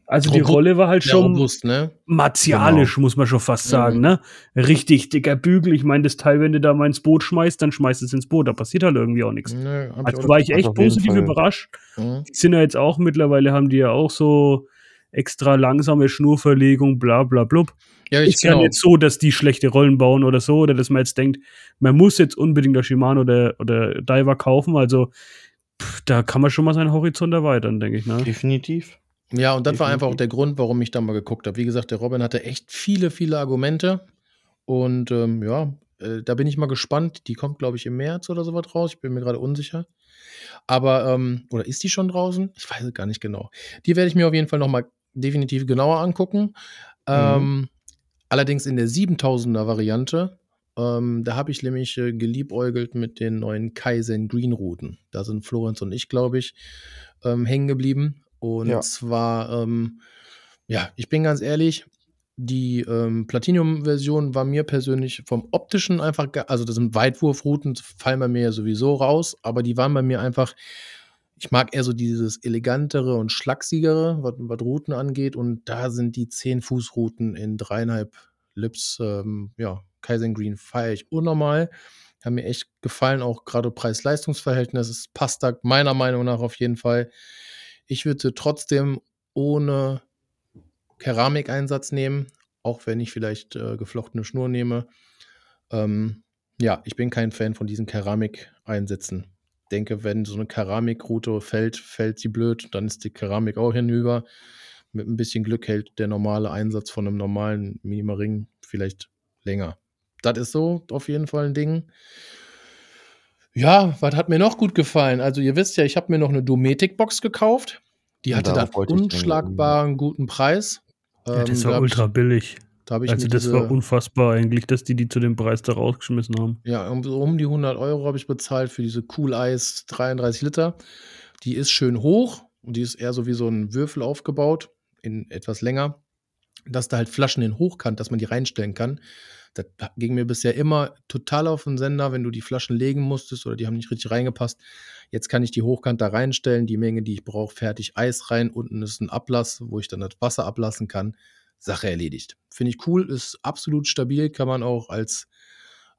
Speaker 4: also die Rolle war halt schon
Speaker 3: robust, ne?
Speaker 4: martialisch, muss man schon fast sagen, ne? Richtig dicker Bügel. Ich meine, das Teil, wenn du da mal ins Boot schmeißt, dann schmeißt es ins Boot. Da passiert halt irgendwie auch nichts.
Speaker 3: Ich
Speaker 4: Also war ich echt positiv überrascht.
Speaker 3: Mhm.
Speaker 4: Die sind ja jetzt auch mittlerweile, haben die ja auch so extra langsame Schnurverlegung, bla bla blub.
Speaker 3: Ja, ich
Speaker 4: Ist ja
Speaker 3: genau.
Speaker 4: nicht so, dass die schlechte Rollen bauen oder so, oder dass man jetzt denkt, man muss jetzt unbedingt der Shimano oder, oder Diver kaufen. Also pff, da kann man schon mal seinen Horizont erweitern, denke ich. Ne?
Speaker 2: Definitiv.
Speaker 3: Ja, und das war einfach auch der Grund, warum ich da mal geguckt habe. Wie gesagt, der Robin hatte echt viele, viele Argumente. Und ähm, ja, äh, da bin ich mal gespannt. Die kommt, glaube ich, im März oder sowas raus. Ich bin mir gerade unsicher. Aber, ähm, oder ist die schon draußen? Ich weiß es gar nicht genau. Die werde ich mir auf jeden Fall nochmal definitiv genauer angucken. Ähm, allerdings in der 7000er Variante. Ähm, da habe ich nämlich äh, geliebäugelt mit den neuen Kaizen Green Routen. Da sind Florenz und ich, glaube ich, ähm, hängen geblieben. Und
Speaker 2: Ja.
Speaker 3: zwar, ähm, ja, ich bin ganz ehrlich, die ähm, Platinum-Version war mir persönlich vom optischen einfach, also das sind Weitwurfrouten, fallen bei mir ja sowieso raus, aber die waren bei mir einfach, ich mag eher so dieses elegantere und schlachsigere, was, was Routen angeht und da sind die 10-Fuß-Routen in dreieinhalb Lips, ähm, ja, Kaizen Green feiere ich unnormal. Haben mir echt gefallen, auch gerade Preis-Leistungs-Verhältnis. Passt da meiner Meinung nach auf jeden Fall. Ich würde trotzdem ohne Keramikeinsatz nehmen, auch wenn ich vielleicht äh, geflochtene Schnur nehme. Ähm, ja, ich bin kein Fan von diesen Keramikeinsätzen. Denke, wenn so eine Keramikroute fällt, fällt sie blöd, dann ist die Keramik auch hinüber. Mit ein bisschen Glück hält der normale Einsatz von einem normalen Minimaring vielleicht länger. Das ist so auf jeden Fall ein Ding. Ja, was hat mir noch gut gefallen? Also, ihr wisst ja, ich habe mir noch eine Dometic-Box gekauft. Die hatte dann unschlagbaren guten Preis.
Speaker 4: Ja, das ähm, war ultra ich, billig. Da also das diese, war unfassbar eigentlich, dass die die zu dem Preis da rausgeschmissen haben.
Speaker 3: Ja, um, um die 100 Euro habe ich bezahlt für diese Cool Ice 33 Liter. Die ist schön hoch und die ist eher so wie so ein Würfel aufgebaut, in etwas länger, dass da halt Flaschen in Hochkant, dass man die reinstellen kann. Das ging mir bisher immer total auf den Sender, wenn du die Flaschen legen musstest oder die haben nicht richtig reingepasst. Jetzt kann ich die hochkant da reinstellen, die Menge, die ich brauche, fertig Eis rein. Unten ist ein Ablass, wo ich dann das Wasser ablassen kann. Sache erledigt. Finde ich cool, ist absolut stabil, kann man auch als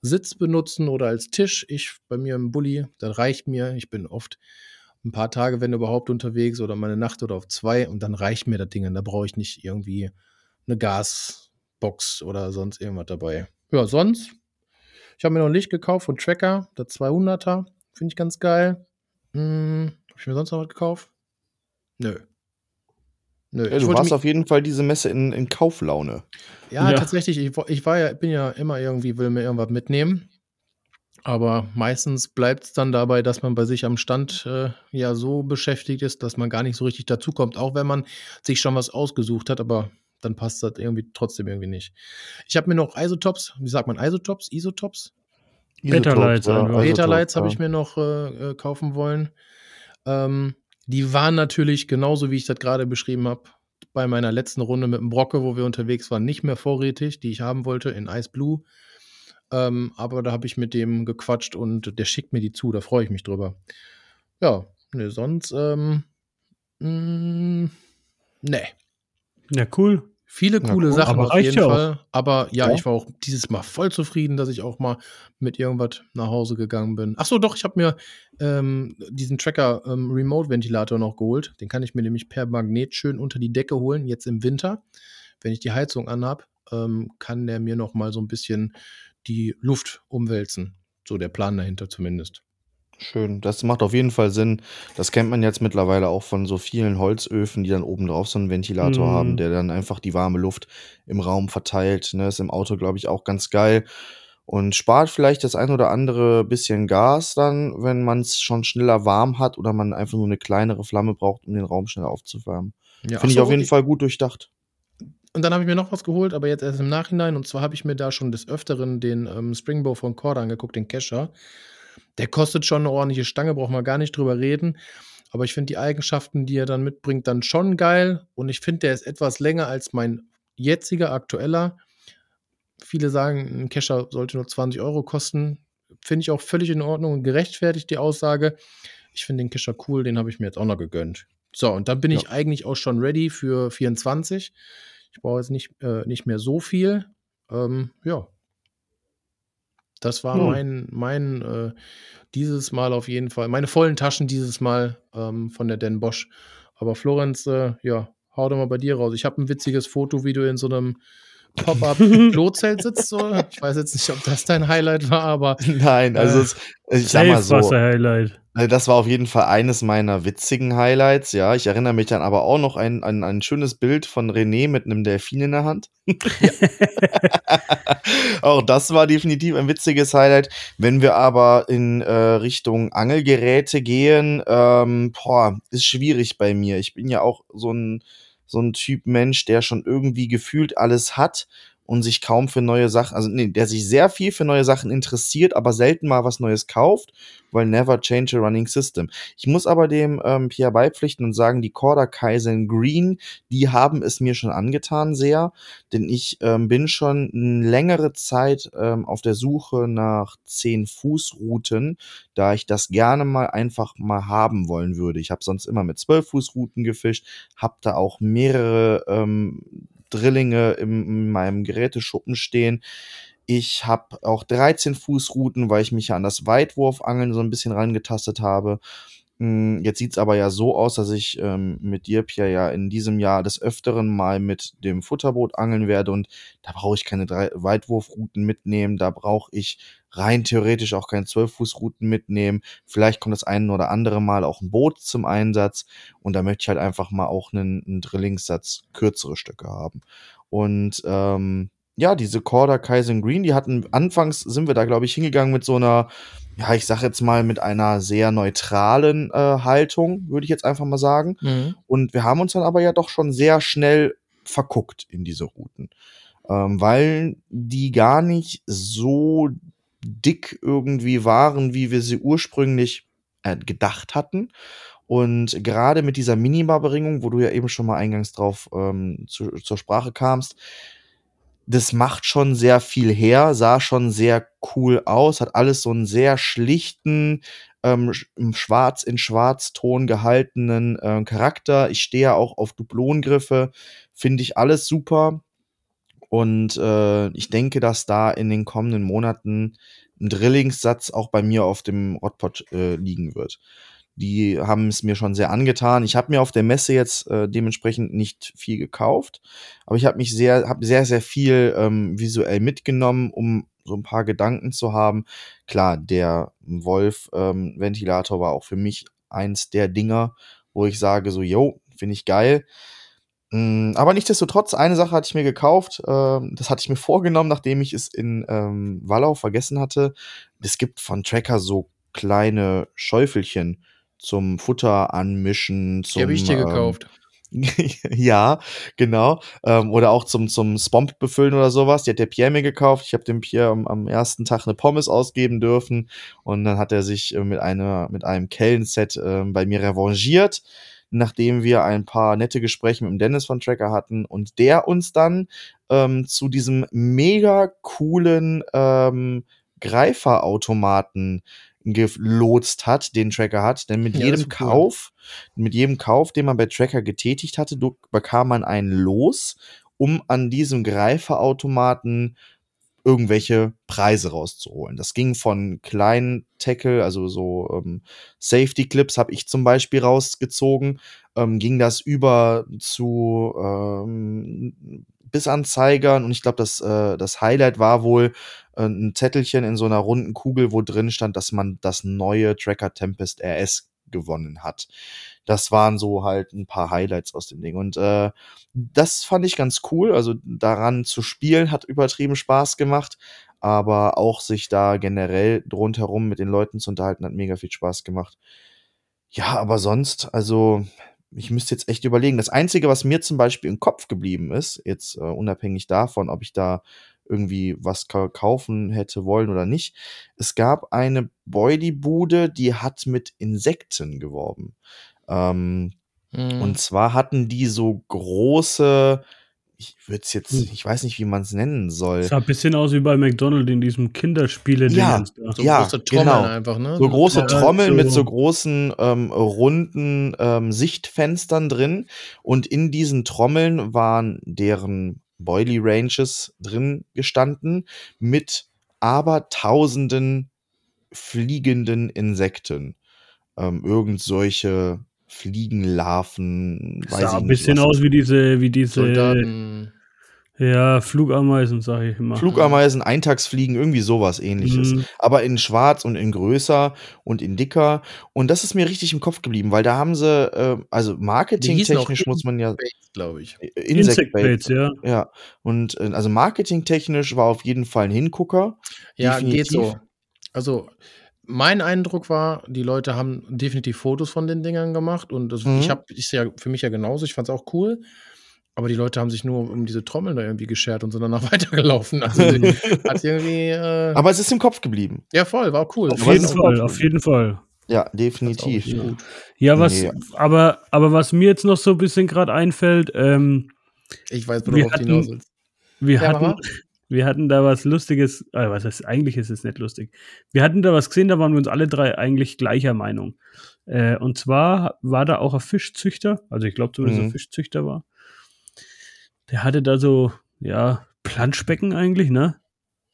Speaker 3: Sitz benutzen oder als Tisch. Ich bei mir im Bulli, das reicht mir. Ich bin oft ein paar Tage, wenn überhaupt, unterwegs oder mal eine Nacht oder auf zwei und dann reicht mir das Ding. Da brauche ich nicht irgendwie eine Gasbox oder sonst irgendwas dabei. Ja, sonst, ich habe mir noch ein Licht gekauft von Tracker, der 200er. Finde ich ganz geil. Hm, Habe ich mir sonst noch was gekauft? Nö.
Speaker 2: Nö. Ja, du warst auf jeden Fall diese Messe in, in Kauflaune.
Speaker 3: Ja, ja. tatsächlich. Ich, ich, war ja, bin ja immer irgendwie, will mir irgendwas mitnehmen. Aber meistens bleibt es dann dabei, dass man bei sich am Stand äh, ja so beschäftigt ist, dass man gar nicht so richtig dazukommt, auch wenn man sich schon was ausgesucht hat, aber dann passt das irgendwie trotzdem irgendwie nicht. Ich habe mir noch Isotops, wie sagt man Isotops? Isotops?
Speaker 4: Betalights.
Speaker 3: Ja, Betalights habe ich mir noch äh, äh, kaufen wollen. Ähm, die waren natürlich genauso, wie ich das gerade beschrieben habe, bei meiner letzten Runde mit dem Brocke, wo wir unterwegs waren, nicht mehr vorrätig, die ich haben wollte in Ice Blue. Ähm, aber da habe ich mit dem gequatscht und der schickt mir die zu, da freue ich mich drüber. Ja, ne, sonst, ähm, mh, mm, ne.
Speaker 4: Ja, cool.
Speaker 3: Viele coole cool, Sachen auf jeden Fall. Aber ja, ja, ich war auch dieses Mal voll zufrieden, dass ich auch mal mit irgendwas nach Hause gegangen bin. Ach so, doch, ich habe mir ähm, diesen Tracker ähm, Remote Ventilator noch geholt. Den kann ich mir nämlich per Magnet schön unter die Decke holen, jetzt im Winter. Wenn ich die Heizung anhab, ähm, kann der mir noch mal so ein bisschen die Luft umwälzen. So der Plan dahinter zumindest.
Speaker 2: Schön. Das macht auf jeden Fall Sinn. Das kennt man jetzt mittlerweile auch von so vielen Holzöfen, die dann oben drauf so einen Ventilator haben, mhm. der dann einfach die warme Luft im Raum verteilt, ne? Ist im Auto, glaube ich, auch ganz geil und spart vielleicht das ein oder andere bisschen Gas dann, wenn man es schon schneller warm hat oder man einfach nur eine kleinere Flamme braucht, um den Raum schneller aufzuwärmen. Ja, Finde ich auf jeden Fall gut durchdacht.
Speaker 3: Und dann habe ich mir noch was geholt, aber jetzt erst im Nachhinein. Und zwar habe ich mir da schon des Öfteren den ähm, Springbow von Korda angeguckt, den Kescher. Der kostet schon eine ordentliche Stange, braucht man gar nicht drüber reden. Aber ich finde die Eigenschaften, die er dann mitbringt, dann schon geil. Und ich finde, der ist etwas länger als mein jetziger aktueller. Viele sagen, ein Kescher sollte nur 20 Euro kosten. Finde ich auch völlig in Ordnung und gerechtfertigt die Aussage. Ich finde den Kescher cool, den habe ich mir jetzt auch noch gegönnt. So, und dann bin ja. ich eigentlich auch schon ready für 24. Ich brauche jetzt nicht, äh, nicht mehr so viel. Ähm, ja, das war hm. mein, mein äh, dieses Mal auf jeden Fall, meine vollen Taschen dieses Mal ähm, von der Den Bosch. Aber Florenz, äh, ja, hau doch mal bei dir raus. Ich habe ein witziges Foto, wie du in so einem Pop-up-Klotzelt (laughs) sitzt. So. Ich weiß jetzt nicht, ob das dein Highlight war, aber.
Speaker 2: Nein, also äh, es, ich sag mal so.
Speaker 4: Highlight.
Speaker 2: Also das war auf jeden Fall eines meiner witzigen Highlights, ja. Ich erinnere mich dann aber auch noch an ein, ein, schönes Bild von René mit einem Delfin in der Hand. (laughs) auch das war definitiv ein witziges Highlight. Wenn wir aber in äh, Richtung Angelgeräte gehen, ähm, boah, ist schwierig bei mir. Ich bin ja auch so ein, so ein Typ Mensch, der schon irgendwie gefühlt alles hat und sich kaum für neue Sachen, also nee, der sich sehr viel für neue Sachen interessiert, aber selten mal was Neues kauft, weil never change a running system. Ich muss aber dem ähm, Pierre beipflichten und sagen, die Corda Kaizen Green, die haben es mir schon angetan sehr, denn ich ähm, bin schon längere Zeit ähm, auf der Suche nach 10 Fußrouten, da ich das gerne mal einfach mal haben wollen würde. Ich habe sonst immer mit 12 Fußrouten gefischt, habe da auch mehrere ähm, Drillinge in meinem Geräteschuppen stehen. Ich habe auch 13 Fußrouten, weil ich mich ja an das Weitwurfangeln so ein bisschen reingetastet habe. Hm, jetzt sieht's aber ja so aus, dass ich ähm, mit dir, Pia, ja in diesem Jahr des Öfteren mal mit dem Futterboot angeln werde und da brauche ich keine drei Weitwurfrouten mitnehmen, da brauche ich rein theoretisch auch keine Zwölffußrouten mitnehmen. Vielleicht kommt das eine oder andere Mal auch ein Boot zum Einsatz und da möchte ich halt einfach mal auch einen, einen Drillingssatz kürzere Stücke haben. Und ähm, ja, diese Corda Kaizen Green, die hatten, anfangs sind wir da, glaube ich, hingegangen mit so einer, ja, ich sag jetzt mal, mit einer sehr neutralen äh, Haltung, würde ich jetzt einfach mal sagen.
Speaker 3: Mhm.
Speaker 2: Und wir haben uns dann aber ja doch schon sehr schnell verguckt in diese Routen. Ähm, weil die gar nicht so dick irgendwie waren, wie wir sie ursprünglich äh, gedacht hatten. Und gerade mit dieser Minima-Beringung, wo du ja eben schon mal eingangs drauf ähm, zu, zur Sprache kamst, das macht schon sehr viel her, sah schon sehr cool aus, hat alles so einen sehr schlichten, ähm, Schwarz in Schwarzton gehaltenen äh, Charakter. Ich stehe ja auch auf Duplongriffe, finde ich alles super. Und äh, ich denke, dass da in den kommenden Monaten ein Drillingssatz auch bei mir auf dem Rotpot äh, liegen wird. Die haben es mir schon sehr angetan. Ich habe mir auf der Messe jetzt äh, dementsprechend nicht viel gekauft, aber ich habe mich sehr, habe sehr, sehr viel ähm, visuell mitgenommen, um so ein paar Gedanken zu haben. Klar, der Wolf-Ventilator ähm, war auch für mich eins der Dinger, wo ich sage so, yo, finde ich geil. Mm, aber nichtsdestotrotz, eine Sache hatte ich mir gekauft. Ähm, das hatte ich mir vorgenommen, nachdem ich es in ähm, Wallau vergessen hatte. Es gibt von Tracker so kleine Schäufelchen zum Futter anmischen. Zum,
Speaker 3: Die habe ich dir
Speaker 2: ähm,
Speaker 3: gekauft. (laughs)
Speaker 2: ja, genau. Ähm, oder auch zum, zum Spomp befüllen oder sowas. Die hat der Pierre mir gekauft. Ich habe dem Pierre am, am ersten Tag eine Pommes ausgeben dürfen. Und dann hat er sich äh, mit, einer, mit einem Kellenset äh, bei mir revanchiert nachdem wir ein paar nette Gespräche mit dem Dennis von Tracker hatten und der uns dann ähm, zu diesem mega coolen ähm, Greiferautomaten gelotst hat, den Tracker hat. Denn mit
Speaker 3: Ja,
Speaker 2: jedem
Speaker 3: war cool.
Speaker 2: Kauf, mit jedem Kauf, den man bei Tracker getätigt hatte, bekam man ein Los, um an diesem Greiferautomaten irgendwelche Preise rauszuholen. Das ging von kleinen Tackle, also so ähm, Safety Clips habe ich zum Beispiel rausgezogen, ähm, ging das über zu ähm, Bissanzeigern und ich glaube, das, äh, das Highlight war wohl äh, ein Zettelchen in so einer runden Kugel, wo drin stand, dass man das neue Tracker Tempest RS gewonnen hat. Das waren so halt ein paar Highlights aus dem Ding. Und äh, das fand ich ganz cool. Also daran zu spielen hat übertrieben Spaß gemacht. Aber auch sich da generell rundherum mit den Leuten zu unterhalten, hat mega viel Spaß gemacht. Ja, aber sonst, also ich müsste jetzt echt überlegen. Das Einzige, was mir zum Beispiel im Kopf geblieben ist, jetzt äh, unabhängig davon, ob ich da irgendwie was ka kaufen hätte wollen oder nicht, es gab eine Boily-Bude, die hat mit Insekten geworben. Ähm,
Speaker 3: Mhm.
Speaker 2: und zwar hatten die so große, ich würde es jetzt,
Speaker 4: Hm.
Speaker 2: ich weiß nicht, wie man es nennen soll.
Speaker 4: Sah ein bisschen aus wie bei McDonald's in diesem kinderspiele
Speaker 2: Ja,
Speaker 3: so
Speaker 2: ja,
Speaker 3: große Trommeln
Speaker 2: genau.
Speaker 3: einfach, ne?
Speaker 2: So große
Speaker 4: Ja,
Speaker 2: Trommeln mit
Speaker 4: so-
Speaker 2: so großen ähm, runden ähm, Sichtfenstern drin und in diesen Trommeln waren deren Boily Ranges drin gestanden mit aber tausenden fliegenden Insekten. Ähm, irgend solche Fliegenlarven, weiß
Speaker 4: Sah ein bisschen aus wie diese, wie diese
Speaker 3: Soldaten.
Speaker 4: ja, Flugameisen, sag ich immer.
Speaker 2: Flugameisen, Eintagsfliegen, irgendwie sowas ähnliches.
Speaker 4: Mhm.
Speaker 2: Aber in schwarz und in größer und in dicker. Und das ist mir richtig im Kopf geblieben, weil da haben sie, äh, also marketingtechnisch muss man ja.
Speaker 3: glaube ich.
Speaker 2: äh,
Speaker 4: Insect ja.
Speaker 2: Ja. Und äh, also marketingtechnisch war auf jeden Fall ein Hingucker.
Speaker 3: Ja,
Speaker 2: Definitiv.
Speaker 3: geht so. Also, mein Eindruck war, die Leute haben definitiv Fotos von den Dingern gemacht und das,
Speaker 2: Mhm.
Speaker 3: ich habe ist ja für mich ja genauso, ich fand es auch cool. Aber die Leute haben sich nur um diese Trommeln da irgendwie geschert und sind danach (laughs) weitergelaufen. Also (laughs) hat irgendwie. Äh,
Speaker 2: Aber es ist im Kopf geblieben.
Speaker 3: ja, voll, war cool.
Speaker 4: Auf
Speaker 2: Aber
Speaker 4: jeden Fall, auf jeden Fall.
Speaker 2: Ja, definitiv.
Speaker 4: Ja, was,
Speaker 2: Nee.
Speaker 4: aber, aber was mir jetzt noch so ein bisschen gerade einfällt, ähm,
Speaker 3: Ich weiß, wo du hinaus
Speaker 4: hatten-
Speaker 3: willst.
Speaker 4: wir
Speaker 3: Ja,
Speaker 4: hatten. Wir hatten da was Lustiges, äh, was heißt, eigentlich ist es nicht lustig. Wir hatten da was gesehen, da waren wir uns alle drei eigentlich gleicher Meinung. Äh, und zwar war da auch ein Fischzüchter, also ich glaube zumindest
Speaker 2: Mhm.
Speaker 4: ein Fischzüchter war. Der hatte da so, ja, Planschbecken eigentlich, ne?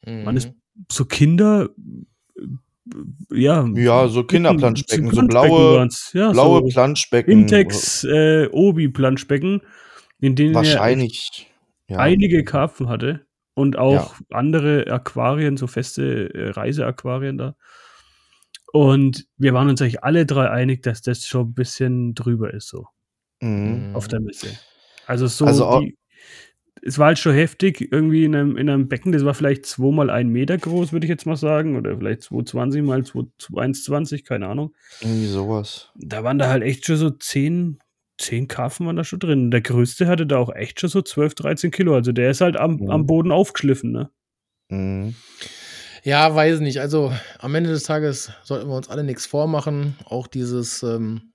Speaker 4: Man ist-
Speaker 3: Mhm.
Speaker 4: So Kinder, äh, ja.
Speaker 2: Ja, so Kinderplanschbecken, so blaue,
Speaker 4: ja,
Speaker 2: blaue
Speaker 4: so
Speaker 2: Planschbecken.
Speaker 4: Intex, äh, Obi-Planschbecken, in denen er
Speaker 2: Wahrscheinlich. Ja.
Speaker 4: einige Karpfen hatte und auch andere Aquarien, so feste äh, Reiseaquarien da. Und wir waren uns eigentlich alle drei einig, dass das schon ein bisschen drüber ist, so
Speaker 2: Mhm.
Speaker 4: auf der Messe. Also so,
Speaker 2: Also auch-
Speaker 4: die, es war halt schon heftig, irgendwie in einem, in einem Becken, das war vielleicht 2 mal 1 Meter groß, würde ich jetzt mal sagen, oder vielleicht 220 mal 1,20, keine Ahnung.
Speaker 2: Irgendwie sowas.
Speaker 4: Da waren da halt echt schon so 10, 10 Karpfen waren da schon drin. Der größte hatte da auch echt schon so 12, 13 Kilo. Also der ist halt am,
Speaker 2: Mhm.
Speaker 4: am Boden aufgeschliffen, ne?
Speaker 2: Mhm.
Speaker 3: Ja, weiß nicht. Also am Ende des Tages sollten wir uns alle nichts vormachen. Auch dieses, ähm,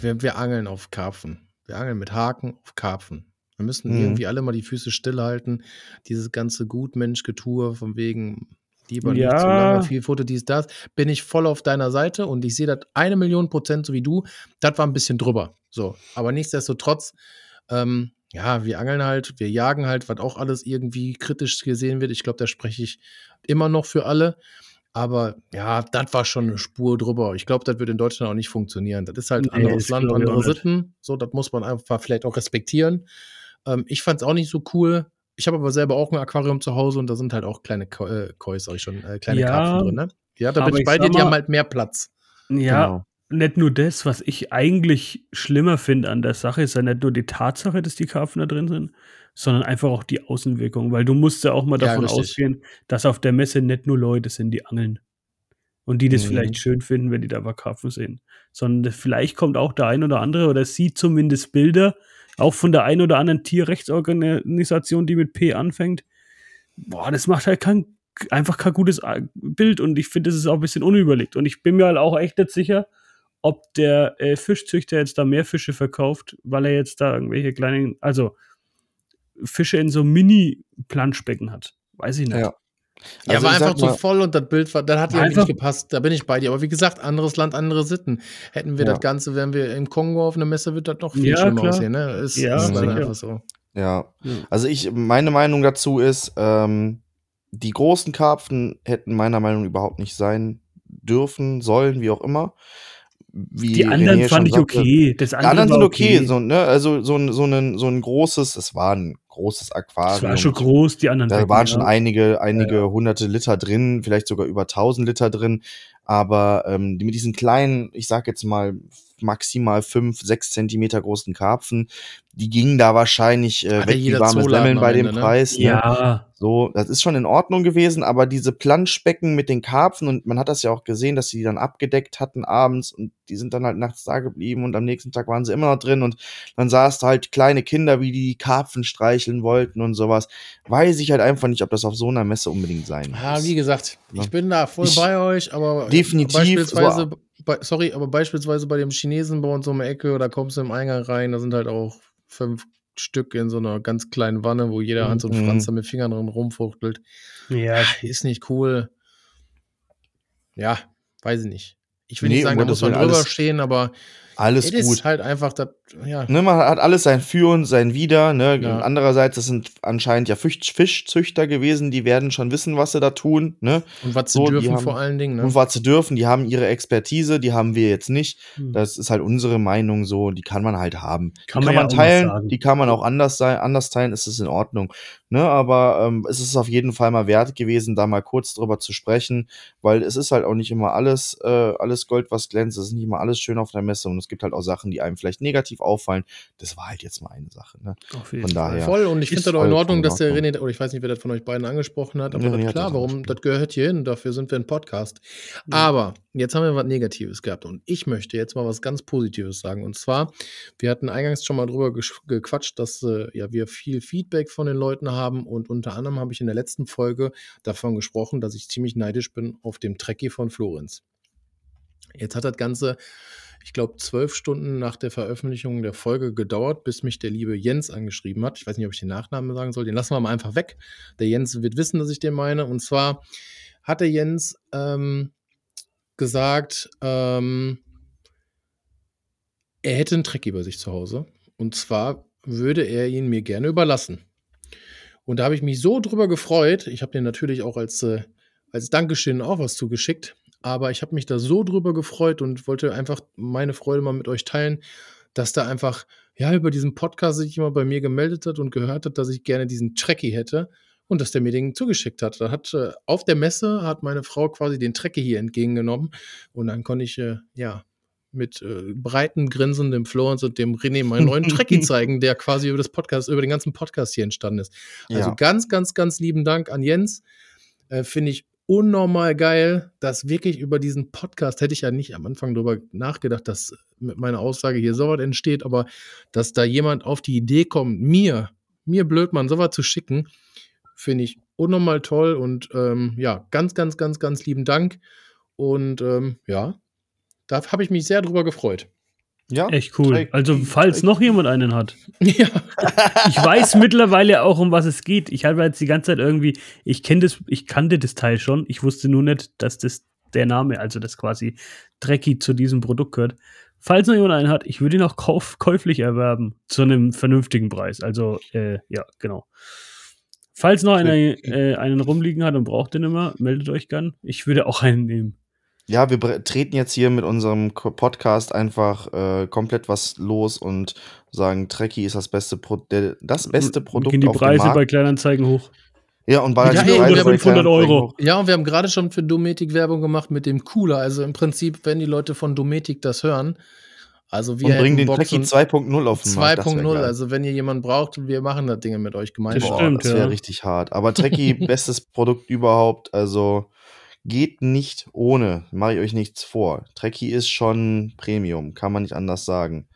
Speaker 3: wir, wir angeln auf Karpfen. Wir angeln mit Haken auf Karpfen. Wir müssen
Speaker 2: Mhm.
Speaker 3: irgendwie alle mal die Füße stillhalten. Dieses ganze Gutmensch-Getue von wegen lieber
Speaker 4: Ja.
Speaker 3: nicht zu lange, viel Foto, dies, das. Bin ich voll auf deiner Seite und ich sehe das eine Million Prozent so wie du. Das war ein bisschen drüber. So. Aber nichtsdestotrotz, ähm, ja, wir angeln halt, wir jagen halt, was auch alles irgendwie kritisch gesehen wird. Ich glaube, da spreche ich immer noch für alle. Aber ja, das war schon eine Spur drüber. Ich glaube, das wird in Deutschland auch nicht funktionieren. Das ist halt ein
Speaker 4: Nee,
Speaker 3: anderes Land, andere. Sitten. So, das muss man einfach vielleicht auch respektieren. Ähm, ich fand es auch nicht so cool. Ich habe aber selber auch ein Aquarium zu Hause und da sind halt auch kleine Ko äh, Koi, sag ich schon, äh, kleine
Speaker 4: Ja,
Speaker 3: Karpfen drin, ne? Ja, da bin ich bei dir, die
Speaker 4: mal-
Speaker 3: haben halt mehr Platz.
Speaker 4: Ja,
Speaker 2: Genau.
Speaker 4: nicht nur das, was ich eigentlich schlimmer finde an der Sache, ist ja nicht nur die Tatsache, dass die Karpfen da drin sind, sondern einfach auch die Außenwirkung, weil du musst ja auch mal
Speaker 3: Ja,
Speaker 4: davon
Speaker 3: richtig.
Speaker 4: ausgehen, dass auf der Messe nicht nur Leute sind, die angeln. Und die das
Speaker 2: Mhm.
Speaker 4: vielleicht schön finden, wenn die da aber Karpfen sehen. Sondern das- vielleicht kommt auch der ein oder andere oder sieht zumindest Bilder, auch von der ein oder anderen Tierrechtsorganisation, die mit P anfängt. Boah, das macht halt kein, einfach kein gutes äh, Bild und ich finde, das ist auch ein bisschen unüberlegt. Und ich bin mir halt auch echt nicht sicher, ob der äh, Fischzüchter jetzt da mehr Fische verkauft, weil er jetzt da irgendwelche kleinen, also Fische in so Mini-Planschbecken hat. Weiß ich nicht.
Speaker 2: Ja.
Speaker 3: Ja,
Speaker 2: Also
Speaker 3: war einfach zu voll und das Bild war, dann hat
Speaker 4: Einfach-
Speaker 3: nicht gepasst. Da bin ich bei dir. Aber wie gesagt, anderes Land, andere Sitten. Hätten wir
Speaker 2: Ja.
Speaker 3: das Ganze, wären wir im Kongo auf einer Messe, wird das noch viel
Speaker 4: Ja,
Speaker 3: schlimmer
Speaker 4: klar.
Speaker 3: aussehen. Ne? Ist,
Speaker 4: Ja,
Speaker 3: ist einfach so.
Speaker 2: Ja.
Speaker 4: Ja.
Speaker 2: Also ich, meine Meinung dazu ist, ähm, die großen Karpfen hätten meiner Meinung nach überhaupt nicht sein dürfen, sollen, wie auch immer. Wie
Speaker 4: Die anderen
Speaker 2: René
Speaker 4: fand ich
Speaker 2: sagte,
Speaker 4: okay. Das
Speaker 2: Die
Speaker 4: andere
Speaker 2: anderen
Speaker 4: war
Speaker 2: sind okay, so, ne? Also so ein, so, ein, so ein großes, es war ein großes Aquarium.
Speaker 4: das war schon groß, die anderen
Speaker 2: Da
Speaker 4: Becken,
Speaker 2: waren schon
Speaker 4: ja.
Speaker 2: einige, einige hunderte Liter drin, vielleicht sogar über 1000 Liter drin. Aber ähm, die mit diesen kleinen, ich sag jetzt mal maximal fünf, sechs Zentimeter großen Karpfen, die gingen da wahrscheinlich äh, weg wie
Speaker 3: jeder
Speaker 2: warmes Semmeln
Speaker 3: am
Speaker 2: bei dem
Speaker 3: Ende, ne?
Speaker 2: Preis. Ne?
Speaker 4: Ja,
Speaker 2: So, das ist schon in Ordnung gewesen, aber diese Planschbecken mit den Karpfen und man hat das ja auch gesehen, dass sie die dann abgedeckt hatten abends und die sind dann halt nachts da geblieben und am nächsten Tag waren sie immer noch drin und dann sahst du halt kleine Kinder, wie die Karpfen streicheln wollten und sowas. Weiß ich halt einfach nicht, ob das auf so einer Messe unbedingt sein
Speaker 3: Ja,
Speaker 2: muss.
Speaker 3: wie gesagt,
Speaker 2: Ja.
Speaker 3: ich bin da voll
Speaker 2: Ich-
Speaker 3: bei euch, aber
Speaker 2: Definitiv,
Speaker 3: beispielsweise, bei, sorry, aber beispielsweise bei dem Chinesen bei uns um die Ecke, da kommst du im Eingang rein, da sind halt auch fünf Stück in so einer ganz kleinen Wanne, wo jeder Hans und
Speaker 2: Mhm.
Speaker 3: Franz da mit Fingern drin rumfuchtelt.
Speaker 4: ja,
Speaker 3: Ist nicht cool. Ja, weiß ich nicht. Ich will
Speaker 2: Nee,
Speaker 3: nicht sagen, da muss man drüber
Speaker 2: alles-
Speaker 3: stehen, aber
Speaker 2: Alles
Speaker 3: es
Speaker 2: gut.
Speaker 3: ist halt einfach das, ja.
Speaker 2: Ne, man hat alles sein Für und sein Wider. Ne?
Speaker 3: Ja.
Speaker 2: Andererseits, das sind anscheinend ja Fisch, Fischzüchter gewesen, die werden schon wissen, was sie da tun. Ne?
Speaker 3: Und was sie
Speaker 2: So,
Speaker 3: dürfen
Speaker 2: haben-
Speaker 3: vor allen Dingen, ne?
Speaker 2: Und was sie dürfen, die haben ihre Expertise, die haben wir jetzt nicht.
Speaker 4: Hm.
Speaker 2: Das ist halt unsere Meinung so, die kann man halt haben.
Speaker 4: Kann
Speaker 2: die
Speaker 4: man
Speaker 2: kann man
Speaker 4: mal
Speaker 2: teilen, die kann man auch anders sein, anders teilen, ist es in Ordnung. Ne, aber ähm, es ist auf jeden Fall mal wert gewesen, da mal kurz drüber zu sprechen, weil es ist halt auch nicht immer alles, äh, alles Gold, was glänzt. Es ist nicht immer alles schön auf der Messe und es gibt halt auch Sachen, die einem vielleicht negativ auffallen. Das war halt jetzt mal eine Sache. Ne? Von daher.
Speaker 3: Voll, und ich finde das auch in Ordnung, dass der. René, oder ich weiß nicht, wer das von euch beiden angesprochen hat, aber
Speaker 2: Ja,
Speaker 3: das klar,
Speaker 2: das
Speaker 3: warum, das gehört hier hin, dafür sind wir ein Podcast. Aber jetzt haben wir was Negatives gehabt und ich möchte jetzt mal was ganz Positives sagen. Und zwar, wir hatten eingangs schon mal drüber gequatscht, dass äh, ja, wir viel Feedback von den Leuten haben und unter anderem habe ich in der letzten Folge davon gesprochen, dass ich ziemlich neidisch bin auf dem Trekkie von Florenz. Jetzt hat das Ganze, ich glaube, zwölf Stunden nach der Veröffentlichung der Folge gedauert, bis mich der liebe Jens angeschrieben hat. Ich weiß nicht, ob ich den Nachnamen sagen soll. Den lassen wir mal einfach weg. Der Jens wird wissen, dass ich den meine. Und zwar hat der Jens ähm, gesagt, ähm, er hätte einen Treck über sich zu Hause. Und zwar würde er ihn mir gerne überlassen. Und da habe ich mich so drüber gefreut. Ich habe den natürlich auch als, äh, als Dankeschön auch was zugeschickt. Aber ich habe mich da so drüber gefreut und wollte einfach meine Freude mal mit euch teilen, dass da einfach, ja, über diesen Podcast sich jemand bei mir gemeldet hat und gehört hat, dass ich gerne diesen Trekkie hätte und dass der mir den zugeschickt hat. Da hat äh, auf der Messe hat meine Frau quasi den Trekkie hier entgegengenommen und dann konnte ich, äh, ja, mit äh, breiten Grinsen dem Florence und dem René meinen neuen (laughs) Trekkie zeigen, der quasi über das Podcast, über den ganzen Podcast hier entstanden ist. Also
Speaker 2: Ja.
Speaker 3: ganz, ganz, ganz lieben Dank an Jens. Äh, Finde ich unnormal geil, dass wirklich über diesen Podcast hätte ich ja nicht am Anfang darüber nachgedacht, dass mit meiner Aussage hier sowas entsteht, aber dass da jemand auf die Idee kommt, mir, mir Blödmann, sowas zu schicken, finde ich unnormal toll und ähm, ja, ganz, ganz, ganz, ganz lieben Dank. Und ähm, ja, da habe ich mich sehr drüber gefreut.
Speaker 2: Ja,
Speaker 4: Echt cool. Also, falls noch jemand einen hat. (laughs)
Speaker 3: ja,
Speaker 4: Ich weiß mittlerweile auch, um was es geht. Ich habe jetzt die ganze Zeit irgendwie, ich kenne das, ich kannte das Teil schon. Ich wusste nur nicht, dass das der Name, also das quasi Trekkie zu diesem Produkt gehört. Falls noch jemand einen hat, ich würde ihn auch kauf, käuflich erwerben zu einem vernünftigen Preis. Also, äh, ja, genau. Falls noch einer äh, einen rumliegen hat und braucht den immer, meldet euch gern. Ich würde auch einen nehmen.
Speaker 2: Ja, wir treten jetzt hier mit unserem Podcast einfach äh, komplett was los und sagen, Trekkie ist das beste, Pro der, das beste Produkt
Speaker 4: Gehen die
Speaker 2: auf dem
Speaker 4: Preise
Speaker 2: Markt.
Speaker 4: bei Kleinanzeigen hoch.
Speaker 2: ja, und bei
Speaker 3: Ja,
Speaker 2: die
Speaker 3: ey,
Speaker 2: Preise
Speaker 3: wir
Speaker 2: bei
Speaker 4: 500
Speaker 2: Kleinanzeigen
Speaker 4: Euro.
Speaker 2: hoch.
Speaker 3: Ja, und wir haben gerade schon für Dometic Werbung gemacht mit dem Cooler. Also im Prinzip, wenn die Leute von Dometic das hören, also wir
Speaker 2: Und bringen den Trekkie
Speaker 3: so
Speaker 2: 2.0 auf den Markt. das wär
Speaker 3: 2.0.
Speaker 2: geil.
Speaker 3: Also wenn ihr jemanden braucht, wir machen das Ding mit euch gemeinsam.
Speaker 4: Das
Speaker 2: Boah,
Speaker 4: stimmt,
Speaker 2: das wäre
Speaker 4: ja.
Speaker 2: richtig hart. Aber Trekkie, (laughs) bestes Produkt überhaupt. Also geht nicht ohne. Mache ich euch nichts vor. Trekkie ist schon Premium, kann man nicht anders sagen.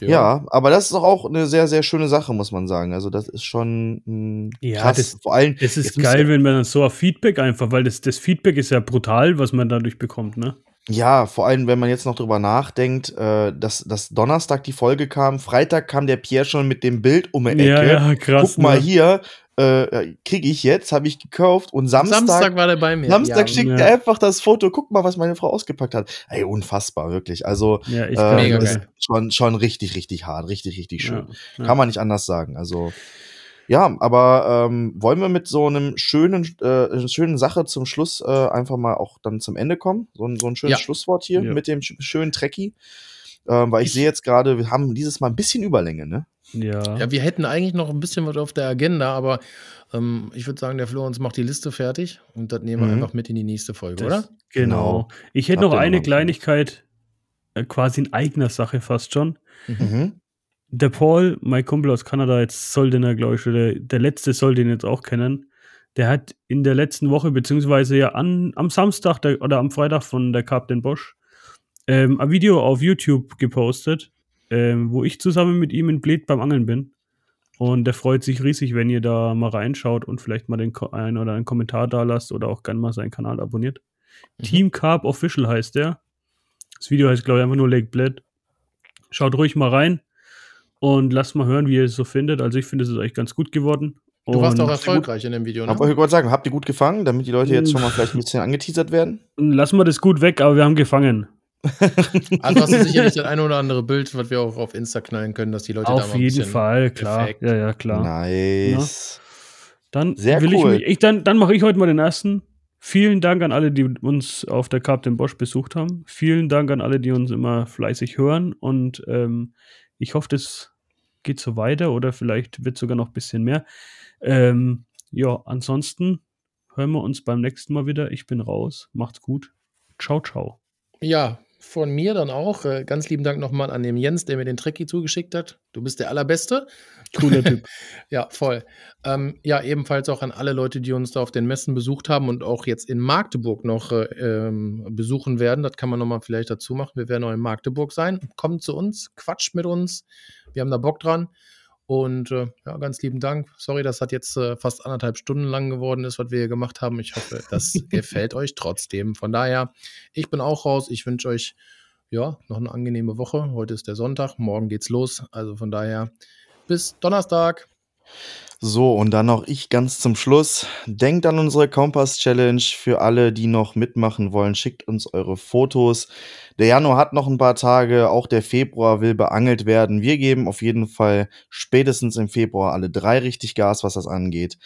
Speaker 2: Ja. aber das ist doch auch eine sehr, sehr schöne Sache, muss man sagen. Also, das ist schon mh,
Speaker 4: Ja,
Speaker 2: krass.
Speaker 4: das-
Speaker 2: Vor allem,
Speaker 4: Es ist geil, wenn man dann so auf Feedback einfach, weil das, das Feedback ist ja brutal, was man dadurch bekommt, ne?
Speaker 2: Ja, vor allem, wenn man jetzt noch drüber nachdenkt, äh, dass, dass Donnerstag die Folge kam, Freitag kam der Pierre schon mit dem Bild um die Ecke.
Speaker 4: Ja, ja, krass.
Speaker 2: Guck mal
Speaker 4: ne?
Speaker 2: hier, äh, kriege ich jetzt, habe ich gekauft und Samstag,
Speaker 3: Samstag, war der bei mir.
Speaker 2: Samstag
Speaker 3: ja.
Speaker 2: schickt
Speaker 4: Ja.
Speaker 2: er einfach das Foto. Guck mal, was meine Frau ausgepackt hat. Ey, unfassbar, wirklich. Also,
Speaker 4: Ja, ich
Speaker 2: äh,
Speaker 3: Mega geil.
Speaker 2: schon, schon richtig, richtig hart, richtig, richtig schön.
Speaker 4: Ja, ja.
Speaker 2: Kann man nicht anders sagen. Also, ja, aber ähm, wollen wir mit so einem schönen, äh, schönen Sache zum Schluss äh, einfach mal auch dann zum Ende kommen? So ein, so ein schönes
Speaker 3: Ja.
Speaker 2: Schlusswort hier
Speaker 4: Ja.
Speaker 2: mit dem sch schönen Trekkie. Ähm, weil ich,
Speaker 3: Ich-
Speaker 2: sehe jetzt gerade, wir haben dieses Mal ein bisschen Überlänge, ne?
Speaker 4: Ja.
Speaker 3: Ja, wir hätten eigentlich noch ein bisschen was auf der Agenda, aber ähm, ich würde sagen, der Flo uns macht die Liste fertig und das nehmen wir
Speaker 2: Mhm.
Speaker 3: einfach mit in die nächste Folge,
Speaker 4: Das-
Speaker 3: oder?
Speaker 4: Genau. Ich hätte
Speaker 2: Habt
Speaker 4: noch eine? Kleinigkeit, äh, quasi in eigener Sache fast schon.
Speaker 2: Mhm.
Speaker 4: Der Paul, mein Kumpel aus Kanada, jetzt soll den er, glaube ich, oder der letzte soll den jetzt auch kennen. Der hat in der letzten Woche, beziehungsweise ja an, am Samstag der, oder am Freitag von der Captain Bosch, ähm, ein Video auf YouTube gepostet, ähm, wo ich zusammen mit ihm in Bled beim Angeln bin. Und der freut sich riesig, wenn ihr da mal reinschaut und vielleicht mal den Ko einen oder einen Kommentar da lasst oder auch gerne mal seinen Kanal abonniert.
Speaker 3: Mhm.
Speaker 4: Team Carp Official heißt der. Das Video heißt, glaube ich, einfach nur Lake Bled. Schaut ruhig mal rein und lasst mal hören, wie ihr es so findet. Also ich finde, es ist eigentlich ganz gut geworden.
Speaker 3: Du warst
Speaker 4: Und
Speaker 3: auch erfolgreich in dem Video, ne?
Speaker 2: Aber ich wollte sagen, habt ihr gut gefangen, damit die Leute jetzt schon mal vielleicht ein bisschen angeteasert werden?
Speaker 4: Lassen wir das gut weg, aber wir haben gefangen.
Speaker 3: Also hast du sicherlich das eine oder andere Bild, was wir auch auf Insta knallen können, dass die Leute da mal
Speaker 4: Auf
Speaker 3: ein
Speaker 4: jeden Fall, klar.
Speaker 3: Perfekt.
Speaker 4: Ja, ja, klar.
Speaker 2: Nice.
Speaker 4: Dann
Speaker 2: Sehr
Speaker 4: will
Speaker 2: cool.
Speaker 4: ich mich, ich, dann, dann mache ich heute mal den ersten. Vielen Dank an alle, die uns auf der Captain Bosch besucht haben. Vielen Dank an alle, die uns immer fleißig hören. Und ähm, ich hoffe, das geht so weiter oder vielleicht wird sogar noch ein bisschen mehr. Ähm, ja, ansonsten hören wir uns beim nächsten Mal wieder. Ich bin raus. Macht's gut. Ciao, ciao.
Speaker 3: Ja, von mir dann auch. Äh, ganz lieben Dank nochmal an den Jens, der mir den Trekkie zugeschickt hat. Du bist der Allerbeste.
Speaker 4: Cooler Typ. (laughs)
Speaker 3: ja, voll. Ähm, ja, ebenfalls auch an alle Leute, die uns da auf den Messen besucht haben und auch jetzt in Magdeburg noch äh, ähm, besuchen werden. Das kann man nochmal vielleicht dazu machen. Wir werden auch in Magdeburg sein. Kommt zu uns, quatscht mit uns. Wir haben da Bock dran. Und äh, ja, ganz lieben Dank. Sorry, das hat jetzt äh, fast anderthalb Stunden lang geworden ist, was wir hier gemacht haben. Ich hoffe, das (laughs) gefällt euch trotzdem. Von daher, ich bin auch raus. Ich wünsche euch ja noch eine angenehme Woche. Heute ist der Sonntag, morgen geht's los. Also von daher, bis Donnerstag.
Speaker 2: So, und dann noch ich ganz zum Schluss. Denkt an unsere Kompass-Challenge. Für alle, die noch mitmachen wollen, schickt uns eure Fotos. Der Januar hat noch ein paar Tage, auch der Februar will beangelt werden. Wir geben auf jeden Fall spätestens im Februar alle drei richtig Gas, was das angeht.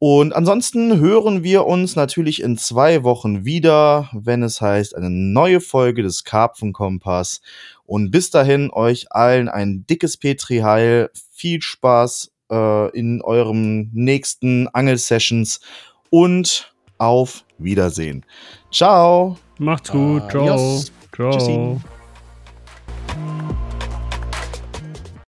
Speaker 2: Und ansonsten hören wir uns natürlich in zwei Wochen wieder, wenn es heißt, eine neue Folge des Karpfenkompass. Und bis dahin euch allen ein dickes Petri-Heil. Viel Spaß äh, in euren nächsten Angelsessions und auf Wiedersehen. Ciao.
Speaker 4: Macht's gut. Ciao.
Speaker 3: Adios.
Speaker 4: Ciao.
Speaker 2: Tschüssi.